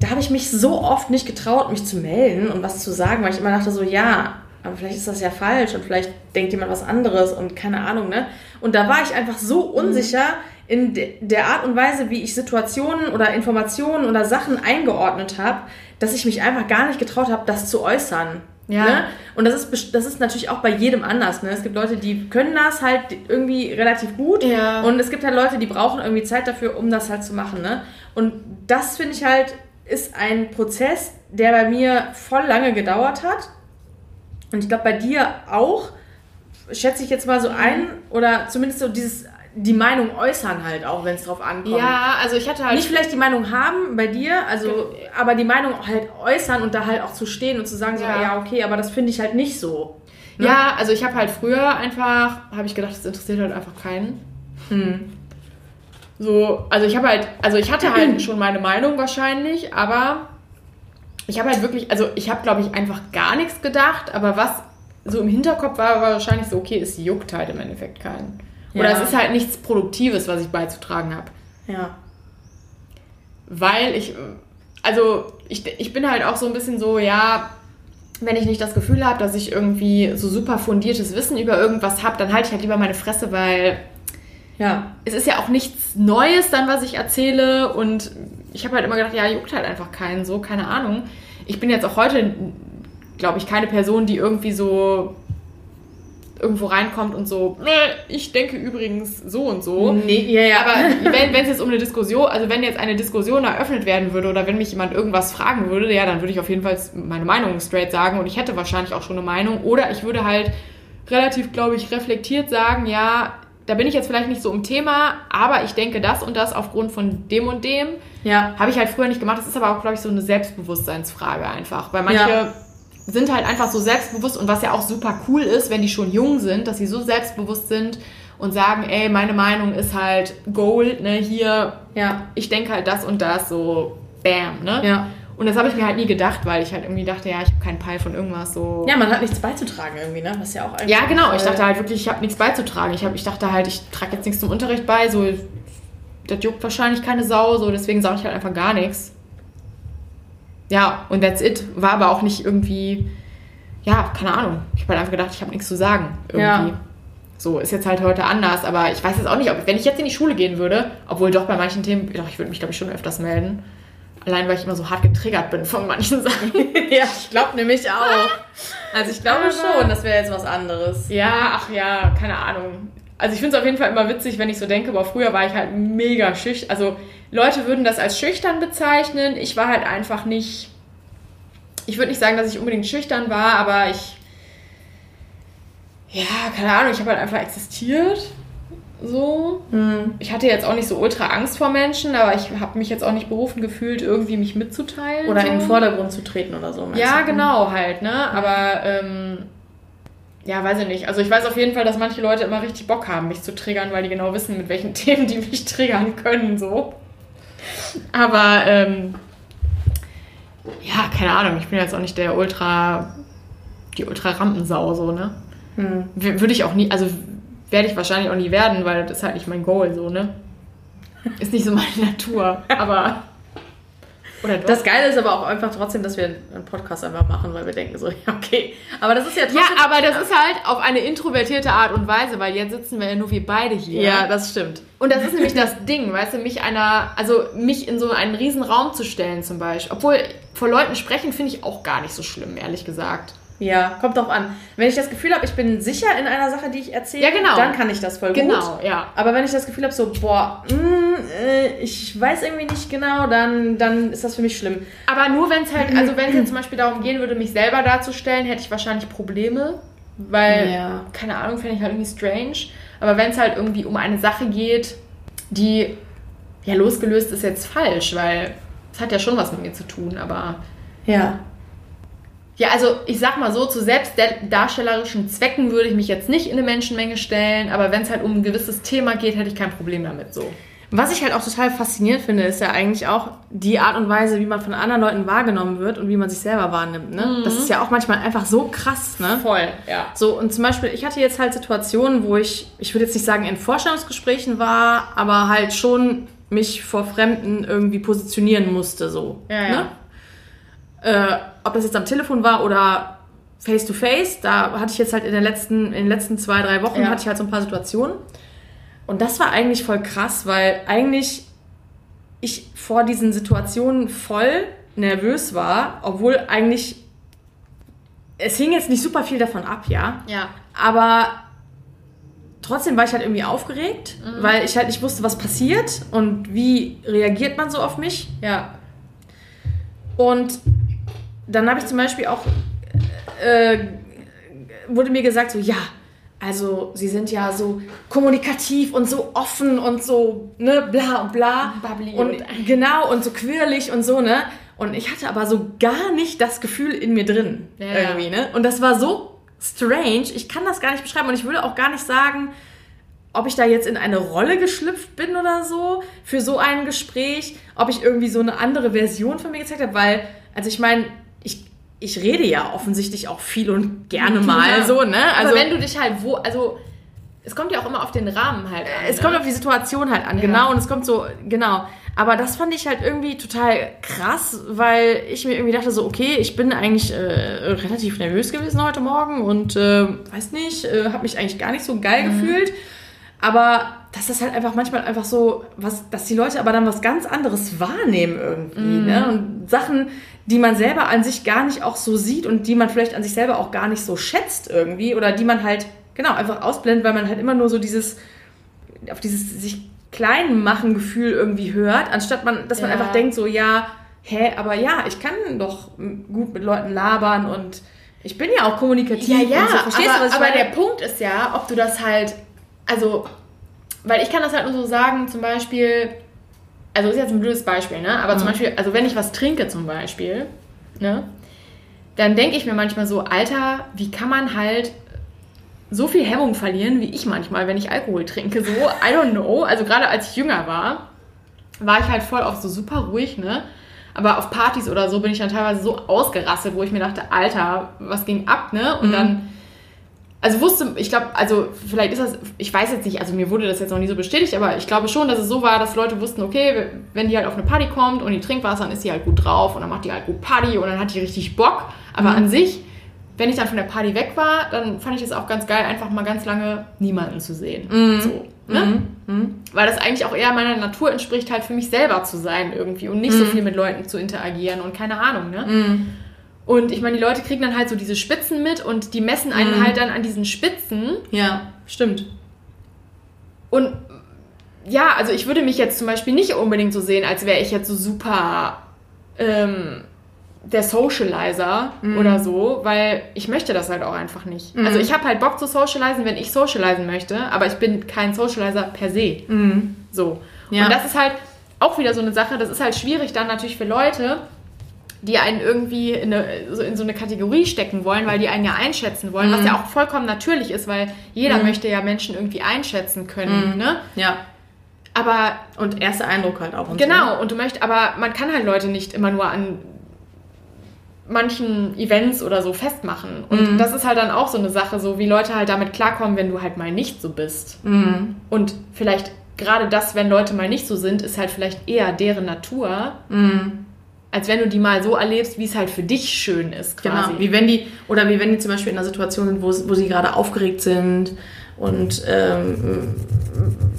S1: Da habe ich mich so oft nicht getraut, mich zu melden und was zu sagen, weil ich immer dachte so, ja, aber vielleicht ist das ja falsch und vielleicht denkt jemand was anderes und keine Ahnung, ne? Und da war ich einfach so unsicher in de der Art und Weise, wie ich Situationen oder Informationen oder Sachen eingeordnet habe, dass ich mich einfach gar nicht getraut habe, das zu äußern.
S3: Ja.
S1: Ne? Und das ist, das ist natürlich auch bei jedem anders. Ne? Es gibt Leute, die können das halt irgendwie relativ gut.
S3: Ja.
S1: Und es gibt halt Leute, die brauchen irgendwie Zeit dafür, um das halt zu machen. Ne? Und das finde ich halt, ist ein Prozess, der bei mir voll lange gedauert hat. Und ich glaube, bei dir auch, schätze ich jetzt mal so ein, oder zumindest so dieses, die Meinung äußern halt auch, wenn es drauf ankommt.
S3: ja, also ich hatte halt
S1: Nicht vielleicht die Meinung haben bei dir, also, aber die Meinung halt äußern und da halt auch zu stehen und zu sagen, so,
S3: Ja.
S1: ja, okay, aber das finde ich halt nicht so. Ne?
S3: Ja, also ich habe halt früher einfach, habe ich gedacht, das interessiert halt einfach keinen.
S1: Hm.
S3: So, also ich habe halt, also ich hatte halt [CLEARS THROAT] schon meine Meinung wahrscheinlich, aber ich habe halt wirklich, also ich habe glaube ich einfach gar nichts gedacht, aber was so im Hinterkopf war, war wahrscheinlich so, okay, es juckt halt im Endeffekt keinen. Oder
S1: Ja.
S3: es ist halt nichts Produktives, was ich beizutragen habe.
S1: Ja.
S3: Weil ich, also ich, ich bin halt auch so ein bisschen so, ja, wenn ich nicht das Gefühl habe, dass ich irgendwie so super fundiertes Wissen über irgendwas habe, dann halte ich halt lieber meine Fresse, weil
S1: Ja.
S3: es ist ja auch nichts Neues dann, was ich erzähle. Und ich habe halt immer gedacht, ja, juckt halt einfach keinen so, keine Ahnung. Ich bin jetzt auch heute, glaube ich, keine Person, die irgendwie so irgendwo reinkommt und so, "Nee, ich denke übrigens so und so.
S1: Nee, ja, ja.
S3: Aber [LAUGHS] wenn es jetzt um eine Diskussion, also wenn jetzt eine Diskussion eröffnet werden würde oder wenn mich jemand irgendwas fragen würde, ja, dann würde ich auf jeden Fall meine Meinung straight sagen und ich hätte wahrscheinlich auch schon eine Meinung. Oder ich würde halt relativ, glaube ich, reflektiert sagen, ja, da bin ich jetzt vielleicht nicht so im Thema, aber ich denke das und das aufgrund von dem und dem.
S1: ja.
S3: Habe ich halt früher nicht gemacht. Das ist aber auch, glaube ich, so eine Selbstbewusstseinsfrage einfach. Weil manche
S1: Ja.
S3: sind halt einfach so selbstbewusst und was ja auch super cool ist, wenn die schon jung sind, dass sie so selbstbewusst sind und sagen, ey, meine Meinung ist halt Gold, ne, hier,
S1: Ja.
S3: ich denke halt das und das, so bam, ne?
S1: Ja.
S3: Und das habe ich mir halt nie gedacht, weil ich halt irgendwie dachte, ja, ich habe keinen Peil von irgendwas so.
S1: Ja, man hat nichts beizutragen irgendwie, ne? Was ja auch.
S3: Ja, genau. Ich dachte halt wirklich, ich habe nichts beizutragen. Ich, hab, ich dachte halt, ich trage jetzt nichts zum Unterricht bei, so, das juckt wahrscheinlich keine Sau, so, deswegen sage ich halt einfach gar nichts. Ja, und that's it. War aber auch nicht irgendwie, ja, keine Ahnung. Ich habe halt einfach gedacht, ich habe nichts zu sagen. Irgendwie.
S1: Ja.
S3: So, ist jetzt halt heute anders, aber ich weiß jetzt auch nicht, ob, wenn ich jetzt in die Schule gehen würde, obwohl doch bei manchen Themen, doch, ich würde mich, glaube ich, schon öfters melden. Allein, weil ich immer so hart getriggert bin von manchen Sachen. [LAUGHS]
S1: ja, ich glaube nämlich auch. Also ich glaube schon, das wäre jetzt was anderes.
S3: Ja, ach ja, keine Ahnung. Also ich finde es auf jeden Fall immer witzig, wenn ich so denke, aber früher war ich halt mega schüchtern. Also Leute würden das als schüchtern bezeichnen. Ich war halt einfach nicht. Ich würde nicht sagen, dass ich unbedingt schüchtern war, aber ich. Ja, keine Ahnung, ich habe halt einfach existiert. So.
S1: Hm.
S3: Ich hatte jetzt auch nicht so ultra Angst vor Menschen, aber ich habe mich jetzt auch nicht berufen gefühlt, irgendwie mich mitzuteilen.
S1: Oder
S3: so.
S1: in den Vordergrund zu treten oder so.
S3: Ja,
S1: du?
S3: genau, halt, ne? Aber, ähm, ja, weiß ich nicht. Also ich weiß auf jeden Fall, dass manche Leute immer richtig Bock haben, mich zu triggern, weil die genau wissen, mit welchen [LAUGHS] Themen die mich triggern können, so. Aber, ähm, ja, keine Ahnung, ich bin jetzt auch nicht der Ultra, die Ultra-Rampensau, so, ne?
S1: Hm.
S3: Würde ich auch nie, also werde ich wahrscheinlich auch nie werden, weil das ist halt nicht mein Goal, so, ne? Ist nicht so meine Natur, aber... Oder doch?
S1: Das Geile ist aber auch einfach trotzdem, dass wir einen Podcast einfach machen, weil wir denken so, [LAUGHS] ja, okay. Aber das ist ja trotzdem.
S3: Ja, aber das ist halt auf eine introvertierte Art und Weise, weil jetzt sitzen wir ja nur wir beide hier.
S1: Ja, das stimmt.
S3: Und das ist nämlich das Ding, weißt du, mich einer, also mich in so einen riesen Raum zu stellen zum Beispiel. Obwohl vor Leuten sprechen finde ich auch gar nicht so schlimm, ehrlich gesagt.
S1: Ja, kommt drauf an. Wenn ich das Gefühl habe, ich bin sicher in einer Sache, die ich erzähle,
S3: Ja, genau.
S1: dann kann ich das voll gut.
S3: Genau, ja.
S1: Aber wenn ich das Gefühl habe, so, boah, mh, äh, ich weiß irgendwie nicht genau, dann, dann ist das für mich schlimm.
S3: Aber nur wenn es halt, [CLEARS THROAT] also wenn es jetzt zum Beispiel darum gehen würde, mich selber darzustellen, hätte ich wahrscheinlich Probleme. Weil,
S1: Ja.
S3: keine Ahnung, fände ich halt irgendwie strange. Aber wenn es halt irgendwie um eine Sache geht, die, ja, losgelöst ist jetzt falsch, weil es hat ja schon was mit mir zu tun, aber
S1: Ja.
S3: Ja, also ich sag mal so, zu selbstdarstellerischen Zwecken würde ich mich jetzt nicht in eine Menschenmenge stellen, aber wenn es halt um ein gewisses Thema geht, hätte ich kein Problem damit so.
S1: Was ich halt auch total faszinierend finde, ist ja eigentlich auch die Art und Weise, wie man von anderen Leuten wahrgenommen wird und wie man sich selber wahrnimmt. Ne? Das ist ja auch manchmal einfach so krass, ne?
S3: Voll, ja.
S1: So, und zum Beispiel, ich hatte jetzt halt Situationen, wo ich, ich würde jetzt nicht sagen, in Vorstellungsgesprächen war, aber halt schon mich vor Fremden irgendwie positionieren musste, so.
S3: Ja, ja.
S1: Ne? Äh, ob das jetzt am Telefon war oder face to face, da hatte ich jetzt halt in, der letzten, in den letzten zwei, drei Wochen
S3: Ja.
S1: hatte ich halt so ein paar Situationen. Und das war eigentlich voll krass, weil eigentlich ich vor diesen Situationen voll nervös war, obwohl eigentlich es hing jetzt nicht super viel davon ab, ja.
S3: Ja.
S1: Aber trotzdem war ich halt irgendwie aufgeregt, weil ich halt nicht wusste, was passiert und wie reagiert man so auf mich.
S3: Ja.
S1: Und dann habe ich zum Beispiel auch, äh, wurde mir gesagt, so, ja, also sie sind ja so kommunikativ und so offen und so, ne, bla und bla.
S3: Bubbly
S1: und,
S3: und-
S1: genau, und so quirlig und so, ne. Und ich hatte aber so gar nicht das Gefühl in mir drin,
S3: Ja.
S1: irgendwie, ne. Und das war so strange, ich kann das gar nicht beschreiben und ich würde auch gar nicht sagen, ob ich da jetzt in eine Rolle geschlüpft bin oder so für so ein Gespräch, ob ich irgendwie so eine andere Version von mir gezeigt habe, weil, also ich meine, ich, rede ja offensichtlich auch viel und gerne mal
S3: Ja.
S1: so, ne?
S3: Also
S1: Also
S3: wenn du dich halt wo, also es kommt ja auch immer auf den Rahmen halt an.
S1: es
S3: ne?
S1: kommt auf die Situation halt an,
S3: Ja.
S1: genau, und es kommt so, genau. Aber das fand ich halt irgendwie total krass, weil ich mir irgendwie dachte so, okay, ich bin eigentlich äh, relativ nervös gewesen heute Morgen und äh, weiß nicht, äh, habe mich eigentlich gar nicht so geil
S3: Mhm.
S1: gefühlt. Aber dass das halt einfach manchmal einfach so, was, dass die Leute aber dann was ganz anderes wahrnehmen irgendwie,
S3: Mhm.
S1: ne? Und Sachen, die man selber an sich gar nicht auch so sieht und die man vielleicht an sich selber auch gar nicht so schätzt irgendwie oder die man halt, genau, einfach ausblendet, weil man halt immer nur so dieses, auf dieses sich klein machen Gefühl irgendwie hört, anstatt man, dass man
S3: Ja.
S1: einfach denkt so, ja, hä, aber ja, ich kann doch gut mit Leuten labern und ich bin ja auch kommunikativ.
S3: Ja, ja,
S1: so. Verstehst
S3: aber, aber der Punkt ist ja, ob du das halt, also, weil ich kann das halt nur so sagen, zum Beispiel, also ist jetzt ein blödes Beispiel, ne? Aber zum
S1: Mhm.
S3: Beispiel, also wenn ich was trinke zum Beispiel, ne? Dann denke ich mir manchmal so, Alter, wie kann man halt so viel Hemmung verlieren, wie ich manchmal, wenn ich Alkohol trinke, so, I don't know. Also gerade als ich jünger war, war ich halt voll auf so super ruhig, ne? Aber auf Partys oder so bin ich dann teilweise so ausgerastet, wo ich mir dachte, Alter, was ging ab, ne? Und dann, also wusste, ich glaube, also vielleicht ist das, ich weiß jetzt nicht, also mir wurde das jetzt noch nie so bestätigt, aber ich glaube schon, dass es so war, dass Leute wussten, okay, wenn die halt auf eine Party kommt und die trinkt was, dann ist die halt gut drauf und dann macht die halt gut Party und dann hat die richtig Bock. Aber an sich wenn ich dann von der Party weg war, dann fand ich es auch ganz geil, einfach mal ganz lange niemanden zu sehen.
S1: Mhm.
S3: So, ne? Weil das eigentlich auch eher meiner Natur entspricht, halt für mich selber zu sein irgendwie und nicht so viel mit Leuten zu interagieren und keine Ahnung, ne? Und ich meine, die Leute kriegen dann halt so diese Spitzen mit und die messen einen halt dann an diesen Spitzen.
S1: Ja, stimmt.
S3: Und ja, also ich würde mich jetzt zum Beispiel nicht unbedingt so sehen, als wäre ich jetzt so super ähm, der Socializer oder so, weil ich möchte das halt auch einfach nicht. Also ich habe halt Bock zu socialisen, wenn ich socialisen möchte, aber ich bin kein Socializer per se. So.
S1: Ja.
S3: Und das ist halt auch wieder so eine Sache, das ist halt schwierig dann natürlich für Leute, die einen irgendwie in, eine, so in so eine Kategorie stecken wollen, weil die einen ja einschätzen wollen, was ja auch vollkommen natürlich ist, weil jeder möchte ja Menschen irgendwie einschätzen können, ne?
S1: Ja.
S3: Aber
S1: Und erster Eindruck halt auch. Und So.
S3: Genau, und du möchtest, aber man kann halt Leute nicht immer nur an manchen Events oder so festmachen. Und das ist halt dann auch so eine Sache, so wie Leute halt damit klarkommen, wenn du halt mal nicht so bist. Und vielleicht gerade das, wenn Leute mal nicht so sind, ist halt vielleicht eher deren Natur, als wenn du die mal so erlebst, wie es halt für dich schön ist, quasi.
S1: Genau, wie wenn die, oder wie wenn die zum Beispiel in einer Situation sind, wo, wo sie gerade aufgeregt sind und ähm,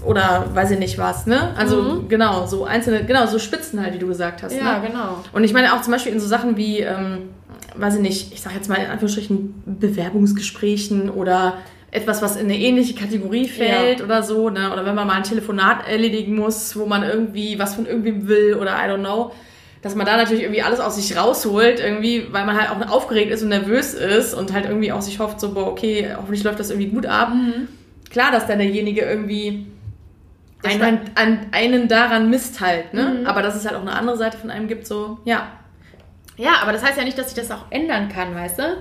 S1: oder weiß ich nicht was, ne? Also genau, so einzelne, genau, so Spitzen halt, wie du gesagt hast.
S3: Ja,
S1: ne?
S3: genau.
S1: Und ich meine auch zum Beispiel in so Sachen wie, ähm, weiß ich nicht, ich sag jetzt mal in Anführungsstrichen Bewerbungsgesprächen oder etwas, was in eine ähnliche Kategorie fällt
S3: Ja.
S1: oder so, ne? Oder wenn man mal ein Telefonat erledigen muss, wo man irgendwie was von irgendwem will oder I don't know, dass man da natürlich irgendwie alles aus sich rausholt, irgendwie, weil man halt auch aufgeregt ist und nervös ist und halt irgendwie auch sich hofft, so, boah, okay, hoffentlich läuft das irgendwie gut ab. Klar, dass dann derjenige irgendwie einen,
S3: mein-
S1: an, einen daran misst halt, ne? Aber dass es halt auch eine andere Seite von einem gibt, so, ja.
S3: Ja, aber das heißt ja nicht, dass ich das auch ändern kann, weißt du?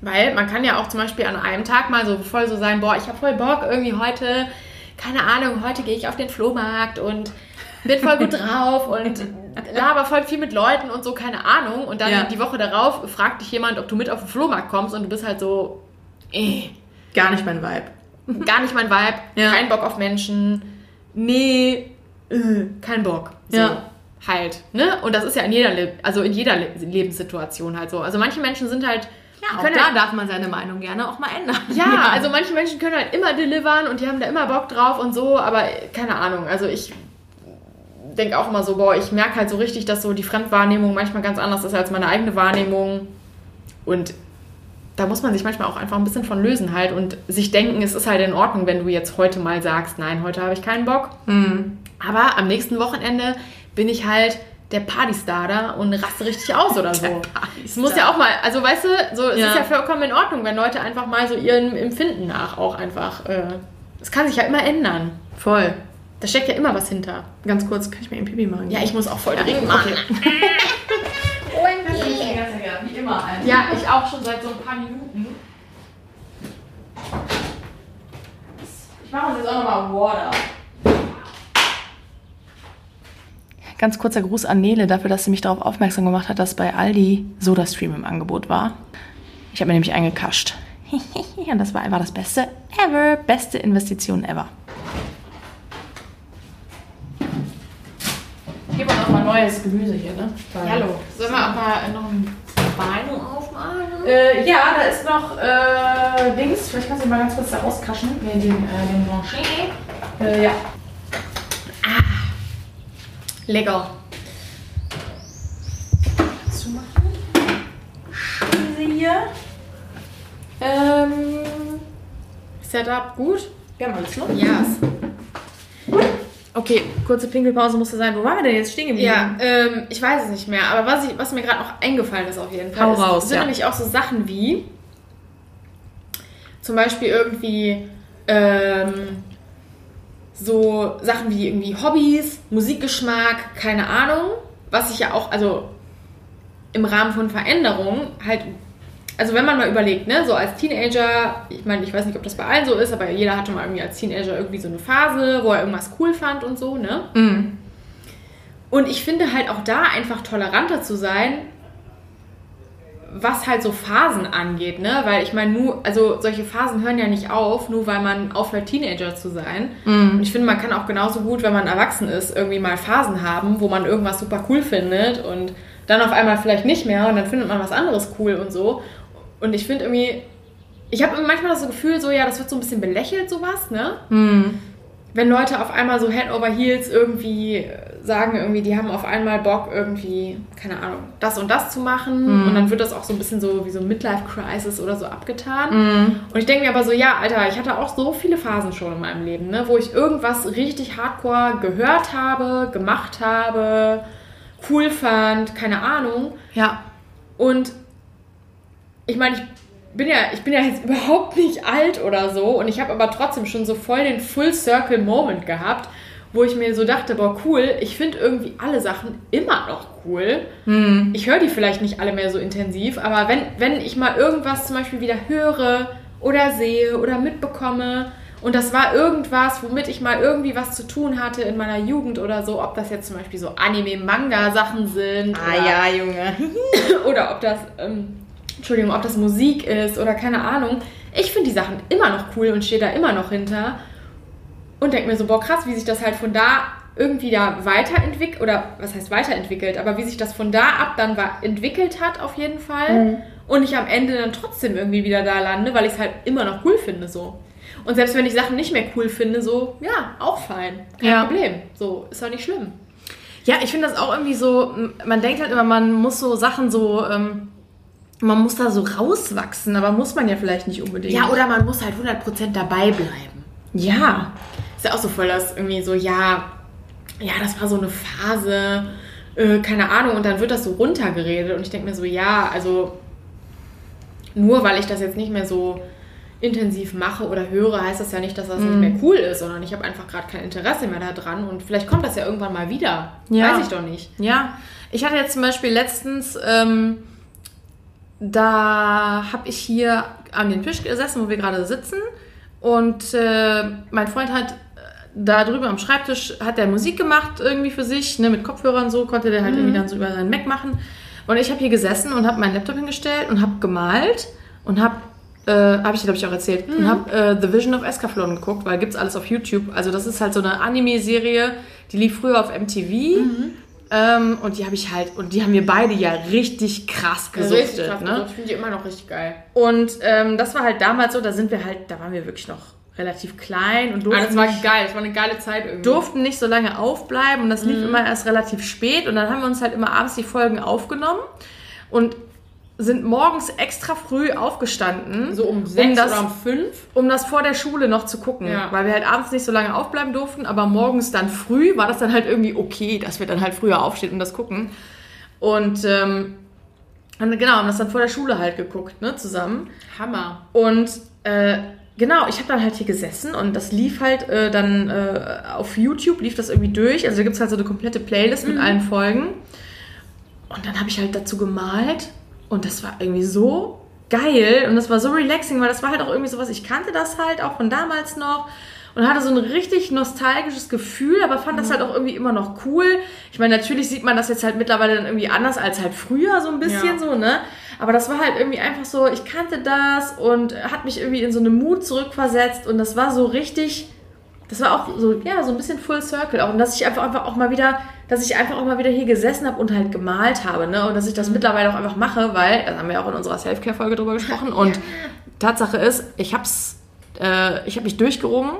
S3: Weil man kann ja auch zum Beispiel an einem Tag mal so voll so sein, boah, ich habe voll Bock, irgendwie heute, keine Ahnung, heute gehe ich auf den Flohmarkt und bin voll gut drauf und laber voll viel mit Leuten und so, keine Ahnung. Und dann
S1: Ja.
S3: die Woche darauf fragt dich jemand, ob du mit auf den Flohmarkt kommst und du bist halt so, eh,
S1: Gar nicht mein Vibe.
S3: gar nicht mein Vibe,
S1: Ja.
S3: kein Bock auf Menschen, nee, äh, kein Bock. So.
S1: Ja.
S3: Halt, ne? Und das ist ja in jeder, Le also in jeder Le Lebenssituation halt so. Also manche Menschen sind halt, die
S1: Auch da
S3: halt,
S1: darf man seine Meinung gerne auch mal ändern.
S3: ja, also manche Menschen können halt immer delivern und die haben da immer Bock drauf und so, aber keine Ahnung. Also ich denke auch immer so, boah, ich merke halt so richtig, dass so die Fremdwahrnehmung manchmal ganz anders ist als meine eigene Wahrnehmung. Und da muss man sich manchmal auch einfach ein bisschen von lösen halt und sich denken, es ist halt in Ordnung, wenn du jetzt heute mal sagst, nein, heute habe ich keinen Bock. Aber am nächsten Wochenende bin ich halt der Partystar da und raste richtig aus oder [LAUGHS] so. Es muss ja auch mal, also weißt du, so, es
S1: Ja.
S3: ist ja vollkommen in Ordnung, wenn Leute einfach mal so ihrem Empfinden nach auch einfach, äh, es kann sich ja immer ändern.
S1: Voll.
S3: Da steckt ja immer was hinter.
S1: Ganz kurz, kann ich mir ein Pipi machen?
S3: Ja, ich muss auch voll dringend machen. [LAUGHS] [LAUGHS]
S1: Wie immer. Ein.
S3: Ja, ich auch schon seit so ein paar Minuten.
S1: Ich mache uns jetzt auch nochmal Water. Ganz kurzer Gruß an Nele dafür, dass sie mich darauf aufmerksam gemacht hat, dass bei Aldi SodaStream im Angebot war. Ich habe mir nämlich eingekascht. [LAUGHS] Und das war einfach das Beste ever. Beste Investition ever. Gib uns auch mal neues Gemüse hier, ne?
S3: Hallo. Sollen wir aber noch ein Bein aufmalen?
S1: Äh, ja, da ist noch äh, Dings. Vielleicht kannst du mal ganz kurz da rauskaschen. Nee, den, äh, den Blanchet. Äh, ja.
S3: Lecker.
S1: zu machen. Diese hier. Ähm,
S3: Setup gut?
S1: wir haben alles noch.
S3: Yes.
S1: Okay, kurze Pinkelpause musste sein. Wo waren wir denn jetzt stehen geblieben?
S3: Ja, ähm, ich weiß es nicht mehr, aber was, ich, was mir gerade noch eingefallen ist auf jeden Fall,
S1: Hau
S3: ist,
S1: raus,
S3: sind
S1: ja.
S3: nämlich auch so Sachen wie zum Beispiel irgendwie ähm, so Sachen wie irgendwie Hobbys, Musikgeschmack, keine Ahnung, was ich ja auch, also im Rahmen von Veränderung halt, also wenn man mal überlegt, ne, so als Teenager, ich meine, ich weiß nicht, ob das bei allen so ist, aber jeder hatte mal irgendwie als Teenager irgendwie so eine Phase, wo er irgendwas cool fand und so, ne?
S1: Mhm.
S3: Und ich finde halt auch da einfach toleranter zu sein, was halt so Phasen angeht, ne? Weil ich meine, nur, also solche Phasen hören ja nicht auf, nur weil man aufhört, Teenager zu sein. Und ich finde, man kann auch genauso gut, wenn man erwachsen ist, irgendwie mal Phasen haben, wo man irgendwas super cool findet und dann auf einmal vielleicht nicht mehr und dann findet man was anderes cool und so. Und ich finde irgendwie, ich habe manchmal das so Gefühl, so, ja, das wird so ein bisschen belächelt, sowas, ne?
S1: Hm.
S3: Wenn Leute auf einmal so Head over Heels irgendwie sagen, irgendwie, die haben auf einmal Bock, irgendwie, keine Ahnung, das und das zu machen. Und dann wird das auch so ein bisschen so wie so Midlife-Crisis oder so abgetan. Und ich denke mir aber so, ja, Alter, ich hatte auch so viele Phasen schon in meinem Leben, ne, wo ich irgendwas richtig hardcore gehört habe, gemacht habe, cool fand, keine Ahnung.
S1: Ja.
S3: Und ich meine, ich bin ja, ich bin ja jetzt [LAUGHS] überhaupt nicht alt oder so und ich habe aber trotzdem schon so voll den Full Circle Moment gehabt, wo ich mir so dachte, boah, cool, ich finde irgendwie alle Sachen immer noch cool. Ich höre die vielleicht nicht alle mehr so intensiv, aber wenn, wenn ich mal irgendwas zum Beispiel wieder höre oder sehe oder mitbekomme und das war irgendwas, womit ich mal irgendwie was zu tun hatte in meiner Jugend oder so, ob das jetzt zum Beispiel so Anime-Manga-Sachen sind
S1: Ah
S3: oder
S1: ja, Junge. [LAUGHS]
S3: oder ob das, ähm, Entschuldigung, ob das Musik ist oder keine Ahnung. Ich finde die Sachen immer noch cool und stehe da immer noch hinter und denke mir so, boah, krass, wie sich das halt von da irgendwie da weiterentwickelt, oder was heißt weiterentwickelt, aber wie sich das von da ab dann entwickelt hat auf jeden Fall und ich am Ende dann trotzdem irgendwie wieder da lande, weil ich es halt immer noch cool finde so. Und selbst wenn ich Sachen nicht mehr cool finde, so, ja, auch fein. Kein
S1: Ja.
S3: Problem. So, ist doch nicht schlimm.
S1: Ja, ich finde das auch irgendwie so, man denkt halt immer, man muss so Sachen so, ähm, man muss da so rauswachsen, aber muss man ja vielleicht nicht unbedingt.
S3: Ja, oder man muss halt 100% dabei bleiben.
S1: Ja.
S3: Ist ja auch so voll das irgendwie so, ja, ja, das war so eine Phase, äh, keine Ahnung, und dann wird das so runtergeredet und ich denke mir so, ja, also nur weil ich das jetzt nicht mehr so intensiv mache oder höre, heißt das ja nicht, dass das nicht mehr cool ist, sondern ich habe einfach gerade kein Interesse mehr daran und vielleicht kommt das ja irgendwann mal wieder.
S1: Ja.
S3: Weiß ich doch nicht.
S1: Ja, ich hatte jetzt zum Beispiel letztens, ähm, da habe ich hier an den Tisch gesessen, wo wir gerade sitzen und äh, mein Freund hat äh, da drüben am Schreibtisch, hat der Musik gemacht irgendwie für sich, ne, mit Kopfhörern so, konnte der halt irgendwie dann so über seinen Mac machen und ich habe hier gesessen und habe meinen Laptop hingestellt und habe gemalt und habe äh, habe ich dir, glaube ich, auch erzählt. Und habe äh, The Vision of Escaflowne geguckt, weil gibt's alles auf YouTube. Also das ist halt so eine Anime-Serie, die lief früher auf MTV. Ähm, und die habe ich halt, und die haben wir beide ja richtig krass gesuchtet.
S3: krass,
S1: ne?
S3: also, finde ich immer noch richtig geil.
S1: Und ähm, das war halt damals so, da sind wir halt, da waren wir wirklich noch relativ klein und durften,
S3: das war
S1: nicht,
S3: geil, das war eine geile Zeit irgendwie.
S1: durften nicht so lange aufbleiben und das lief
S3: Mhm.
S1: immer erst relativ spät und dann haben wir uns halt immer abends die Folgen aufgenommen und sind morgens extra früh aufgestanden,
S3: So um sechs
S1: das,
S3: oder um fünf.
S1: um das vor der Schule noch zu gucken,
S3: Ja.
S1: weil wir halt abends nicht so lange aufbleiben durften, aber morgens dann früh war das dann halt irgendwie okay, dass wir dann halt früher aufstehen und das gucken. Und, ähm, genau, haben das dann vor der Schule halt geguckt, ne, zusammen.
S3: Hammer.
S1: Und äh, genau, ich habe dann halt hier gesessen und das lief halt äh, dann äh, auf YouTube, lief das irgendwie durch. Also da gibt es halt so eine komplette Playlist mit allen Folgen. Und dann habe ich halt dazu gemalt und das war irgendwie so geil und das war so relaxing, weil das war halt auch irgendwie sowas, ich kannte das halt auch von damals noch und hatte so ein richtig nostalgisches Gefühl, aber fand das halt auch irgendwie immer noch cool. Ich meine, natürlich sieht man das jetzt halt mittlerweile dann irgendwie anders als halt früher so ein bisschen
S3: Ja.
S1: so, ne? Aber das war halt irgendwie einfach so, ich kannte das und hat mich irgendwie in so eine Mut zurückversetzt und das war so richtig, das war auch so, ja, so ein bisschen Full Circle auch. Und dass ich einfach, einfach auch mal wieder, dass ich einfach auch mal wieder hier gesessen habe und halt gemalt habe, ne? Und dass ich das mittlerweile auch einfach mache, weil, da haben wir auch in unserer Self-Care-Folge drüber gesprochen. Und Tatsache ist, ich hab's, äh, ich habe mich durchgerungen.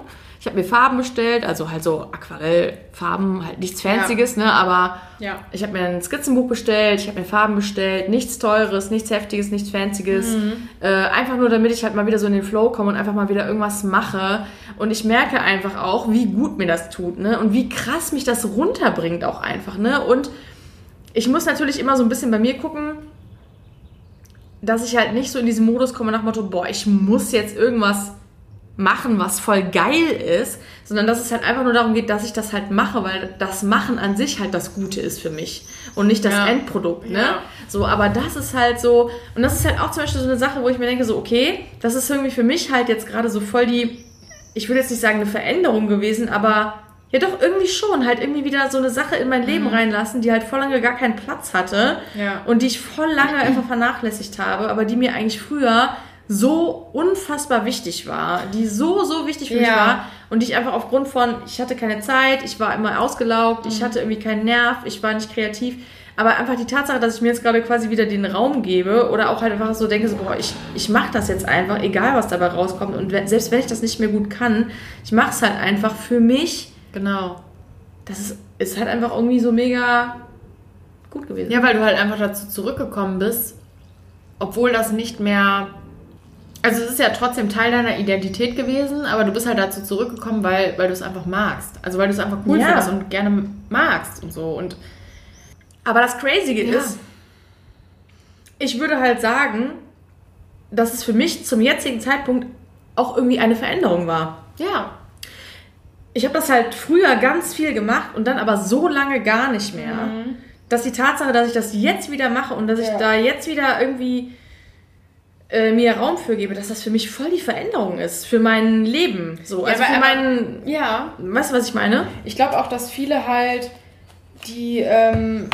S1: Ich habe mir Farben bestellt, also halt so Aquarellfarben, halt nichts Fancyes, ne? Aber
S3: Ja.
S1: ich habe mir ein Skizzenbuch bestellt, ich habe mir Farben bestellt, nichts Teures, nichts Heftiges, nichts Fancyes. Äh, einfach nur, damit ich halt mal wieder so in den Flow komme und einfach mal wieder irgendwas mache. Und ich merke einfach auch, wie gut mir das tut, ne? Und wie krass mich das runterbringt auch einfach, ne? Und ich muss natürlich immer so ein bisschen bei mir gucken, dass ich halt nicht so in diesen Modus komme nach dem Motto, boah, ich muss jetzt irgendwas machen, was voll geil ist, sondern dass es halt einfach nur darum geht, dass ich das halt mache, weil das Machen an sich halt das Gute ist für mich und nicht das
S3: Ja.
S1: Endprodukt, ne?
S3: Ja.
S1: So, aber das ist halt so, und das ist halt auch zum Beispiel so eine Sache, wo ich mir denke, so, okay, das ist irgendwie für mich halt jetzt gerade so voll die, ich will jetzt nicht sagen eine Veränderung gewesen, aber ja doch irgendwie schon, halt irgendwie wieder so eine Sache in mein Leben reinlassen, die halt voll lange gar keinen Platz hatte
S3: Ja.
S1: und die ich voll lange einfach vernachlässigt habe, aber die mir eigentlich früher so unfassbar wichtig war, die so, so wichtig für mich
S3: Ja.
S1: war und die ich einfach aufgrund von, ich hatte keine Zeit, ich war immer ausgelaugt, ich hatte irgendwie keinen Nerv, ich war nicht kreativ, Aber einfach die Tatsache, dass ich mir jetzt gerade quasi wieder den Raum gebe oder auch halt einfach so denke, so, boah, ich, ich mache das jetzt einfach, egal was dabei rauskommt. Und selbst wenn ich das nicht mehr gut kann, ich mache es halt einfach für mich.
S3: Genau.
S1: Das ist, ist halt einfach irgendwie so mega gut gewesen.
S3: Ja, weil du halt einfach dazu zurückgekommen bist, obwohl das nicht mehr. Also es ist ja trotzdem Teil deiner Identität gewesen, aber du bist halt dazu zurückgekommen, weil, weil du es einfach magst. Also weil du es einfach cool
S1: Ja.
S3: findest und gerne magst und so. Und
S1: Aber das Crazy
S3: Ja.
S1: ist, ich würde halt sagen, dass es für mich zum jetzigen Zeitpunkt auch irgendwie eine Veränderung war.
S3: ja,
S1: Ich habe das halt früher ganz viel gemacht und dann aber so lange gar nicht mehr, dass die Tatsache, dass ich das jetzt wieder mache und dass ich
S3: Ja.
S1: da jetzt wieder irgendwie äh, mir Raum für gebe, dass das für mich voll die Veränderung ist für mein Leben. So, also
S3: aber-
S1: für meinen.
S3: ja,
S1: Weißt du, was ich meine?
S3: Ich glaube auch, dass viele halt, die ähm,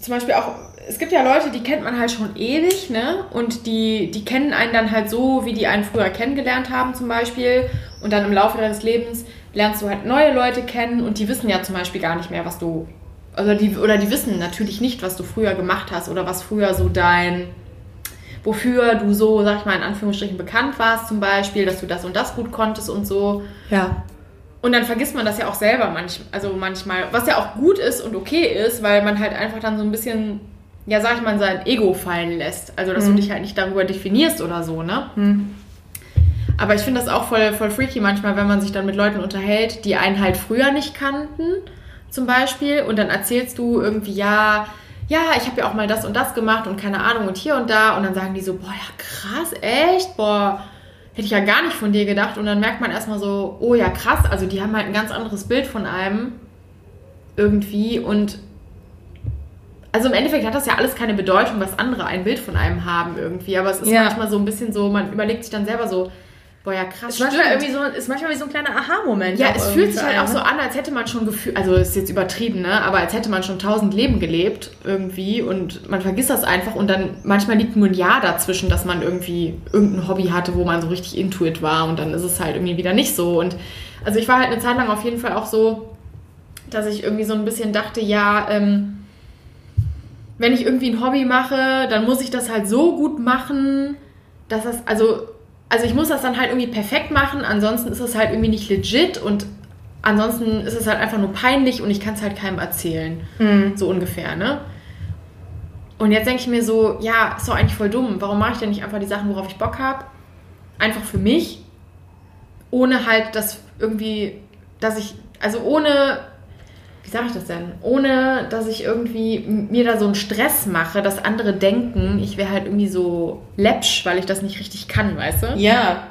S3: zum Beispiel auch, es gibt ja Leute, die kennt man halt schon ewig, ne? Und die, die kennen einen dann halt so, wie die einen früher kennengelernt haben zum Beispiel. Und dann im Laufe deines Lebens lernst du halt neue Leute kennen und die wissen ja zum Beispiel gar nicht mehr, was du, oder die, oder die wissen natürlich nicht, was du früher gemacht hast oder was früher so dein, wofür du so, sag ich mal, in Anführungsstrichen bekannt warst zum Beispiel, dass du das und das gut konntest und so.
S1: Ja.
S3: Und dann vergisst man das ja auch selber manch, also manchmal, was ja auch gut ist und okay ist, weil man halt einfach dann so ein bisschen, ja, sag ich mal, sein Ego fallen lässt. Also, dass du dich halt nicht darüber definierst oder so, ne? Aber ich finde das auch voll, voll freaky manchmal, wenn man sich dann mit Leuten unterhält, die einen halt früher nicht kannten, zum Beispiel, und dann erzählst du irgendwie, ja, ja, ich habe ja auch mal das und das gemacht und keine Ahnung und hier und da. Und dann sagen die so, boah, ja krass, echt, boah, hätte ich ja gar nicht von dir gedacht. Und dann merkt man erstmal so, oh ja krass, also die haben halt ein ganz anderes Bild von einem irgendwie. Und also im Endeffekt hat das ja alles keine Bedeutung, was andere ein Bild von einem haben irgendwie, aber es ist
S1: Ja.
S3: manchmal so ein bisschen so, man überlegt sich dann selber so, boah ja krass,
S1: Ist manchmal, irgendwie so, ist manchmal wie so ein kleiner Aha-Moment.
S3: Ja, es fühlt sich halt auch so
S1: ne?
S3: an, als hätte man schon gefühlt, also ist jetzt übertrieben, ne? Aber als hätte man schon tausend Leben gelebt irgendwie und man vergisst das einfach und dann manchmal liegt nur ein Jahr dazwischen, dass man irgendwie irgendein Hobby hatte, wo man so richtig intuit war und dann ist es halt irgendwie wieder nicht so. Und also ich war halt eine Zeit lang auf jeden Fall auch so, dass ich irgendwie so ein bisschen dachte, ja, ähm, wenn ich irgendwie ein Hobby mache, dann muss ich das halt so gut machen, dass das, also, also ich muss das dann halt irgendwie perfekt machen, ansonsten ist es halt irgendwie nicht legit und ansonsten ist es halt einfach nur peinlich und ich kann es halt keinem erzählen. So ungefähr, ne? Und jetzt denke ich mir so, ja, ist doch eigentlich voll dumm. Warum mache ich denn nicht einfach die Sachen, worauf ich Bock habe? Einfach für mich, ohne halt das irgendwie, dass ich, also ohne, wie sage ich das denn? Ohne, dass ich irgendwie mir da so einen Stress mache, dass andere denken, ich wäre halt irgendwie so läppsch, weil ich das nicht richtig kann, weißt du?
S1: Ja.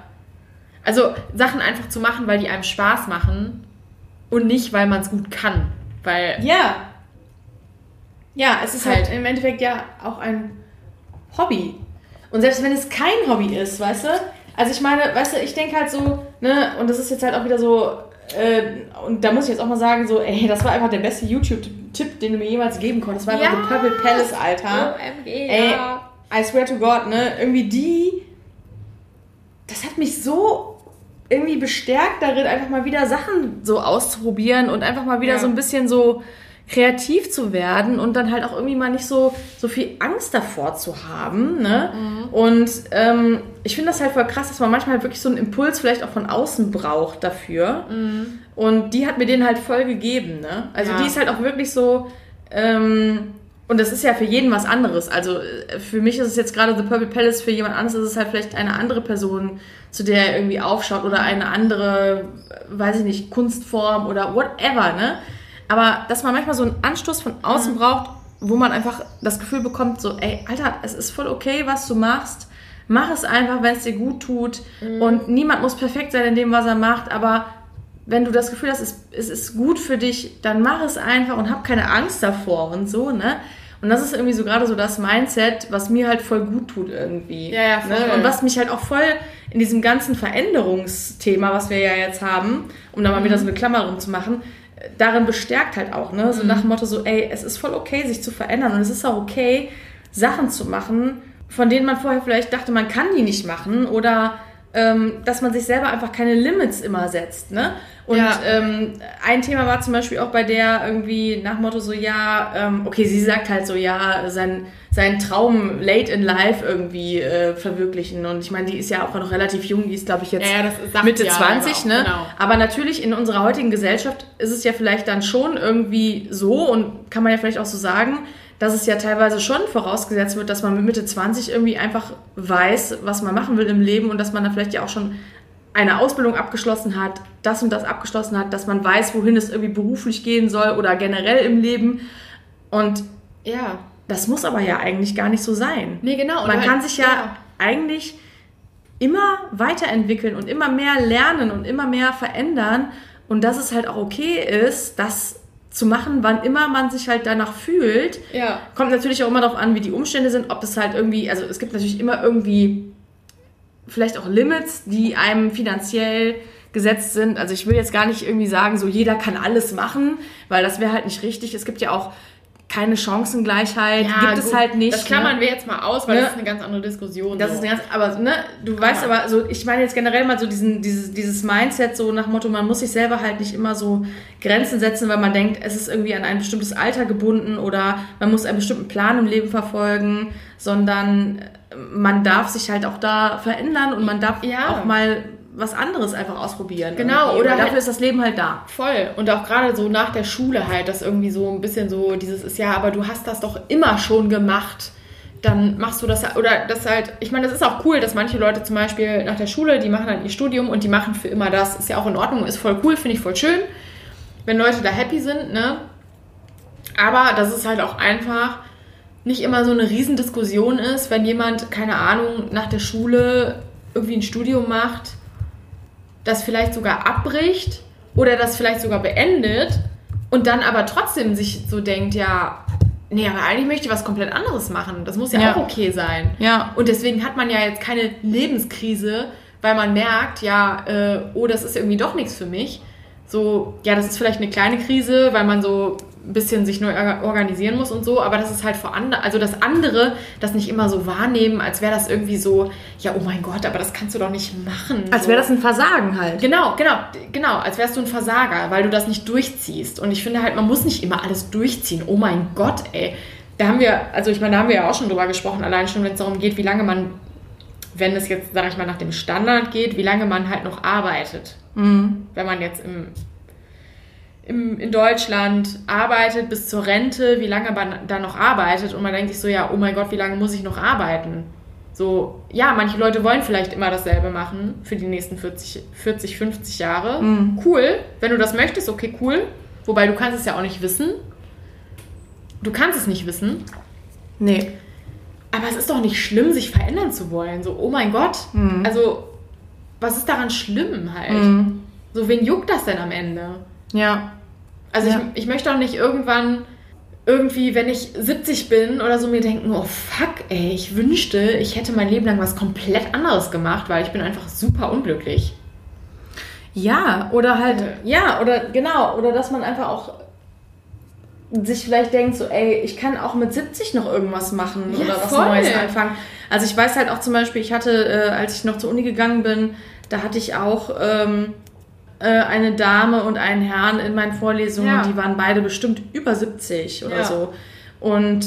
S3: Also Sachen einfach zu machen, weil die einem Spaß machen und nicht, weil man es gut kann. Weil,
S1: Ja. Ja, es ist halt,
S3: Halt.
S1: im Endeffekt ja auch ein Hobby. Und selbst wenn es kein Hobby ist, weißt du? Also ich meine, weißt du, ich denke halt so, ne, und das ist jetzt halt auch wieder so, äh, und da muss ich jetzt auch mal sagen, so, ey, das war einfach der beste YouTube-Tipp, den du mir jemals geben konntest. Das war einfach
S3: Ja.
S1: The Purple Palace, Alter.
S3: OMG,
S1: Ey,
S3: ja.
S1: I swear to God, ne? Irgendwie die. Das hat mich so irgendwie bestärkt darin, einfach mal wieder Sachen so auszuprobieren und einfach mal wieder
S3: Ja.
S1: so ein bisschen so kreativ zu werden und dann halt auch irgendwie mal nicht so, so viel Angst davor zu haben. Ne? Und ähm, ich finde das halt voll krass, dass man manchmal halt wirklich so einen Impuls vielleicht auch von außen braucht dafür. Und die hat mir den halt voll gegeben. Ne? Also
S3: Ja.
S1: die ist halt auch wirklich so. Ähm, und das ist ja für jeden was anderes. Also äh, für mich ist es jetzt gerade The Purple Palace, für jemand anderes ist es halt vielleicht eine andere Person, zu der er irgendwie aufschaut oder eine andere, weiß ich nicht, Kunstform oder whatever, ne? Aber dass man manchmal so einen Anstoß von außen braucht, wo man einfach das Gefühl bekommt, so, ey, Alter, es ist voll okay, was du machst. Mach es einfach, wenn es dir gut tut. Und niemand muss perfekt sein in dem, was er macht, aber wenn du das Gefühl hast, es, es ist gut für dich, dann mach es einfach und hab keine Angst davor und so, ne? Und das ist irgendwie so gerade so das Mindset, was mir halt voll gut tut irgendwie.
S3: Ja, ja, voll.
S1: ne? Und was mich halt auch voll in diesem ganzen Veränderungsthema, was wir ja jetzt haben, um da mal wieder so eine Klammer rumzumachen, äh, darin bestärkt halt auch, ne? So nach dem Motto so, ey, es ist voll okay, sich zu verändern und es ist auch okay, Sachen zu machen, von denen man vorher vielleicht dachte, man kann die nicht machen oder ähm, dass man sich selber einfach keine Limits immer setzt, ne? Und
S3: Ja.
S1: ähm, ein Thema war zum Beispiel auch bei der irgendwie nach Motto so, ja, ähm, okay, sie sagt halt so, ja, sein, seinen Traum late in life irgendwie äh, verwirklichen. Und ich meine, die ist ja auch noch relativ jung, die ist, glaube ich, jetzt
S3: Ja, ja,
S1: Mitte
S3: ja
S1: 20,
S3: auch,
S1: ne?
S3: genau.
S1: Aber natürlich in unserer heutigen Gesellschaft ist es ja vielleicht dann schon irgendwie so und kann man ja vielleicht auch so sagen, dass es ja teilweise schon vorausgesetzt wird, dass man mit Mitte 20 irgendwie einfach weiß, was man machen will im Leben und dass man dann vielleicht ja auch schon eine Ausbildung abgeschlossen hat, das und das abgeschlossen hat, dass man weiß, wohin es irgendwie beruflich gehen soll oder generell im Leben. Und
S3: Ja.
S1: das muss aber ja eigentlich gar nicht so sein.
S3: Nee, genau. Und
S1: Man
S3: halt-
S1: kann sich ja, eigentlich immer weiterentwickeln und immer mehr lernen und immer mehr verändern und dass es halt auch okay ist, das zu machen, wann immer man sich halt danach fühlt.
S3: Ja.
S1: Kommt natürlich auch immer darauf an, wie die Umstände sind, ob es halt irgendwie, also es gibt natürlich immer irgendwie vielleicht auch Limits, die einem finanziell gesetzt sind. Also ich will jetzt gar nicht irgendwie sagen, so jeder kann alles machen, weil das wäre halt nicht richtig. Es gibt ja auch keine Chancengleichheit, gibt es
S3: gut,
S1: halt nicht.
S3: Das klammern
S1: ne?
S3: wir jetzt mal aus, weil
S1: Ne?
S3: das ist eine ganz andere Diskussion.
S1: Das
S3: so.
S1: ist eine ganz, aber ne, du weißt aber, so, ich meine jetzt generell mal so diesen, dieses, dieses Mindset so nach Motto, man muss sich selber halt nicht immer so Grenzen setzen, weil man denkt, es ist irgendwie an ein bestimmtes Alter gebunden oder man muss einen bestimmten Plan im Leben verfolgen, sondern äh, man darf sich halt auch da verändern und man darf
S3: Ja.
S1: auch mal was anderes einfach ausprobieren.
S3: Genau,
S1: irgendwie,
S3: oder
S1: weil dafür
S3: halt-
S1: ist das Leben halt da.
S3: Voll. Und auch gerade so nach der Schule halt, dass irgendwie so ein bisschen so dieses ist, ja, aber du hast das doch immer schon gemacht. Dann machst du das, oder das halt, ich meine, das ist auch cool, dass manche Leute zum Beispiel nach der Schule, die machen dann ihr Studium und die machen für immer das. Ist ja auch in Ordnung, ist voll cool, finde ich voll schön, wenn Leute da happy sind, ne? Aber dass es halt auch einfach nicht immer so eine Riesendiskussion ist, wenn jemand, keine Ahnung, nach der Schule irgendwie ein Studium macht das vielleicht sogar abbricht oder das vielleicht sogar beendet und dann aber trotzdem sich so denkt, ja, nee, aber eigentlich möchte ich was komplett anderes machen. Das muss ja,
S1: Ja.
S3: auch okay sein.
S1: Ja.
S3: Und deswegen hat man ja jetzt keine Lebenskrise, weil man merkt, ja, äh, oh, das ist irgendwie doch nichts für mich. So, ja, das ist vielleicht eine kleine Krise, weil man so ein bisschen sich neu orga- organisieren muss und so, aber das ist halt vor andere, also das andere, das nicht immer so wahrnehmen, als wäre das irgendwie so, ja, oh mein Gott, aber das kannst du doch nicht machen.
S1: Als
S3: so.
S1: wäre das ein Versagen halt.
S3: Genau, genau, genau, als wärst du ein Versager, weil du das nicht durchziehst. Und ich finde halt, man muss nicht immer alles durchziehen. Oh mein Gott, ey. Da haben wir, also ich meine, da haben wir ja auch schon drüber gesprochen, allein schon, wenn es darum geht, wie lange man, wenn es jetzt, sag ich mal, nach dem Standard geht, wie lange man halt noch arbeitet. Wenn man jetzt im, im, in Deutschland arbeitet bis zur Rente, wie lange man da noch arbeitet und man denkt sich so, ja, oh mein Gott, wie lange muss ich noch arbeiten? So, ja, manche Leute wollen vielleicht immer dasselbe machen für die nächsten 40, 40 50 Jahre. Cool, wenn du das möchtest, okay, cool. Wobei du kannst es ja auch nicht wissen. Du kannst es nicht wissen.
S1: Nee.
S3: Aber es ist doch nicht schlimm, sich verändern zu wollen. So, oh mein Gott. Also, was ist daran schlimm halt? So, wen juckt das denn am Ende?
S1: Ja.
S3: Also
S1: Ja.
S3: ich, ich möchte auch nicht irgendwann irgendwie, wenn ich 70 bin oder so, mir denken, oh fuck, ey, ich wünschte, ich hätte mein Leben lang was komplett anderes gemacht, weil ich bin einfach super unglücklich.
S1: Ja, oder halt, ja, oder genau, oder dass man einfach auch sich vielleicht denkt, so, ey, ich kann auch mit 70 noch irgendwas machen
S3: Ja,
S1: oder was
S3: voll.
S1: Neues anfangen. Also ich weiß halt auch zum Beispiel, ich hatte, äh, als ich noch zur Uni gegangen bin, da hatte ich auch ähm, äh, eine Dame und einen Herrn in meinen Vorlesungen,
S3: Ja.
S1: die waren beide bestimmt über 70 oder
S3: Ja.
S1: so. Und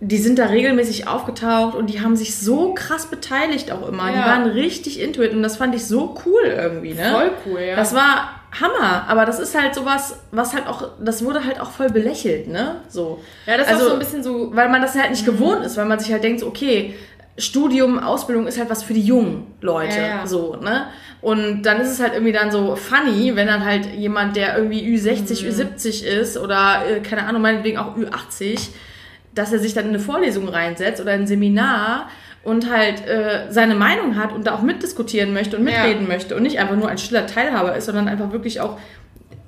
S1: die sind da regelmäßig aufgetaucht und die haben sich so krass beteiligt auch immer. Die
S3: Ja.
S1: waren richtig into it und das fand ich so cool irgendwie, ne?
S3: Voll cool, ja.
S1: Das war Hammer, aber das ist halt sowas, was halt auch, das wurde halt auch voll belächelt, ne? So.
S3: ja, das ist
S1: also,
S3: auch so ein bisschen so,
S1: Weil man das halt nicht gewohnt ist, weil man sich halt denkt, okay, Studium, Ausbildung ist halt was für die jungen Leute,
S3: Ja, ja.
S1: so, ne? Und dann ist es halt irgendwie dann so funny, wenn dann halt jemand, der irgendwie Ü60,
S3: Mhm.
S1: Ü70 ist oder, äh, keine Ahnung, meinetwegen auch Ü80, dass er sich dann in eine Vorlesung reinsetzt oder ein Seminar und halt äh, seine Meinung hat und da auch mitdiskutieren möchte und
S3: Ja.
S1: mitreden möchte und nicht einfach nur ein stiller Teilhaber ist, sondern einfach wirklich auch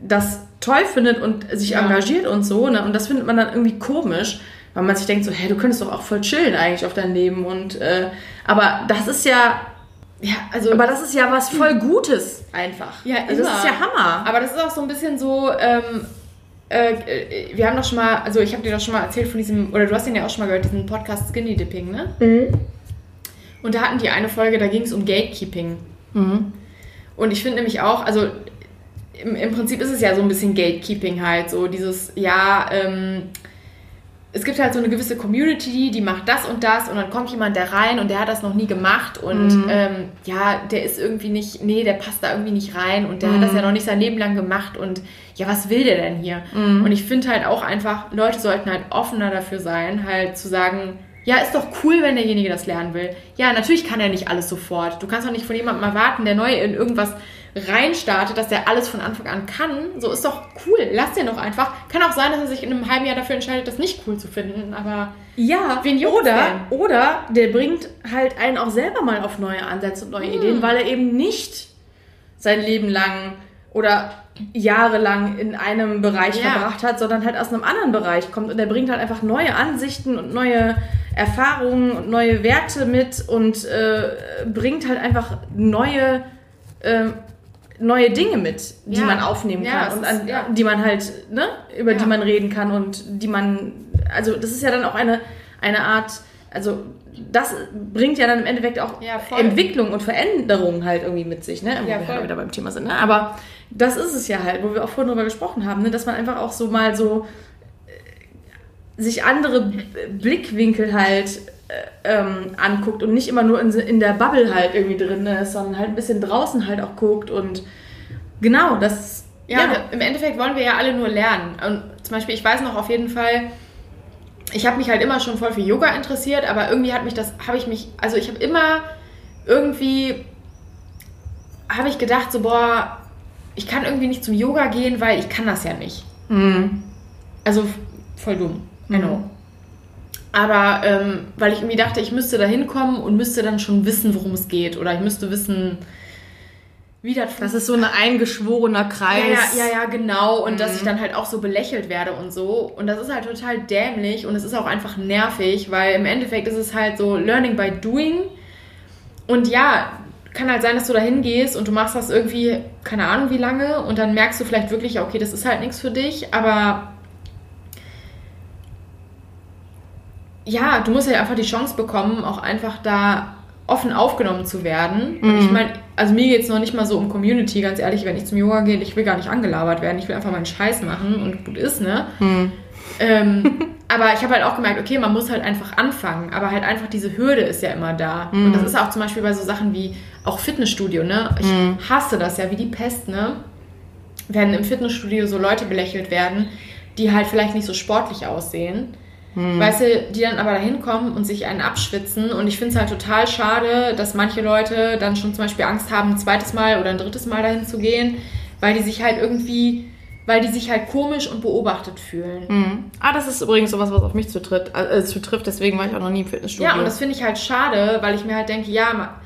S1: das toll findet und sich
S3: Ja.
S1: engagiert und so. Ne? Und das findet man dann irgendwie komisch, weil man sich denkt so, hey, du könntest doch auch voll chillen eigentlich auf dein Leben. Und äh, aber das ist ja,
S3: ja, also,
S1: aber das ist ja was voll Gutes einfach.
S3: Ja,
S1: also das
S3: immer.
S1: ist ja Hammer.
S3: aber das ist auch so ein bisschen so, ähm, äh, äh, wir haben doch schon mal, also ich habe dir doch schon mal erzählt von diesem, oder du hast den ja auch schon mal gehört, diesen Podcast Skinny Dipping, ne?
S1: Mhm.
S3: Und da hatten die eine Folge, da ging es um Gatekeeping. Und ich finde nämlich auch, also im, im Prinzip ist es ja so ein bisschen Gatekeeping halt, so dieses, ja, ähm, es gibt halt so eine gewisse Community, die macht das und das und dann kommt jemand da rein und der hat das noch nie gemacht und
S1: Mhm.
S3: ähm, ja, der ist irgendwie nicht, nee, der passt da irgendwie nicht rein und der
S1: Mhm.
S3: hat das ja noch nicht sein Leben lang gemacht und ja, was will der denn hier?
S1: Mhm.
S3: Und ich finde halt auch einfach, Leute sollten halt offener dafür sein, halt zu sagen, ja, ist doch cool, wenn derjenige das lernen will. Ja, natürlich kann er nicht alles sofort. Du kannst doch nicht von jemandem erwarten, der neu in irgendwas reinstartet, dass der alles von Anfang an kann. So ist doch cool. Lass den doch einfach. Kann auch sein, dass er sich in einem halben Jahr dafür entscheidet, das nicht cool zu finden. Aber
S1: Ja, oder,
S3: denn?
S1: oder der bringt halt einen auch selber mal auf neue Ansätze und neue Ideen, weil er eben nicht sein Leben lang oder jahrelang in einem Bereich
S3: Ja.
S1: verbracht hat, sondern halt aus einem anderen Bereich kommt und der bringt halt einfach neue Ansichten und neue Erfahrungen und neue Werte mit und äh, bringt halt einfach neue äh, neue Dinge mit, die
S3: Ja.
S1: man aufnehmen
S3: Ja,
S1: kann
S3: es
S1: und
S3: ist-
S1: an,
S3: ja.
S1: die man halt, ne, über die
S3: Ja.
S1: man reden kann und die man, also das ist ja dann auch eine, eine Art, also das bringt ja dann im Endeffekt auch
S3: Ja.
S1: Entwicklung und Veränderung halt irgendwie mit sich, ne, wo
S3: Ja,
S1: wir
S3: voll.
S1: wieder beim Thema sind, ne, aber das ist es ja halt, wo wir auch vorhin drüber gesprochen haben, ne, dass man einfach auch so mal so äh, sich andere Blickwinkel halt ähm, anguckt und nicht immer nur in, in der Bubble halt irgendwie drin ist, sondern halt ein bisschen draußen halt auch guckt und genau, das
S3: Ja, und im Endeffekt wollen wir ja alle nur lernen. Und zum Beispiel, ich weiß noch auf jeden Fall, ich habe mich halt immer schon voll für Yoga interessiert, aber irgendwie hat mich das, habe ich mich, also ich habe immer irgendwie, habe ich gedacht, so, boah, ich kann irgendwie nicht zum Yoga gehen, weil ich kann das ja nicht.
S1: Mhm.
S3: Also voll dumm, I know. Aber ähm, weil ich irgendwie dachte, ich müsste da hinkommen und müsste dann schon wissen, worum es geht. Oder ich müsste wissen, wie das
S1: Das ist so ein eingeschworener Kreis.
S3: ja, ja, ja, ja, genau. Und dass ich dann halt auch so belächelt werde und so. Und das ist halt total dämlich und es ist auch einfach nervig, weil im Endeffekt ist es halt so Learning by Doing. Und ja, kann halt sein, dass du da hingehst und du machst das irgendwie, keine Ahnung wie lange, und dann merkst du vielleicht wirklich, okay, das ist halt nichts für dich, aber ja, du musst ja einfach die Chance bekommen, auch einfach da offen aufgenommen zu werden. Und ich meine, also mir geht es noch nicht mal so um Community, ganz ehrlich, wenn ich zum Yoga gehe, ich will gar nicht angelabert werden, ich will einfach meinen Scheiß machen und gut ist, ne? Ähm, [LAUGHS] aber ich habe halt auch gemerkt, okay, man muss halt einfach anfangen, aber halt einfach diese Hürde ist ja immer da. Und das ist auch zum Beispiel bei so Sachen wie auch Fitnessstudio, ne? Ich hasse das ja wie die Pest, ne? Wenn im Fitnessstudio so Leute belächelt werden, die halt vielleicht nicht so sportlich aussehen. Weißt du, die dann aber da hinkommen und sich einen abschwitzen. Und ich finde es halt total schade, dass manche Leute dann schon zum Beispiel Angst haben, ein zweites Mal oder ein drittes Mal dahin zu gehen, weil die sich halt irgendwie, weil die sich halt komisch und beobachtet fühlen.
S1: Mhm. Ah, das ist übrigens sowas, was auf mich zutritt, äh, zutrifft. Deswegen war ich auch noch nie im Fitnessstudio.
S3: Ja, und das finde ich halt schade, weil ich mir halt denke, ja,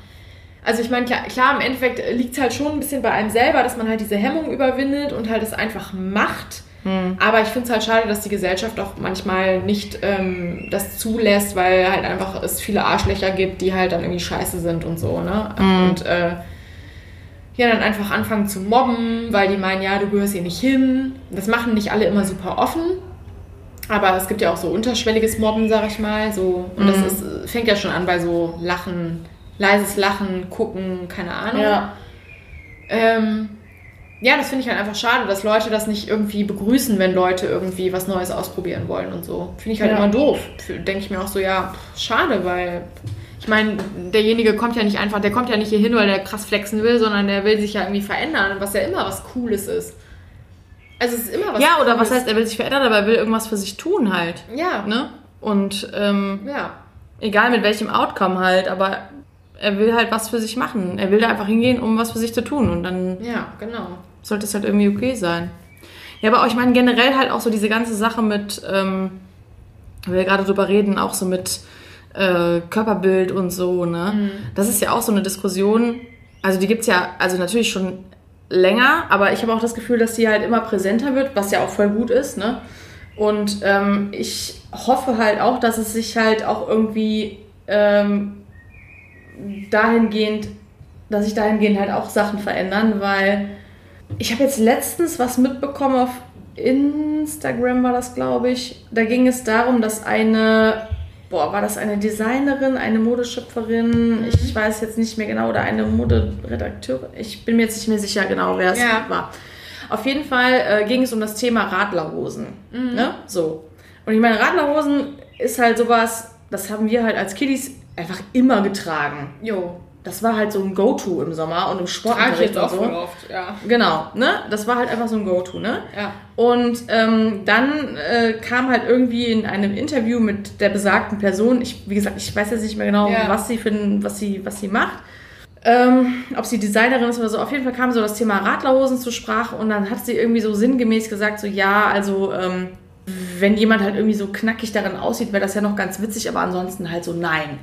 S3: also ich meine, klar, klar, im Endeffekt liegt es halt schon ein bisschen bei einem selber, dass man halt diese Hemmung überwindet und halt es einfach macht. Aber ich finde es halt schade, dass die Gesellschaft auch manchmal nicht ähm, das zulässt, weil halt einfach es viele Arschlöcher gibt, die halt dann irgendwie scheiße sind und so, ne? Und äh, ja, dann einfach anfangen zu mobben, weil die meinen, ja, du gehörst hier nicht hin. Das machen nicht alle immer super offen. Aber es gibt ja auch so unterschwelliges Mobben, sag ich mal. So, und das ist, fängt ja schon an bei so Lachen, leises Lachen, gucken, keine Ahnung.
S1: Ja.
S3: Ähm, ja, das finde ich halt einfach schade, dass Leute das nicht irgendwie begrüßen, wenn Leute irgendwie was Neues ausprobieren wollen und so. Finde ich halt
S1: Ja.
S3: immer doof. Denke ich mir auch so, ja, schade, weil ich meine, derjenige kommt ja nicht einfach, der kommt ja nicht hier hin, weil der krass flexen will, sondern der will sich ja irgendwie verändern, was ja immer was Cooles ist. Also es ist immer was
S1: ja, oder
S3: Cooles.
S1: was heißt, er will sich verändern, aber er will irgendwas für sich tun halt.
S3: Ja,
S1: Ne? Und ähm,
S3: ja.
S1: egal mit welchem Outcome halt, aber er will halt was für sich machen. Er will da einfach hingehen, um was für sich zu tun. Und dann
S3: Ja, genau.
S1: Sollte es halt irgendwie okay sein. Ja, aber auch, ich meine, generell halt auch so diese ganze Sache mit, ähm, wenn wir gerade drüber reden, auch so mit äh, Körperbild und so, ne? Das ist ja auch so eine Diskussion. Also die gibt's ja, also natürlich schon länger, aber ich habe auch das Gefühl, dass die halt immer präsenter wird, was ja auch voll gut ist, ne? Und ähm, ich hoffe halt auch, dass es sich halt auch irgendwie ähm, dahingehend, dass sich dahingehend halt auch Sachen verändern, weil ich habe jetzt letztens was mitbekommen auf Instagram war das, glaube ich. Da ging es darum, dass eine boah, war das eine Designerin, eine Modeschöpferin? Ich weiß jetzt nicht mehr genau, oder eine Moderedakteurin. Ich bin mir jetzt nicht mehr sicher genau, wer es
S3: Ja.
S1: war. Auf jeden Fall äh, ging es um das Thema Radlerhosen. Ne? So. Und ich meine, Radlerhosen ist halt sowas, das haben wir halt als Kiddies einfach immer getragen.
S3: Jo.
S1: Das war halt so ein Go-To im Sommer und im Sport.
S3: Trage ich jetzt auch voll oft, ja.
S1: Genau, ne? Das war halt einfach so ein Go-To, ne?
S3: Ja.
S1: Und ähm, dann äh, kam halt irgendwie in einem Interview mit der besagten Person, ich, wie gesagt, ich weiß jetzt nicht mehr genau,
S3: Ja.
S1: was sie für was sie, was sie macht. Ähm, ob sie Designerin ist oder so, auf jeden Fall kam so das Thema Radlerhosen zur Sprache und dann hat sie irgendwie so sinngemäß gesagt, so ja, also ähm, wenn jemand halt irgendwie so knackig darin aussieht, wäre das ja noch ganz witzig, aber ansonsten halt so nein,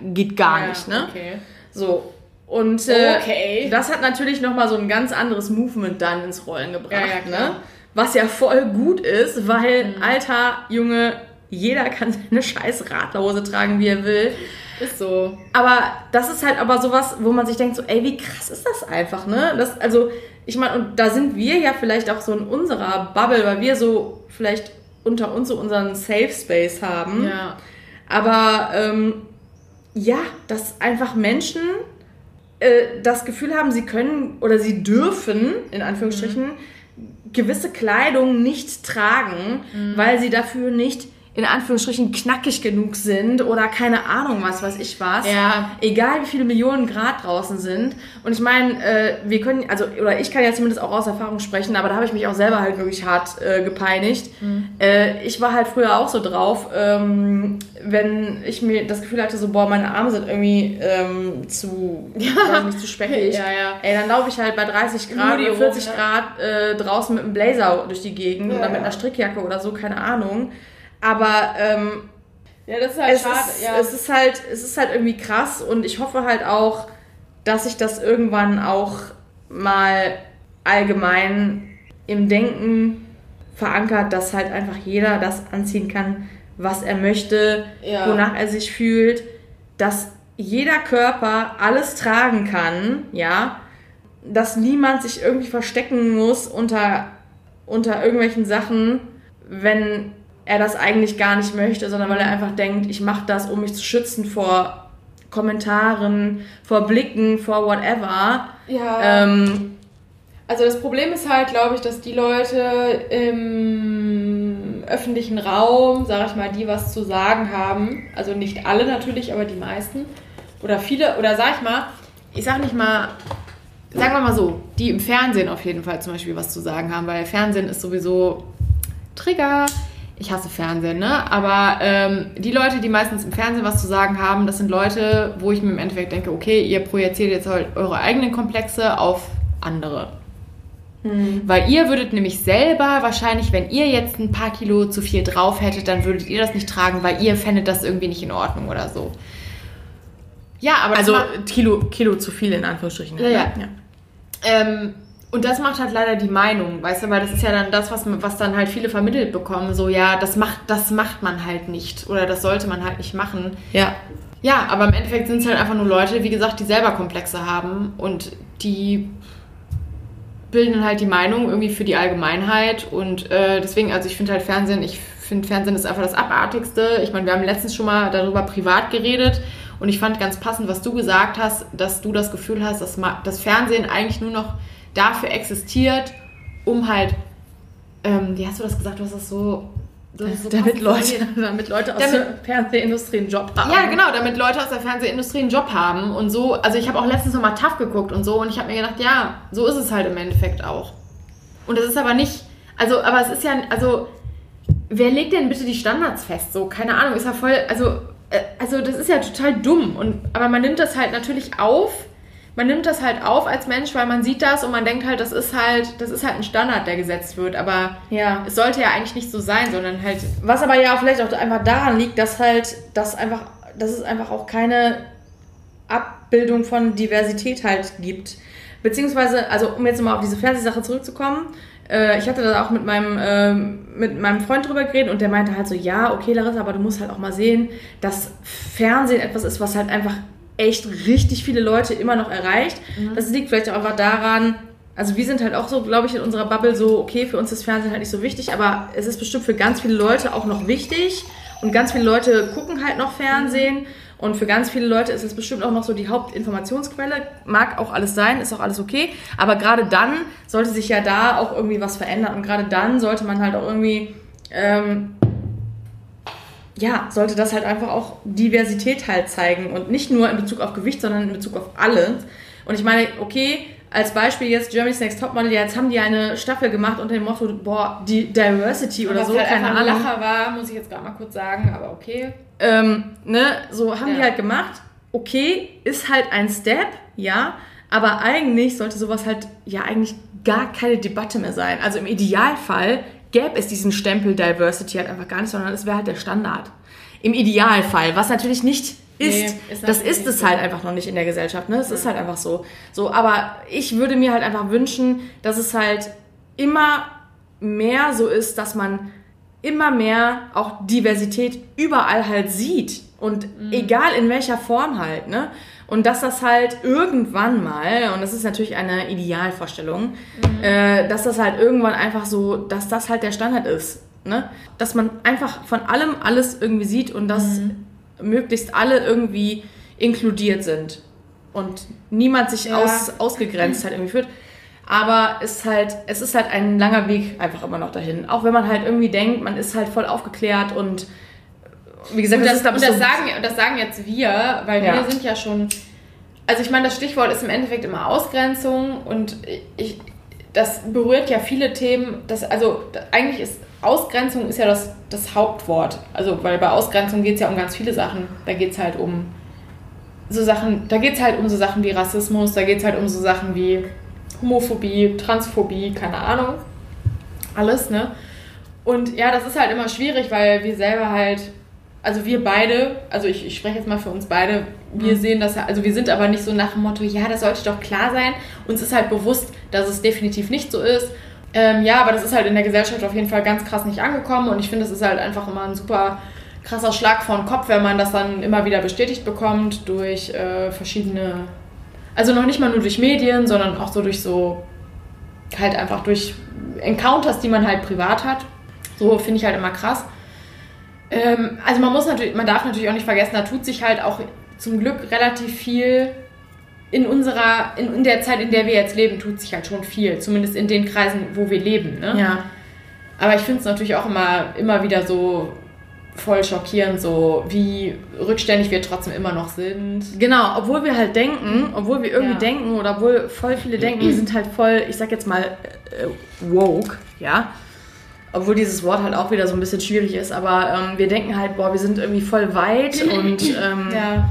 S1: geht gar
S3: ja,
S1: nicht, ne?
S3: Okay.
S1: So. Und äh,
S3: Okay.
S1: das hat natürlich nochmal so ein ganz anderes Movement dann ins Rollen gebracht.
S3: Ja, ja,
S1: ne? Was ja voll gut ist, weil, alter Junge, jeder kann [LAUGHS] seine scheiß Radlerhose tragen, wie er will.
S3: Ist so.
S1: Aber das ist halt aber sowas, wo man sich denkt, so, ey, wie krass ist das einfach, ne? Das, also, ich meine, und da sind wir ja vielleicht auch so in unserer Bubble, weil wir so vielleicht unter uns so unseren Safe Space haben.
S3: Ja.
S1: Aber ähm, ja, dass einfach Menschen äh, das Gefühl haben, sie können oder sie dürfen, in Anführungsstrichen, gewisse Kleidung nicht tragen, weil sie dafür nicht in Anführungsstrichen knackig genug sind oder keine Ahnung was, weiß ich was.
S3: Ja.
S1: Egal wie viele Millionen Grad draußen sind. Und ich meine, äh, wir können, also, oder ich kann ja zumindest auch aus Erfahrung sprechen, aber da habe ich mich auch selber halt wirklich hart äh, gepeinigt. Äh, ich war halt früher auch so drauf, ähm, wenn ich mir das Gefühl hatte, so, boah, meine Arme sind irgendwie ähm, zu, nicht, zu speckig. [LAUGHS]
S3: Ja, ja.
S1: Ey, dann laufe ich halt bei 30 Grad oder 40
S3: rum, ne?
S1: Grad äh, draußen mit einem Blazer durch die Gegend
S3: Ja,
S1: oder mit einer Strickjacke oder so, keine Ahnung. Aber ähm,
S3: Ja, das ist halt
S1: es,
S3: schade.
S1: ist,
S3: ja.
S1: es ist halt, es ist halt irgendwie krass und ich hoffe halt auch, dass sich das irgendwann auch mal allgemein im Denken verankert, dass halt einfach jeder das anziehen kann, was er möchte,
S3: Ja.
S1: wonach er sich fühlt, dass jeder Körper alles tragen kann, ja, dass niemand sich irgendwie verstecken muss unter, unter irgendwelchen Sachen, wenn er das eigentlich gar nicht möchte, sondern weil er einfach denkt, ich mache das, um mich zu schützen vor Kommentaren, vor Blicken, vor whatever.
S3: ja.
S1: Ähm,
S3: Also das Problem ist halt, glaube ich, dass die Leute im öffentlichen Raum, sage ich mal, die was zu sagen haben, also nicht alle natürlich, aber die meisten oder viele, oder sag ich mal, ich sag nicht mal, sagen wir mal so, die im Fernsehen auf jeden Fall zum Beispiel was zu sagen haben, weil Fernsehen ist sowieso Trigger. Ich hasse Fernsehen, ne? Aber ähm, die Leute, die meistens im Fernsehen was zu sagen haben, das sind Leute, wo ich mir im Endeffekt denke, okay, ihr projiziert jetzt halt eure eigenen Komplexe auf andere. Weil ihr würdet nämlich selber wahrscheinlich, wenn ihr jetzt ein paar Kilo zu viel drauf hättet, dann würdet ihr das nicht tragen, weil ihr fändet das irgendwie nicht in Ordnung oder so. Ja, aber
S1: also Kilo, Kilo zu viel in Anführungsstrichen.
S3: Ja, ja.
S1: ne?
S3: ähm, und das macht halt leider die Meinung, weißt du, weil das ist ja dann das, was, was dann halt viele vermittelt bekommen, so ja, das macht, das macht man halt nicht oder das sollte man halt nicht machen.
S1: ja.
S3: Ja, aber im Endeffekt sind es halt einfach nur Leute, wie gesagt, die selber Komplexe haben und die bilden halt die Meinung irgendwie für die Allgemeinheit und äh, deswegen, also ich finde halt Fernsehen, ich finde Fernsehen ist einfach das Abartigste. Ich meine, wir haben letztens schon mal darüber privat geredet und ich fand ganz passend, was du gesagt hast, dass du das Gefühl hast, dass ma- das Fernsehen eigentlich nur noch dafür existiert, um halt, ähm, wie hast du das gesagt, du hast das so... so
S1: damit, Leute, [LAUGHS] damit Leute aus
S3: Damit-
S1: der Fernsehindustrie einen Job haben.
S3: Ja, genau, damit Leute aus der Fernsehindustrie einen Job haben und so. Also ich habe auch letztens nochmal TAF geguckt und so und ich habe mir gedacht, ja, so ist es halt im Endeffekt auch. Und das ist aber nicht, also, aber es ist ja, also, wer legt denn bitte die Standards fest? So, keine Ahnung, ist ja voll, also, äh, also das ist ja total dumm. Und, aber man nimmt das halt natürlich auf. Man nimmt das halt auf als Mensch, weil man sieht das und man denkt halt, das ist halt, das ist halt ein Standard, der gesetzt wird. Aber
S1: Ja.
S3: es sollte ja eigentlich nicht so sein, sondern halt
S1: Was aber ja vielleicht auch einfach daran liegt, dass halt, dass einfach, dass es einfach auch keine Abbildung von Diversität halt gibt. Beziehungsweise, also um jetzt mal auf diese Fernsehsache zurückzukommen, äh, ich hatte da auch mit meinem, ähm, mit meinem Freund drüber geredet und der meinte halt so, ja, okay, Larissa, aber du musst halt auch mal sehen, dass Fernsehen etwas ist, was halt einfach echt richtig viele Leute immer noch erreicht. Das liegt vielleicht auch einfach daran, also wir sind halt auch so, glaube ich, in unserer Bubble so, okay, für uns ist Fernsehen halt nicht so wichtig, aber es ist bestimmt für ganz viele Leute auch noch wichtig Und ganz viele Leute gucken halt noch Fernsehen. Und für ganz viele Leute ist es bestimmt auch noch so die Hauptinformationsquelle. Mag auch alles sein, ist auch alles okay. Aber gerade dann sollte sich ja da auch irgendwie was verändern. Und gerade dann sollte man halt auch irgendwie, ähm, ja, sollte das halt einfach auch Diversität halt zeigen. Und nicht nur in Bezug auf Gewicht, sondern in Bezug auf alles. Und ich meine, okay, als Beispiel jetzt Germany's Next Topmodel, jetzt haben die eine Staffel gemacht unter dem Motto, boah, die Diversity oder so,
S3: halt
S1: keine
S3: einfach ein
S1: Ahnung.
S3: Lacher war, muss ich jetzt gerade mal kurz sagen, aber okay.
S1: Ähm, ne, so haben die
S3: Ja.
S1: halt gemacht. Okay, ist halt ein Step, ja, aber eigentlich sollte sowas halt ja eigentlich gar keine Debatte mehr sein. Also im Idealfall gäbe es diesen Stempel Diversity halt einfach gar nicht, sondern es wäre halt der Standard. Im Idealfall, was natürlich nicht ist.
S3: Nee, ist
S1: das ist es halt einfach noch nicht in der Gesellschaft. Ne? Es ist halt einfach so. So, aber ich würde mir halt einfach wünschen, dass es halt immer mehr so ist, dass man immer mehr auch Diversität überall halt sieht. Und egal in welcher Form halt, ne? Und dass das halt irgendwann mal, und das ist natürlich eine Idealvorstellung, äh, dass das halt irgendwann einfach so, dass das halt der Standard ist. Ne? Dass man einfach von allem alles irgendwie sieht und dass möglichst alle irgendwie inkludiert sind. Und niemand sich
S3: Ja.
S1: aus, ausgegrenzt halt irgendwie fühlt. Aber es ist halt, es ist halt ein langer Weg einfach immer noch dahin. Auch wenn man halt irgendwie denkt, man ist halt voll aufgeklärt und wie gesagt,
S3: Und das,
S1: glaub
S3: und das,
S1: so-
S3: sagen, das sagen jetzt wir, weil
S1: Ja.
S3: wir sind ja schon. Also ich meine, das Stichwort ist im Endeffekt immer Ausgrenzung und ich, das berührt ja viele Themen. Das, also eigentlich ist Ausgrenzung ist ja das, das Hauptwort. Also weil bei Ausgrenzung geht es ja um ganz viele Sachen. Da geht es halt um so Sachen, da geht es halt um so Sachen wie Rassismus, da geht es halt um so Sachen wie Homophobie, Transphobie, keine Ahnung. Alles, ne? Und ja, das ist halt immer schwierig, weil wir selber halt, also wir beide, also ich, ich spreche jetzt mal für uns beide, wir sehen das, ja- also wir sind aber nicht so nach dem Motto, ja, das sollte doch klar sein. Uns ist halt bewusst, dass es definitiv nicht so ist. Ähm, ja, aber das ist halt in der Gesellschaft auf jeden Fall ganz krass nicht angekommen und ich finde, es ist halt einfach immer ein super krasser Schlag vor den Kopf, wenn man das dann immer wieder bestätigt bekommt durch äh, verschiedene, also noch nicht mal nur durch Medien, sondern auch so durch so, halt einfach durch Encounters, die man halt privat hat. So finde ich halt immer krass. Ähm, also man muss natürlich, man darf natürlich auch nicht vergessen, da tut sich halt auch zum Glück relativ viel in unserer, in, in der Zeit, in der wir jetzt leben, tut sich halt schon viel. Zumindest in den Kreisen, wo wir leben. Ne?
S1: ja.
S3: Aber ich finde es natürlich auch immer, immer wieder so voll schockierend, so wie rückständig wir trotzdem immer noch sind.
S1: Genau, obwohl wir halt denken, obwohl wir irgendwie
S3: Ja.
S1: denken oder obwohl voll viele denken, wir sind halt voll, ich sag jetzt mal, äh, woke, ja. Obwohl dieses Wort halt auch wieder so ein bisschen schwierig ist, aber ähm, wir denken halt, boah, wir sind irgendwie voll weit [LAUGHS] und ähm,
S3: Ja.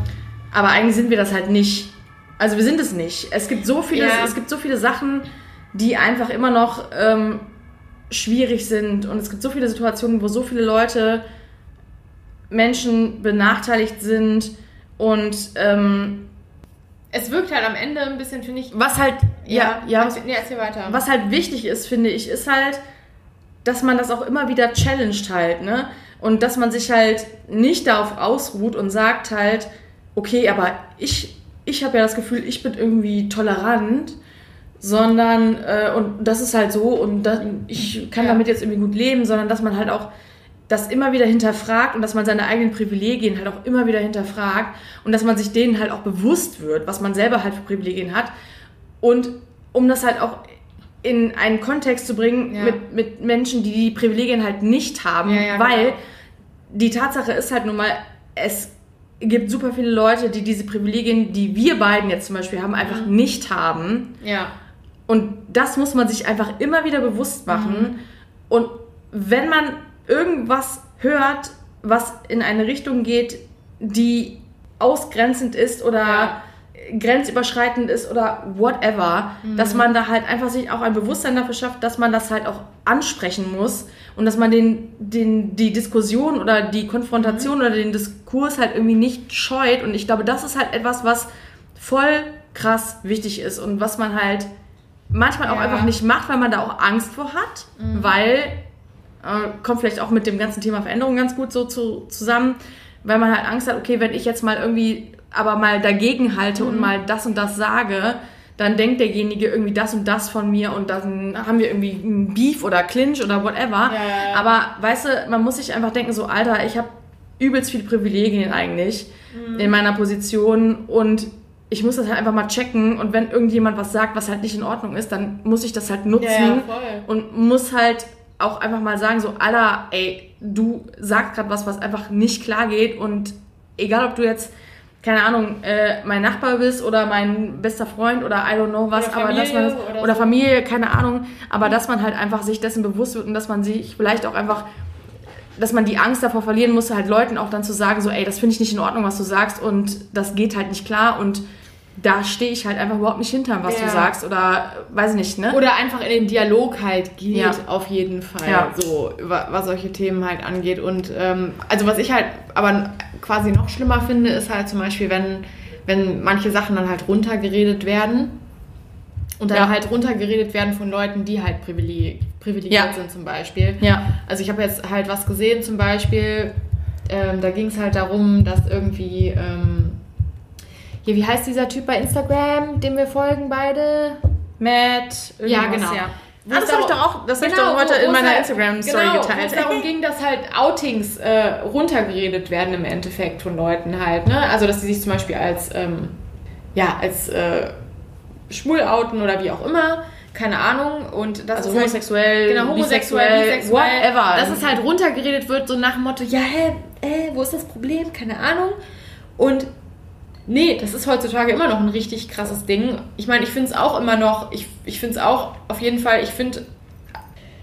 S1: aber eigentlich sind wir das halt nicht. Also wir sind es nicht. Es gibt so viele,
S3: Ja.
S1: es gibt so viele Sachen, die einfach immer noch ähm, schwierig sind und es gibt so viele Situationen, wo so viele Leute Menschen benachteiligt sind und ähm,
S3: Es wirkt halt am Ende ein bisschen, finde ich.
S1: was halt ja ja,
S3: erzähl, nee, erzähl weiter.
S1: was halt wichtig ist, finde ich, ist halt, dass man das auch immer wieder challenged halt, ne? Und dass man sich halt nicht darauf ausruht und sagt halt, okay, aber ich, ich habe ja das Gefühl, ich bin irgendwie tolerant, sondern, äh, und das ist halt so und das, ich kann
S3: Ja.
S1: damit jetzt irgendwie gut leben, sondern dass man halt auch das immer wieder hinterfragt und dass man seine eigenen Privilegien halt auch immer wieder hinterfragt und dass man sich denen halt auch bewusst wird, was man selber halt für Privilegien hat. Und um das halt auch in einen Kontext zu bringen
S3: Ja.
S1: mit, mit Menschen, die die Privilegien halt nicht haben,
S3: Ja, ja,
S1: weil
S3: genau.
S1: die Tatsache ist halt nun mal, es gibt super viele Leute, die diese Privilegien, die wir beiden jetzt zum Beispiel haben, einfach
S3: Mhm.
S1: nicht haben.
S3: ja.
S1: Und das muss man sich einfach immer wieder bewusst machen. Und wenn man irgendwas hört, was in eine Richtung geht, die ausgrenzend ist oder
S3: Ja.
S1: Grenzüberschreitend ist oder whatever, dass man da halt einfach sich auch ein Bewusstsein dafür schafft, dass man das halt auch ansprechen muss und dass man den, den, die Diskussion oder die Konfrontation oder den Diskurs halt irgendwie nicht scheut. Und ich glaube, das ist halt etwas, was voll krass wichtig ist und was man halt manchmal auch
S3: Ja.
S1: einfach nicht macht, weil man da auch Angst vor hat, weil äh, kommt vielleicht auch mit dem ganzen Thema Veränderung ganz gut so zu, zusammen, weil man halt Angst hat, okay, wenn ich jetzt mal irgendwie aber mal dagegen halte und mal das und das sage, dann denkt derjenige irgendwie das und das von mir und dann haben wir irgendwie einen Beef oder Clinch oder whatever.
S3: Ja.
S1: Aber weißt du, man muss sich einfach denken, so Alter, ich habe übelst viele Privilegien eigentlich mhm. in meiner Position und ich muss das halt einfach mal checken und wenn irgendjemand was sagt, was halt nicht in Ordnung ist, dann muss ich das halt nutzen ja, und muss halt auch einfach mal sagen, so, Alter, ey, du sagst gerade was, was einfach nicht klar geht und egal ob du jetzt, keine Ahnung, äh, mein Nachbar bist oder mein bester Freund oder I don't know was, aber dass man das, oder, oder so. Familie, keine Ahnung, aber dass man halt einfach sich dessen bewusst wird und dass man sich vielleicht auch einfach dass man die Angst davor verlieren muss, halt Leuten auch dann zu sagen, so, ey, das finde ich nicht in Ordnung, was du sagst und das geht halt nicht klar und da stehe ich halt einfach überhaupt nicht hinter, was ja. du sagst oder weiß ich nicht, ne?
S3: Oder einfach in den Dialog halt geht, ja. auf jeden Fall, ja. so, was solche Themen halt angeht und ähm, also was ich halt aber quasi noch schlimmer finde, ist halt zum Beispiel, wenn, wenn manche Sachen dann halt runtergeredet werden und dann halt runtergeredet werden von Leuten, die halt privilegiert privilegiert sind zum Beispiel. Ja. Also ich habe jetzt halt was gesehen zum Beispiel, ähm, da ging es halt darum, dass irgendwie, ähm, hier, wie heißt dieser Typ bei Instagram, dem wir folgen beide?
S1: Matt.
S3: Ja, genau.
S1: Ja. Ah, das habe ich doch auch, das genau, ich doch heute in meiner halt, Instagram-Story genau, geteilt.
S3: Wo es darum ging, dass halt Outings äh, runtergeredet werden im Endeffekt von Leuten halt. Ne? Also, dass sie sich zum Beispiel als, ähm, ja, als äh, schwul outen oder wie auch immer keine Ahnung. Und das
S1: also
S3: ist
S1: halt homosexuell,
S3: halt, genau, homosexuell, bisexuell, whatever. Dass es halt runtergeredet wird, so nach dem Motto, ja, hä, äh, wo ist das Problem? Keine Ahnung. Und nee, das ist heutzutage immer noch ein richtig krasses Ding. Ich meine, ich finde es auch immer noch, ich, ich finde es auch auf jeden Fall, ich finde,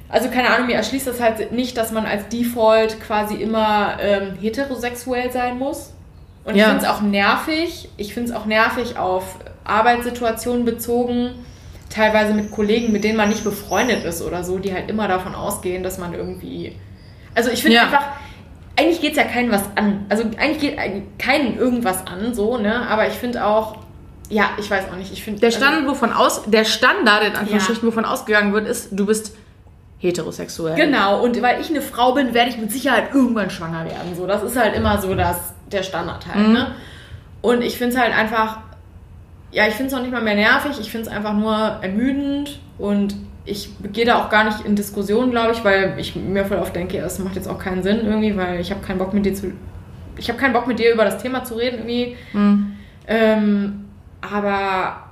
S3: also keine Ahnung, mir erschließt das halt nicht, dass man als Default quasi immer ähm, heterosexuell sein muss. Und ja. ich finde es auch nervig. Ich finde es auch nervig auf Arbeitssituationen bezogen teilweise mit Kollegen, mit denen man nicht befreundet ist oder so, die halt immer davon ausgehen, dass man irgendwie. Also ich finde ja. einfach, eigentlich geht es ja keinen was an. Also eigentlich geht keinen irgendwas an, so, ne? Aber ich finde auch, ja, ich weiß auch nicht. Ich finde.
S1: Der Standard, also, wovon aus, der Standard in Anführungsstrichen, ja. wovon ausgegangen wird, ist, du bist heterosexuell.
S3: Genau, und weil ich eine Frau bin, werde ich mit Sicherheit irgendwann schwanger werden. So, das ist halt immer so das, der Standard halt, mhm. ne? Und ich finde es halt einfach ja, ich finde es auch nicht mal mehr nervig, ich finde es einfach nur ermüdend und ich gehe da auch gar nicht in Diskussionen, glaube ich, weil ich mir voll oft denke, es macht jetzt auch keinen Sinn irgendwie, weil ich habe keinen Bock mit dir zu. Ich habe keinen Bock mit dir über das Thema zu reden irgendwie. Mhm. Ähm, aber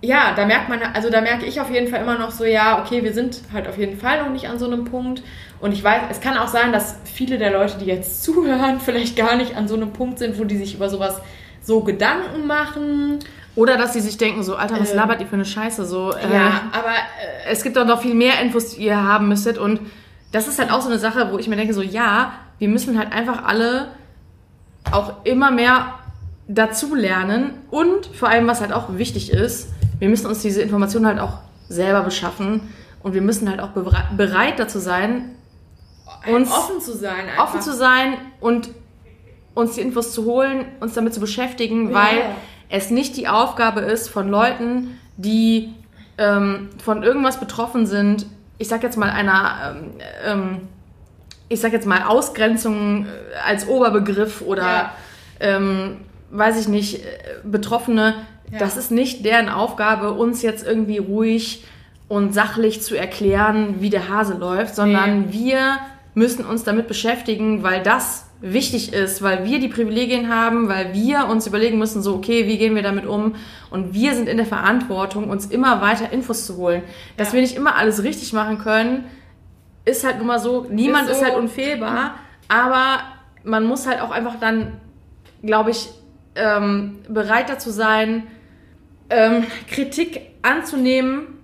S3: ja, da merkt man, also da merke ich auf jeden Fall immer noch so, ja, okay, wir sind halt auf jeden Fall noch nicht an so einem Punkt. Und ich weiß, es kann auch sein, dass viele der Leute, die jetzt [LAUGHS] zuhören, vielleicht gar nicht an so einem Punkt sind, wo die sich über sowas so Gedanken machen.
S1: Oder dass sie sich denken, so, Alter, was ähm, labert ihr für eine Scheiße? So,
S3: äh, ja, aber äh,
S1: es gibt doch noch viel mehr Infos, die ihr haben müsstet. Und das ist halt auch so eine Sache, wo ich mir denke, so, ja, wir müssen halt einfach alle auch immer mehr dazu lernen. Und vor allem, was halt auch wichtig ist, wir müssen uns diese Informationen halt auch selber beschaffen. Und wir müssen halt auch bereit dazu sein,
S3: uns offen zu sein.
S1: Einfach. Offen zu sein und uns die Infos zu holen, uns damit zu beschäftigen, ja. weil es nicht die Aufgabe ist von Leuten, die ähm, von irgendwas betroffen sind, ich sag jetzt mal einer, ähm, ähm ich sag jetzt mal Ausgrenzung äh, als Oberbegriff oder ja. ähm, weiß ich nicht, äh, Betroffene, ja. das ist nicht deren Aufgabe, uns jetzt irgendwie ruhig und sachlich zu erklären, wie der Hase läuft, sondern nee. wir müssen uns damit beschäftigen, weil das wichtig ist, weil wir die Privilegien haben, weil wir uns überlegen müssen, so, okay, wie gehen wir damit um? Und wir sind in der Verantwortung, uns immer weiter Infos zu holen. Dass ja. wir nicht immer alles richtig machen können, ist halt nun mal so, niemand ist, so. ist halt unfehlbar, aber man muss halt auch einfach dann, glaube ich, ähm, bereit dazu sein, ähm, Kritik anzunehmen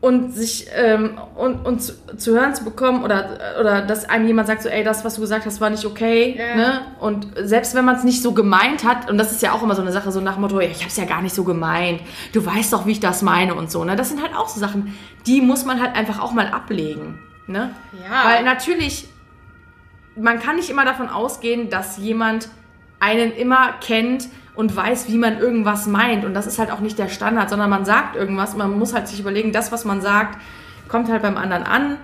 S1: und sich ähm, und, und zu, zu, hören zu bekommen oder oder dass einem jemand sagt so ey das was du gesagt hast war nicht okay yeah. ne? Und selbst wenn man es nicht so gemeint hat und das ist ja auch immer so eine Sache so nach dem Motto ich habe es ja gar nicht so gemeint du weißt doch wie ich das meine und so ne? Das sind halt auch so Sachen die muss man halt einfach auch mal ablegen ne? Ja. Weil natürlich man kann nicht immer davon ausgehen dass jemand einen immer kennt und weiß, wie man irgendwas meint. Und das ist halt auch nicht der Standard, sondern man sagt irgendwas. Man muss halt sich überlegen, das, was man sagt, kommt halt beim anderen an.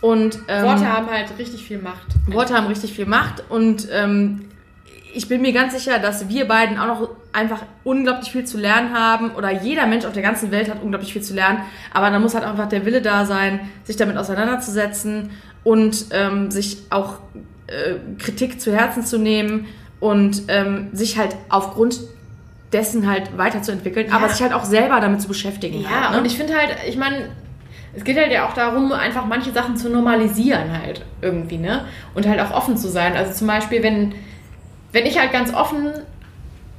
S1: Und,
S3: ähm, Worte haben halt richtig viel Macht.
S1: Worte haben richtig viel Macht. Und ähm, ich bin mir ganz sicher, dass wir beiden auch noch einfach unglaublich viel zu lernen haben. Oder jeder Mensch auf der ganzen Welt hat unglaublich viel zu lernen. Aber da muss halt einfach der Wille da sein, sich damit auseinanderzusetzen und ähm, sich auch äh, Kritik zu Herzen zu nehmen und ähm, sich halt aufgrund dessen halt weiterzuentwickeln,
S3: Ja.
S1: aber sich halt auch selber damit zu beschäftigen.
S3: Ja,
S1: halt, ne?
S3: und ich finde halt, ich meine, es geht halt ja auch darum, einfach manche Sachen zu normalisieren halt irgendwie, ne? Und halt auch offen zu sein. Also zum Beispiel, wenn, wenn ich halt ganz offen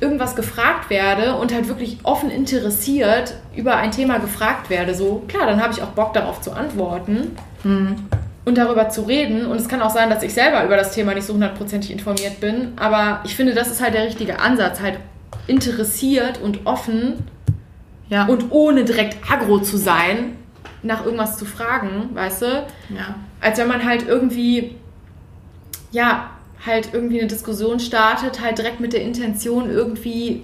S3: irgendwas gefragt werde und halt wirklich offen interessiert über ein Thema gefragt werde, so, klar, dann habe ich auch Bock darauf zu antworten und darüber zu reden. Und es kann auch sein, dass ich selber über das Thema nicht so hundertprozentig informiert bin, aber ich finde, das ist halt der richtige Ansatz, halt interessiert und offen
S1: ja.
S3: und ohne direkt aggro zu sein, nach irgendwas zu fragen, weißt du?
S1: ja.
S3: Als wenn man halt irgendwie, ja, halt irgendwie eine Diskussion startet, halt direkt mit der Intention irgendwie,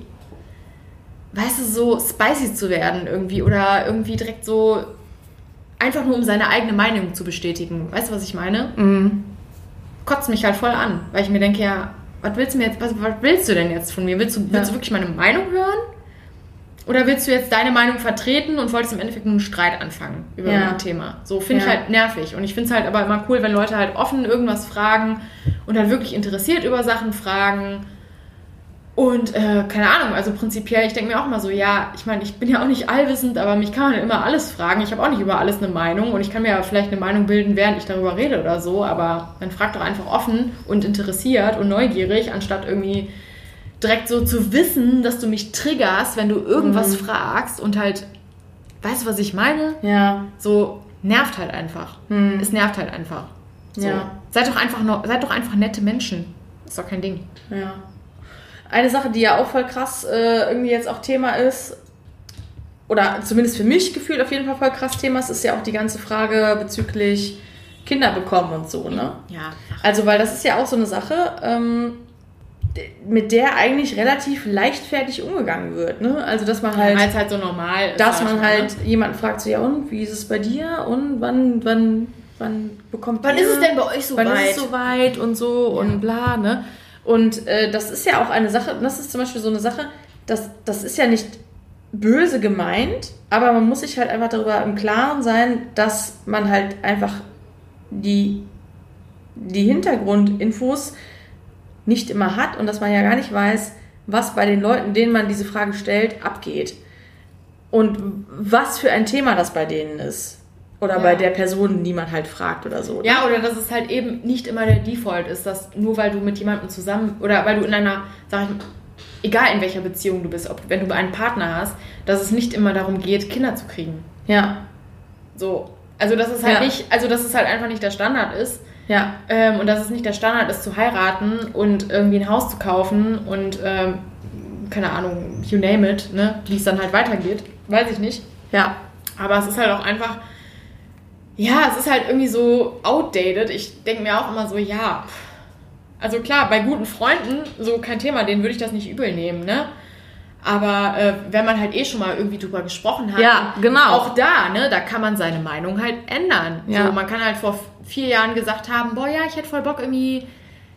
S3: weißt du, so spicy zu werden irgendwie oder irgendwie direkt so einfach nur um seine eigene Meinung zu bestätigen. Weißt du, was ich meine?
S1: Mhm.
S3: Kotzt mich halt voll an, weil ich mir denke, ja, was willst du mir jetzt, was, was willst du denn jetzt von mir? Willst du, willst du wirklich meine Meinung hören? Oder willst du jetzt deine Meinung vertreten und wolltest im Endeffekt nur einen Streit anfangen über
S1: Ja.
S3: ein Thema? So finde
S1: Ja.
S3: ich halt nervig. Und ich finde es halt aber immer cool, wenn Leute halt offen irgendwas fragen und halt wirklich interessiert über Sachen fragen. Und äh, keine Ahnung, also prinzipiell, ich denke mir auch mal so, ja, ich meine, ich bin ja auch nicht allwissend, aber mich kann man immer alles fragen. Ich habe auch nicht über alles eine Meinung und ich kann mir ja vielleicht eine Meinung bilden, während ich darüber rede oder so, aber man fragt doch einfach offen und interessiert und neugierig, anstatt irgendwie direkt so zu wissen, dass du mich triggerst, wenn du irgendwas fragst und halt, weißt du, was ich meine?
S1: Ja.
S3: So nervt halt einfach. Es nervt halt einfach. So.
S1: Ja.
S3: Seid doch einfach seid doch einfach nette Menschen. Ist doch kein Ding.
S1: Ja. Eine Sache, die ja auch voll krass äh, irgendwie jetzt auch Thema ist, oder zumindest für mich gefühlt auf jeden Fall voll krass Thema ist, ist ja auch die ganze Frage bezüglich Kinder bekommen und so, ne?
S3: Ja.
S1: Also, weil das ist ja auch so eine Sache, ähm, mit der eigentlich relativ leichtfertig umgegangen wird, ne? Also, dass man halt,
S3: Weil es halt so normal ist.
S1: dass man halt
S3: ne?
S1: jemanden fragt, so, ja und, wie ist es bei dir? Und wann, wann, wann bekommt
S3: Wann
S1: ihr?
S3: ist es denn bei euch so
S1: wann
S3: weit?
S1: ist es soweit und so und bla, ne? Und äh, das ist ja auch eine Sache, das ist zum Beispiel so eine Sache, das, das ist ja nicht böse gemeint, aber man muss sich halt einfach darüber im Klaren sein, dass man halt einfach die, die Hintergrundinfos nicht immer hat und dass man ja gar nicht weiß, was bei den Leuten, denen man diese Frage stellt, abgeht. Und was für ein Thema das bei denen ist. Oder
S3: Ja.
S1: bei der Person, die man halt fragt oder so.
S3: Ja, oder dass es halt eben nicht immer der Default ist, dass nur weil du mit jemandem zusammen oder weil du in einer, sag ich mal, egal in welcher Beziehung du bist, ob wenn du einen Partner hast, dass es nicht immer darum geht, Kinder zu kriegen.
S1: Ja,
S3: So. Also dass es halt
S1: Ja.
S3: nicht, also dass es halt einfach nicht der Standard ist.
S1: ja,
S3: Ähm, und dass es nicht der Standard ist, zu heiraten und irgendwie ein Haus zu kaufen und ähm, keine Ahnung, you name it, ne? Wie es dann halt weitergeht, weiß ich nicht.
S1: ja.
S3: Aber es ist halt auch einfach, ja, es ist halt irgendwie so outdated. Ich denke mir auch immer so, ja, also klar, bei guten Freunden, so kein Thema, denen würde ich das nicht übel nehmen, ne? Aber äh, wenn man halt eh schon mal irgendwie drüber gesprochen hat,
S1: Ja, genau.
S3: auch da, ne, da kann man seine Meinung halt ändern.
S1: Ja.
S3: So, man kann halt vor vier Jahren gesagt haben, boah, ja, ich hätte voll Bock irgendwie,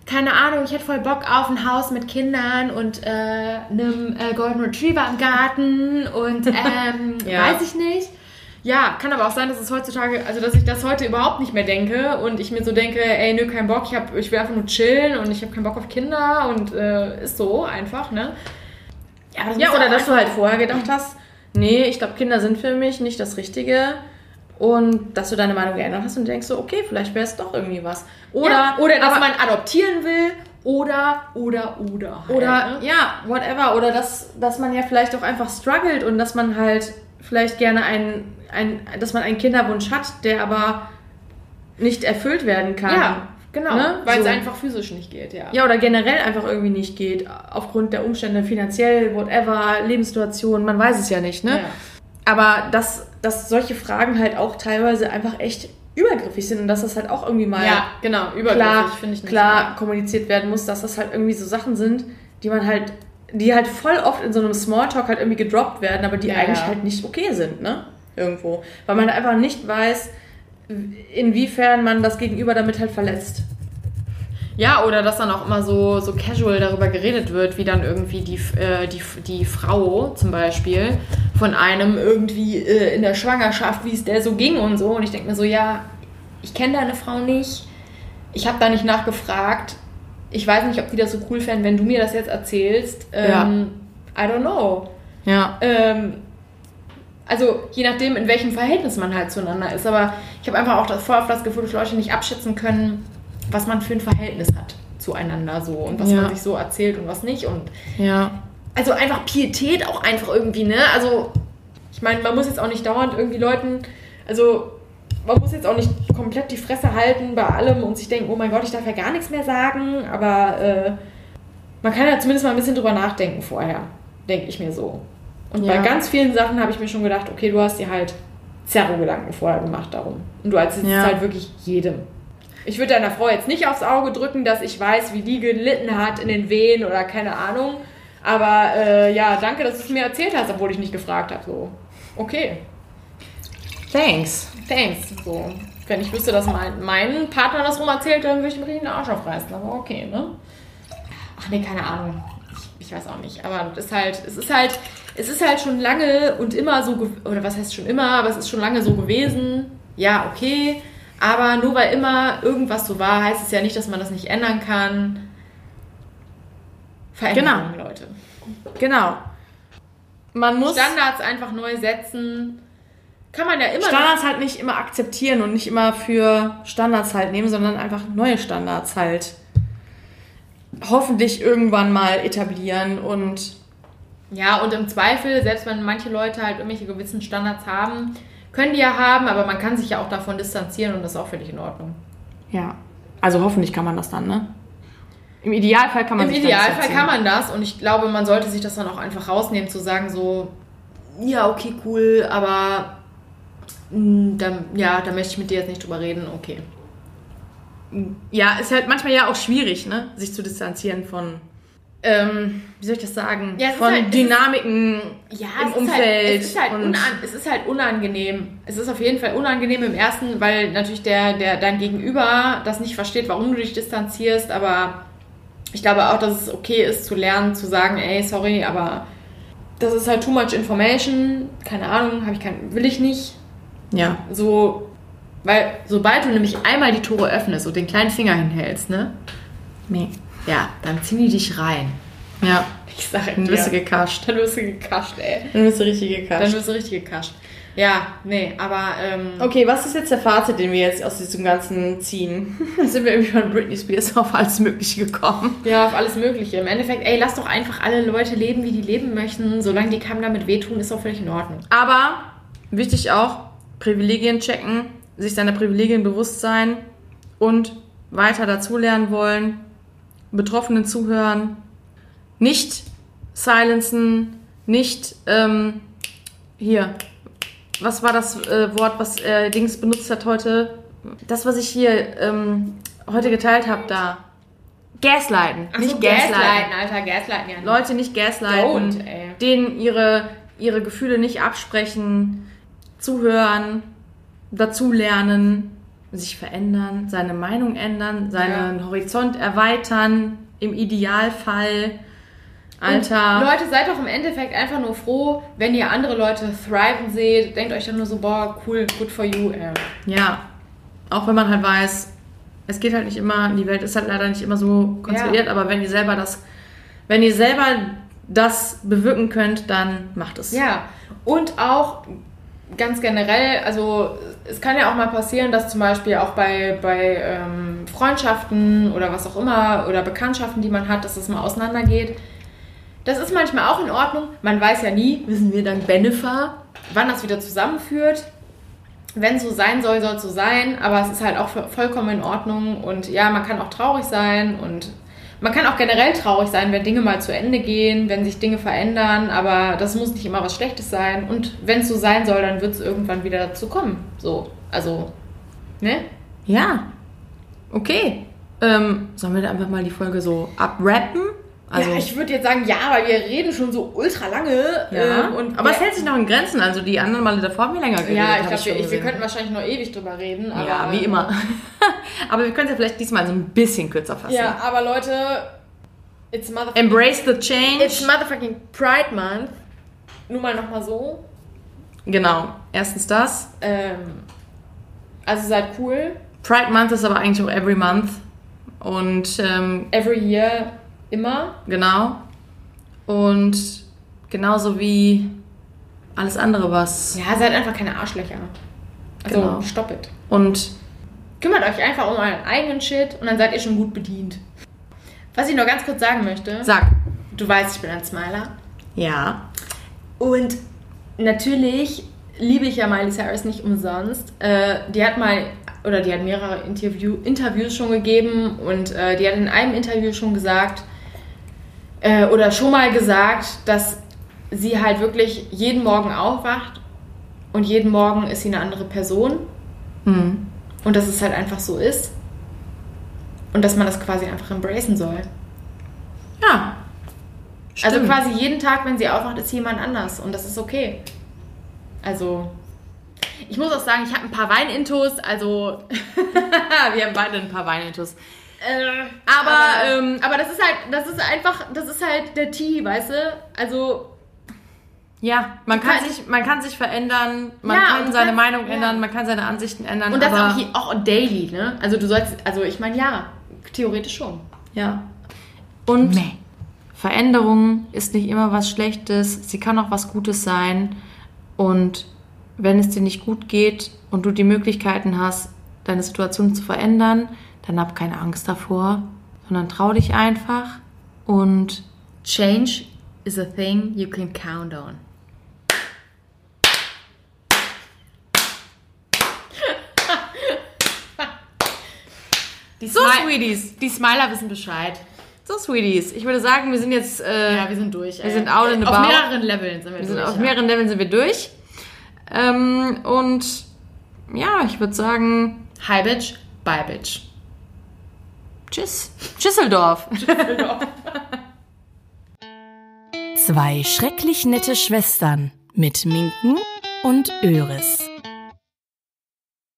S3: keine Ahnung, ich hätte voll Bock auf ein Haus mit Kindern und äh, einem äh, Golden Retriever im Garten und [LAUGHS] ähm,
S1: Ja.
S3: weiß ich nicht. Ja, kann aber auch sein, dass es heutzutage, also dass ich das heute überhaupt nicht mehr denke und ich mir so denke, ey, nö, kein Bock, ich, hab, ich will einfach nur chillen und ich habe keinen Bock auf Kinder und äh, ist so einfach, ne? Ja, das
S1: Ja, oder dass du halt vorher gedacht hast, nee, ich glaube, Kinder sind für mich nicht das Richtige. Und dass du deine Meinung geändert hast und denkst so, okay, vielleicht wäre es doch irgendwie was. Oder,
S3: ja, oder dass
S1: aber-
S3: man adoptieren will oder, oder, oder. Halt,
S1: Oder
S3: ne?
S1: ja, whatever. Oder dass, dass man ja vielleicht auch einfach struggelt und dass man halt vielleicht gerne einen, ein, dass man einen Kinderwunsch hat, der aber nicht erfüllt werden kann.
S3: Ja, genau.
S1: Ne?
S3: Weil es
S1: So.
S3: einfach physisch nicht geht, ja.
S1: Ja, oder generell einfach irgendwie nicht geht. Aufgrund der Umstände, finanziell, whatever, Lebenssituation, man weiß es ja nicht, ne?
S3: Ja.
S1: Aber dass, dass solche Fragen halt auch teilweise einfach echt übergriffig sind und dass das halt auch irgendwie mal
S3: Ja, genau, übergriffig
S1: klar,
S3: ich nicht.
S1: klar kommuniziert werden muss, dass das halt irgendwie so Sachen sind, die man halt, die halt voll oft in so einem Smalltalk halt irgendwie gedroppt werden, aber die
S3: Ja,
S1: eigentlich
S3: ja.
S1: halt nicht okay sind, ne? Irgendwo. Weil man einfach nicht weiß, inwiefern man das Gegenüber damit halt verletzt.
S3: Ja, oder dass dann auch immer so, so casual darüber geredet wird, wie dann irgendwie die, äh, die, die Frau zum Beispiel von einem irgendwie äh, in der Schwangerschaft, wie es der so ging und so. Und ich denke mir so, ja, ich kenne deine Frau nicht. ich habe da nicht nachgefragt. Ich weiß nicht, ob die das so cool fänden, wenn du mir das jetzt erzählst. Ähm, I don't know.
S1: Ja.
S3: Ähm, also je nachdem, in welchem Verhältnis man halt zueinander ist. Aber ich habe einfach auch das, voll auf das Gefühl, dass Leute nicht abschätzen können, was man für ein Verhältnis hat zueinander so und was
S1: Ja.
S3: man sich so erzählt und was nicht. Und
S1: Ja.
S3: also einfach Pietät auch einfach irgendwie, ne? Also ich meine, man muss jetzt auch nicht dauernd irgendwie Leuten, also man muss jetzt auch nicht komplett die Fresse halten bei allem und sich denken, oh mein Gott, ich darf ja gar nichts mehr sagen, aber äh, man kann ja zumindest mal ein bisschen drüber nachdenken vorher, denke ich mir so. Und
S1: Ja.
S3: bei ganz vielen Sachen habe ich mir schon gedacht, okay, du hast dir halt Zerro-Gedanken vorher gemacht darum. Und du erzählst
S1: Ja.
S3: es halt wirklich jedem. Ich würde deiner Frau jetzt nicht aufs Auge drücken, dass ich weiß, wie die gelitten hat in den Wehen oder keine Ahnung. Aber äh, ja, danke, dass du es mir erzählt hast, obwohl ich nicht gefragt habe. So, okay,
S1: Thanks.
S3: Thanks. So, wenn ich wüsste, dass mein, mein Partner das rum erzählt, dann würde ich mir richtig den Arsch aufreißen. Aber okay, ne? Ach nee, keine Ahnung. Ich, ich weiß auch nicht. Aber es ist halt, es ist halt, es ist halt schon lange und immer so, oder was heißt schon immer, aber es ist schon lange so gewesen. Ja, okay. Aber nur weil immer irgendwas so war, heißt es ja nicht, dass man das nicht ändern kann. Veränderungen, Leute.
S1: Genau. Man muss
S3: Standards einfach neu setzen. Kann man ja immer
S1: Standards halt nicht immer akzeptieren und nicht immer für Standards halt nehmen, sondern einfach neue Standards halt hoffentlich irgendwann mal etablieren und
S3: Ja, und im Zweifel, selbst wenn manche Leute halt irgendwelche gewissen Standards haben, können die ja haben, aber man kann sich ja auch davon distanzieren und das ist auch völlig in Ordnung.
S1: ja. Also hoffentlich kann man das dann, ne? Im Idealfall kann man
S3: Im
S1: sich
S3: Idealfall kann man das und ich glaube, man sollte sich das dann auch einfach rausnehmen, zu sagen so, ja, okay, cool, aber dann, ja, da möchte ich mit dir jetzt nicht drüber reden, okay.
S1: Ja, ist halt manchmal ja auch schwierig, ne? Sich zu distanzieren von, ähm, wie soll ich das sagen?
S3: Ja,
S1: von
S3: halt- es ist-
S1: Dynamiken
S3: Ja,
S1: im
S3: es
S1: Umfeld.
S3: Ist halt, es, ist halt unan, es ist halt unangenehm. Es ist auf jeden Fall unangenehm im ersten, weil natürlich der, der dein Gegenüber das nicht versteht, warum du dich distanzierst, aber ich glaube auch, dass es okay ist zu lernen, zu sagen, ey, sorry, aber das ist halt too much information, keine Ahnung, habe ich kein, will ich nicht.
S1: Ja.
S3: So, weil sobald du nämlich einmal die Tore öffnest und den kleinen Finger hinhältst, ne?
S1: Nee.
S3: Ja, dann ziehen die dich rein.
S1: Ja.
S3: Ich sag
S1: Dann wirst du gekascht.
S3: Dann wirst du gekascht, ey.
S1: Dann wirst du richtig
S3: Dann
S1: gekascht.
S3: wirst du richtig gekascht. Ja, nee, aber ähm,
S1: Okay, was ist jetzt der Fazit, den wir jetzt aus diesem Ganzen ziehen? [LAUGHS] Sind wir irgendwie von Britney Spears auf alles Mögliche gekommen.
S3: ja, auf alles Mögliche. Im Endeffekt, ey, lass doch einfach alle Leute leben, wie die leben möchten. Solange die keinem damit wehtun, ist doch völlig in Ordnung.
S1: Aber wichtig auch, Privilegien checken, sich seiner Privilegien bewusst sein und weiter dazulernen wollen, Betroffenen zuhören, nicht silenzen, nicht ähm, hier. Was war das äh, Wort, was äh, Dings benutzt hat heute? Das, was ich hier ähm, heute geteilt habe, da. Gaslighten.
S3: Ach
S1: nicht
S3: so,
S1: gaslighten.
S3: Alter, Gaslighten, ja.
S1: Leute nicht gaslighten,
S3: Don't, ey.
S1: denen ihre, ihre Gefühle nicht absprechen, zuhören, dazulernen, sich verändern, seine Meinung ändern, seinen Horizont erweitern, im Idealfall. Alter.
S3: Und Leute, seid doch im Endeffekt einfach nur froh, wenn ihr andere Leute thriven seht. Denkt euch dann nur so, boah, cool, good for you. Ey.
S1: Ja. Auch wenn man halt weiß, es geht halt nicht immer, die Welt ist halt leider nicht immer so konstruiert,
S3: Ja.
S1: aber wenn ihr selber das, wenn ihr selber das bewirken könnt, dann macht es.
S3: Ja, und auch ganz generell, also es kann ja auch mal passieren, dass zum Beispiel auch bei, bei ähm, Freundschaften oder was auch immer oder Bekanntschaften, die man hat, dass es mal auseinandergeht. Das ist manchmal auch in Ordnung. Man weiß ja nie, wissen wir dank Benefa, wann das wieder zusammenführt. Wenn so sein soll, soll so sein, aber es ist halt auch vo- vollkommen in Ordnung und ja, man kann auch traurig sein und man kann auch generell traurig sein, wenn Dinge mal zu Ende gehen, wenn sich Dinge verändern, aber das muss nicht immer was Schlechtes sein und wenn es so sein soll, dann wird es irgendwann wieder dazu kommen. So, also, ne?
S1: Ja. Okay. Ähm, sollen wir da einfach mal die Folge so abrappen? Also,
S3: ja, ich würde jetzt sagen, ja, weil wir reden schon so ultra lange.
S1: ja.
S3: ähm, und
S1: aber es hält sich noch in Grenzen. Also die anderen Male davor haben wir länger geredet.
S3: Ja, ich glaube, wir, wir könnten wahrscheinlich noch ewig drüber reden.
S1: Ja, wie immer. [LAUGHS] aber wir können es ja vielleicht diesmal so ein bisschen kürzer fassen.
S3: Ja, aber Leute, it's motherfucking,
S1: Embrace the change.
S3: it's motherfucking Pride Month. Nur mal nochmal so.
S1: genau. Erstens das.
S3: Ähm, also seid cool.
S1: Pride Month ist aber eigentlich auch every month. Und ähm,
S3: Every year immer.
S1: genau. Und genauso wie alles andere, was.
S3: Ja, seid einfach keine Arschlöcher. Also,
S1: Genau.
S3: stop it.
S1: Und
S3: Kümmert euch einfach um euren eigenen Shit und dann seid ihr schon gut bedient. Was ich noch ganz kurz sagen möchte.
S1: sag.
S3: Du weißt, ich bin ein Smiler.
S1: Ja.
S3: Und natürlich liebe ich ja Miley Cyrus nicht umsonst. Äh, die hat mal, oder die hat mehrere Interview, Interviews schon gegeben und äh, die hat in einem Interview schon gesagt, äh, oder schon mal gesagt, dass sie halt wirklich jeden Morgen aufwacht und jeden Morgen ist sie eine andere Person
S1: Hm.
S3: und dass es halt einfach so ist und dass man das quasi einfach embracen soll.
S1: Ja.
S3: Also
S1: Stimmt.
S3: quasi jeden Tag, wenn sie aufwacht, ist jemand anders und das ist okay. Also, ich muss auch sagen, ich habe ein paar Weinintos, also. [LAUGHS]
S1: wir haben beide ein paar Weinintus.
S3: Äh,
S1: Aber,
S3: aber,
S1: ähm,
S3: aber das ist halt, das ist einfach, das ist halt der Tee, weißt du? Also,
S1: Ja, man kann,
S3: kannst-
S1: sich, man kann sich verändern, man
S3: Ja,
S1: kann seine
S3: kannst-
S1: Meinung
S3: ja.
S1: ändern, man kann seine Ansichten ändern.
S3: und das auch, je- auch daily, ne? Also, du sollst, also ich meine, ja, theoretisch schon.
S1: Ja. Und Veränderung ist nicht immer was Schlechtes, sie kann auch was Gutes sein. Und wenn es dir nicht gut geht und du die Möglichkeiten hast, deine Situation zu verändern, dann hab keine Angst davor, sondern trau dich einfach und
S3: Change is a thing you can count on. [LAUGHS] Die
S1: so
S3: Smi-
S1: Sweeties,
S3: Die Smiler wissen Bescheid.
S1: so Sweeties. Ich würde sagen, wir sind jetzt, äh,
S3: Ja, wir sind durch.
S1: Wir sind out and
S3: Auf
S1: about.
S3: mehreren Leveln sind wir,
S1: wir sind
S3: durch.
S1: auf
S3: ja.
S1: mehreren Leveln sind wir durch. Ähm, und ja, ich würde sagen,
S3: Hi, Bitch. Bye, Bitch.
S1: Tschüss. Tschüsseldorf.
S2: Zwei schrecklich nette Schwestern mit Minken und Öris.